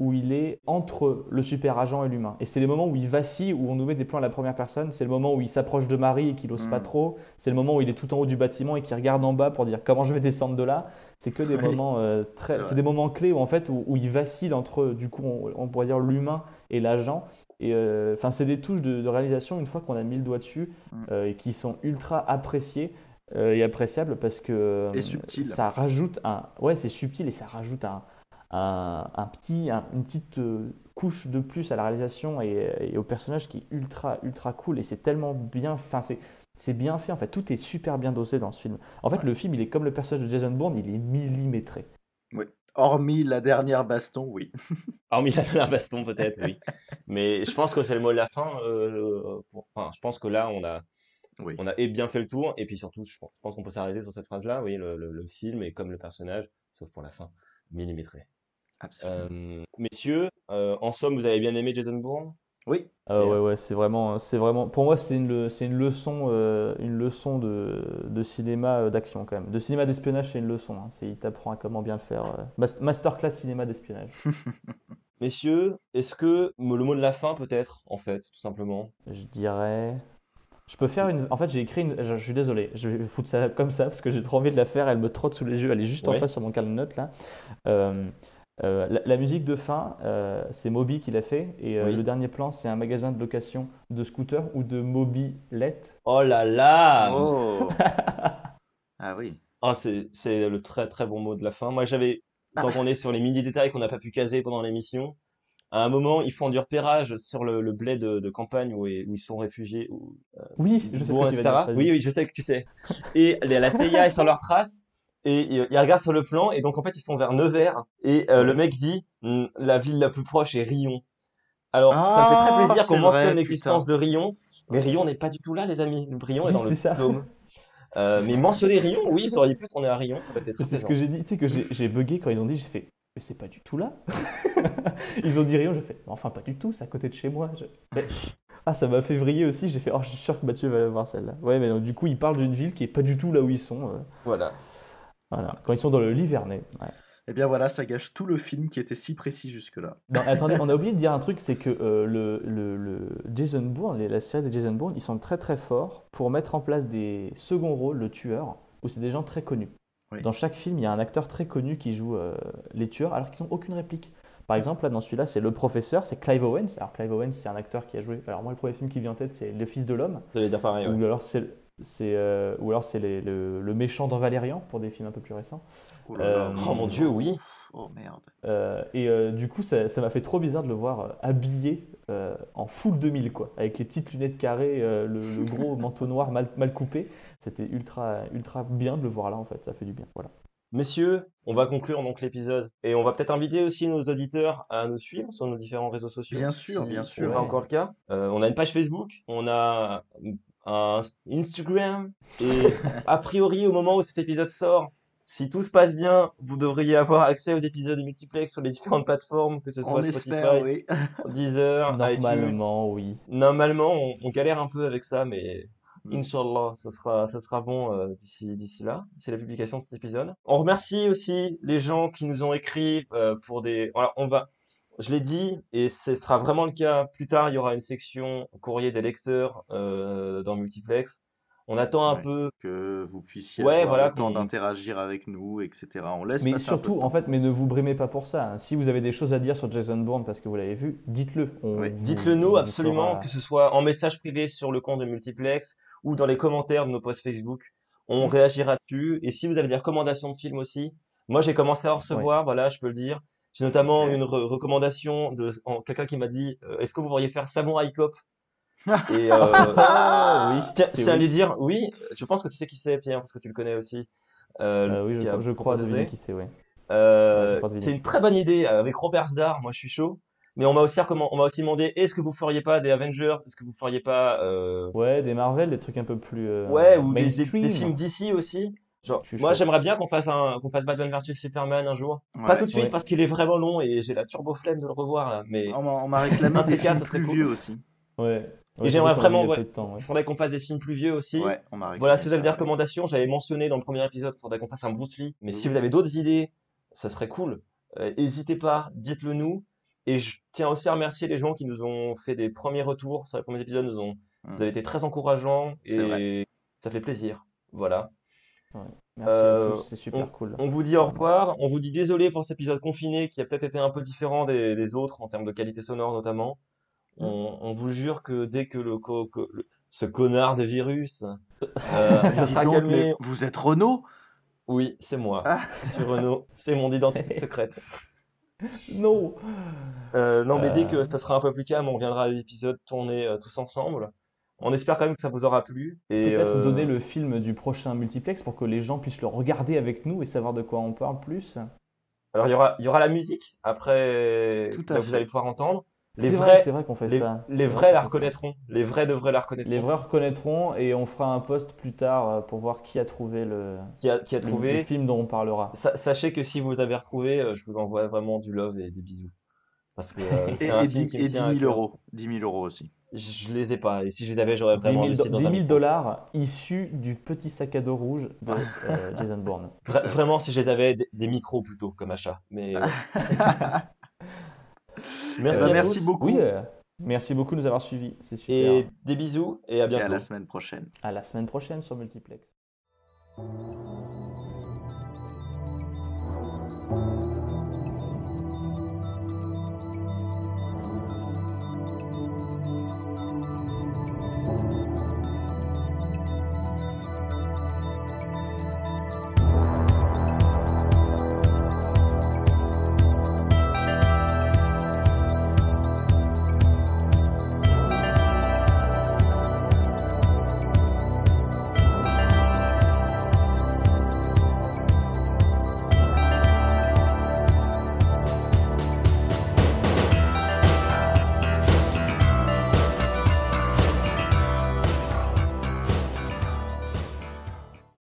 [SPEAKER 3] où il est entre le super agent et l'humain. Et c'est les moments où il vacille, où on nous met des plans à la première personne. C'est le moment où il s'approche de Marie et qu'il n'ose pas
[SPEAKER 4] Mm.
[SPEAKER 3] trop. C'est le moment où il est tout en haut du bâtiment et qu'il regarde en bas pour dire comment je vais descendre de là? C'est que des
[SPEAKER 4] Oui,
[SPEAKER 3] moments euh, très, c'est des moments clés où en fait où, où il vacille entre du coup on, on pourrait dire l'humain et l'agent. Et euh, enfin c'est des touches de, de réalisation une fois qu'on a mis le doigt dessus
[SPEAKER 4] Mm.
[SPEAKER 3] euh, et qui sont ultra appréciées et appréciables parce que
[SPEAKER 4] Et subtil.
[SPEAKER 3] ça rajoute un ouais c'est subtil et ça rajoute un, un, un petit un- une petite euh, couche de plus à la réalisation et, et au personnage qui est ultra ultra cool et c'est tellement bien enfin c'est c'est bien fait en fait tout est super bien dosé dans ce film en fait
[SPEAKER 4] Ouais.
[SPEAKER 3] le film il est comme le personnage de Jason Bourne il est millimétré
[SPEAKER 4] Oui. Hormis la dernière baston, oui.
[SPEAKER 2] hormis la, la baston peut-être oui mais je pense que c'est le mot de la fin euh, pour- enfin je pense que là on a
[SPEAKER 4] Oui.
[SPEAKER 2] on a et bien fait le tour et puis surtout je pense, qu'on peut s'arrêter sur cette phrase là oui le, le- le film est comme le personnage sauf pour la fin millimétré
[SPEAKER 4] Absolument.
[SPEAKER 2] Euh, messieurs, euh, en somme, vous avez bien aimé Jason Bourne?
[SPEAKER 4] Oui.
[SPEAKER 2] Et,
[SPEAKER 3] ouais, ouais, c'est vraiment, c'est vraiment, pour moi, c'est une, le- c'est une leçon, euh, une leçon de, de cinéma euh, d'action quand même. De cinéma d'espionnage, c'est une leçon. hein. C'est, il t'apprend à comment bien le faire. euh. Mas- Masterclass cinéma d'espionnage.
[SPEAKER 2] Messieurs, est-ce que le mot de la fin peut-être, en fait, tout simplement?
[SPEAKER 3] Je dirais. Je peux faire une. En fait, j'ai écrit une. Je, suis désolé, je vais foutre ça comme ça parce que j'ai trop envie de la faire. Elle me trotte sous les yeux. Elle est juste en face sur mon carnet de notes là. Euh, la, la musique de fin, euh, c'est Moby qui l'a fait. Et euh,
[SPEAKER 2] Oui.
[SPEAKER 3] le dernier plan, c'est un magasin de location de scooters ou de mobilette.
[SPEAKER 2] Oh là là
[SPEAKER 4] Oh. ah oui.
[SPEAKER 2] Ah, c'est c'est le très très bon mot de la fin. Moi, j'avais, tant qu'on est sur les mini détails qu'on n'a pas pu caser pendant l'émission, À un moment, ils font du repérage sur le, le bled de, de campagne où, ils- où ils sont réfugiés, où,
[SPEAKER 3] Oui, je sais ce
[SPEAKER 2] bon,
[SPEAKER 3] que tu vas
[SPEAKER 2] etc.
[SPEAKER 3] dire. vas-y.
[SPEAKER 2] Oui, oui, je sais que tu sais. Et la CIA est sur leur trace et ils, ils regardent sur le plan et donc en fait ils sont vers Nevers et euh, le mec dit Hmm, la ville la plus proche est Rion. Alors ça me fait
[SPEAKER 4] Ah,
[SPEAKER 2] très plaisir qu'on mentionne l'existence de Rion, mais Rion n'est pas du tout là, les amis. Rion est dans le
[SPEAKER 3] ça.
[SPEAKER 2] dôme. Euh, mais mentionner Rion, oui, ça aurait pu tourner à Rion, ça été très
[SPEAKER 3] C'est ce que j'ai dit, tu sais que j'ai bugué quand ils ont dit, j'ai fait, mais c'est pas du tout là. ils ont dit rien, je fais, enfin pas du tout, c'est à côté de chez moi. Je- mais- Ah, ça m'a fait vriller aussi, j'ai fait, oh, je suis sûr que Mathieu va voir celle-là. Ouais, mais donc, du coup, ils parlent d'une ville qui est pas du tout là où ils sont. euh,
[SPEAKER 2] Voilà.
[SPEAKER 3] Voilà, quand ils sont dans le Livernais. Ouais.
[SPEAKER 4] Eh bien voilà, ça gâche tout le film qui était si précis jusque-là.
[SPEAKER 3] Non, attendez, on a oublié de dire un truc, c'est que euh, le, le- le Jason Bourne, les- la série des Jason Bourne, ils sont très très forts pour mettre en place des seconds rôles, le tueur, où c'est des gens très connus.
[SPEAKER 4] Oui.
[SPEAKER 3] Dans chaque film, il y a un acteur très connu qui joue euh, les tueurs, alors qu'ils n'ont aucune réplique. Par exemple, là, dans celui-là, c'est le professeur, c'est Clive Owens. Alors, Clive Owens, c'est un acteur qui a joué. Alors, moi, le premier film qui vient en tête, c'est Le Fils de l'Homme.
[SPEAKER 2] Vous allez dire pareil, ouais.
[SPEAKER 3] Ou alors, c'est c'est, euh, ou alors c'est le, le méchant dans Valérian, pour des films un peu plus récents.
[SPEAKER 4] Oh, là là.
[SPEAKER 3] Euh,
[SPEAKER 2] Oh mon dieu, oui.
[SPEAKER 4] Oh merde.
[SPEAKER 3] Euh, et euh, du coup, ça ça m'a fait trop bizarre de le voir habillé euh, en full 2000, quoi, avec les petites lunettes carrées, euh, le, le gros manteau noir mal, mal coupé. C'était ultra, ultra bien de le voir là, en fait. Ça fait du bien. Voilà.
[SPEAKER 2] Messieurs, on va conclure donc l'épisode et on va peut-être inviter aussi nos auditeurs à nous suivre sur nos différents réseaux sociaux.
[SPEAKER 4] Bien sûr,
[SPEAKER 2] si
[SPEAKER 4] bien
[SPEAKER 2] ce
[SPEAKER 4] sûr.
[SPEAKER 2] n'est pas encore le cas. Euh, on a une page Facebook, on a un Instagram et a priori au moment où cet épisode sort, si tout se passe bien, vous devriez avoir accès aux épisodes multiplex sur les différentes plateformes, que ce soit
[SPEAKER 4] On
[SPEAKER 2] Spotify,
[SPEAKER 4] espère, oui.
[SPEAKER 2] Deezer, iTunes.
[SPEAKER 3] Normalement, oui.
[SPEAKER 2] Normalement, on, on galère un peu avec ça, mais
[SPEAKER 4] Mm.
[SPEAKER 2] Inch'Allah, ça sera, ça sera bon euh, d'ici, d'ici là, d'ici la publication de cet épisode. On remercie aussi les gens qui nous ont écrit euh, pour des. On va. Je l'ai dit et ce sera vraiment le cas. Plus tard, il y aura une section courrier des lecteurs euh, dans Multiplex. On attend un
[SPEAKER 4] Ouais.
[SPEAKER 2] peu.
[SPEAKER 4] Que vous puissiez
[SPEAKER 2] Ouais,
[SPEAKER 4] avoir
[SPEAKER 2] voilà,
[SPEAKER 4] le temps d'interagir avec nous, etc. On laisse
[SPEAKER 3] Mais surtout, en fait, mais ne vous brimez pas pour ça. hein. Si vous avez des choses à dire sur Jason Bourne parce que vous l'avez vu, dites-le.
[SPEAKER 4] Oui.
[SPEAKER 2] Dites-le nous absolument,
[SPEAKER 3] fera-
[SPEAKER 2] que ce soit en message privé sur le compte de Multiplex ou dans les commentaires de nos posts Facebook. On
[SPEAKER 3] Mm.
[SPEAKER 2] réagira dessus. Et si vous avez des recommandations de films aussi, moi j'ai commencé à en recevoir, voilà, je peux le dire. J'ai notamment une re- recommandation de quelqu'un qui m'a dit euh, Est-ce que vous pourriez faire Samurai Cop? Et euh,
[SPEAKER 3] Ah, oui,
[SPEAKER 2] tiens,
[SPEAKER 3] c'est
[SPEAKER 2] c'est à
[SPEAKER 3] oui.
[SPEAKER 2] lui dire Oui, je pense que tu sais qui c'est, Pierre, parce que tu le connais aussi. Euh,
[SPEAKER 3] Euh, oui, je, je crois
[SPEAKER 2] proposé.
[SPEAKER 3] deviner qui c'est, Ouais, deviner
[SPEAKER 2] c'est une très bonne idée avec Robert Zdar. Moi, je suis chaud. Mais on m'a aussi recommandé, on m'a aussi demandé est-ce que vous feriez pas des Avengers? Est-ce que vous feriez pas
[SPEAKER 3] Ouais, des Marvel, des trucs un peu plus
[SPEAKER 2] ouais ou des, des films d'ici aussi Genre, moi j'aimerais bien qu'on fasse un qu'on fasse Batman vs Superman un jour. pas tout de suite
[SPEAKER 3] Ouais.
[SPEAKER 2] parce qu'il est vraiment long et j'ai la turbo flemme de le revoir là. Mais
[SPEAKER 4] On m'a on m'a réclamé des films
[SPEAKER 2] ça serait
[SPEAKER 4] plus
[SPEAKER 2] cool.
[SPEAKER 4] vieux aussi.
[SPEAKER 3] Ouais.
[SPEAKER 2] et j'aimerais vraiment ouais, faudrait qu'on fasse des films plus vieux aussi.
[SPEAKER 4] Ouais, on m'a réclamé
[SPEAKER 2] Voilà, si vous avez
[SPEAKER 4] ça,
[SPEAKER 2] des recommandations, j'avais mentionné dans le premier épisode, faudrait qu'on fasse un Bruce Lee. Mais si vous avez d'autres idées, ça serait cool. Euh, N'hésitez pas, dites-le nous. Et je tiens aussi à remercier les gens qui nous ont fait des premiers retours sur les premiers épisodes. Nous ont,
[SPEAKER 4] Mm.
[SPEAKER 2] vous avez été très encourageants et ça fait plaisir. Voilà.
[SPEAKER 3] Merci
[SPEAKER 2] Euh,
[SPEAKER 3] à tous, c'est super cool.
[SPEAKER 2] On vous dit au revoir. On vous dit désolé pour cet épisode confiné qui a peut-être été un peu différent des, des autres en termes de qualité sonore notamment. On, on vous jure que dès que le, co- que le- ce connard de virus euh, ça sera
[SPEAKER 4] donc,
[SPEAKER 2] calmé,
[SPEAKER 4] mais vous êtes Renault
[SPEAKER 2] oui, c'est moi.
[SPEAKER 4] Ah.
[SPEAKER 2] Je suis Renaud. C'est mon identité secrète.
[SPEAKER 3] Non
[SPEAKER 2] Euh, non, mais dès
[SPEAKER 3] Euh.
[SPEAKER 2] que ça sera un peu plus calme, on reviendra à l'épisode tourné euh, tous ensemble. On espère quand même que ça vous aura plu. Et
[SPEAKER 3] Peut-être
[SPEAKER 2] euh,
[SPEAKER 3] donner le film du prochain multiplex pour que les gens puissent le regarder avec nous et savoir de quoi on parle plus.
[SPEAKER 2] Alors, il y aura, il y aura la musique après
[SPEAKER 4] Tout à
[SPEAKER 2] que vous allez pouvoir entendre. Les
[SPEAKER 3] C'est
[SPEAKER 2] vrais,
[SPEAKER 3] vrai, c'est vrai qu'on fait
[SPEAKER 2] les,
[SPEAKER 3] ça.
[SPEAKER 2] les vrais la reconnaîtront. Les vrais devraient la reconnaître.
[SPEAKER 3] Les vrais reconnaîtront et on fera un post plus tard euh, pour voir qui a trouvé le,
[SPEAKER 2] Qui a, qui a
[SPEAKER 3] le-
[SPEAKER 2] trouvé.
[SPEAKER 3] le film dont on parlera.
[SPEAKER 2] Sa- Sachez que si vous avez retrouvé, euh, je vous envoie vraiment du love et des bisous. Parce que euh,
[SPEAKER 4] Et,
[SPEAKER 2] c'est un
[SPEAKER 4] et
[SPEAKER 2] film
[SPEAKER 4] 10
[SPEAKER 2] qui
[SPEAKER 4] et 10
[SPEAKER 2] tient à
[SPEAKER 4] 000
[SPEAKER 2] cœur.
[SPEAKER 4] euros. 10 000 euros aussi.
[SPEAKER 2] Je, les ai pas. Et si je les avais, j'aurais
[SPEAKER 3] 10
[SPEAKER 2] vraiment
[SPEAKER 3] 000,
[SPEAKER 2] investi dans
[SPEAKER 3] 10
[SPEAKER 2] un
[SPEAKER 3] 000
[SPEAKER 2] micro.
[SPEAKER 3] dollars issus du petit sac à dos rouge de euh, Jason Bourne.
[SPEAKER 2] Vra- vraiment, si je les avais, des, des micros plutôt comme achat. Mais euh, merci,
[SPEAKER 4] Eh ben,
[SPEAKER 2] à
[SPEAKER 4] merci
[SPEAKER 2] tous.
[SPEAKER 4] beaucoup.
[SPEAKER 3] Oui, euh, merci beaucoup de nous avoir suivis. C'est super.
[SPEAKER 2] Et des bisous et à
[SPEAKER 4] Et
[SPEAKER 2] bientôt.
[SPEAKER 4] à la semaine prochaine.
[SPEAKER 3] à la semaine prochaine sur Multiplex.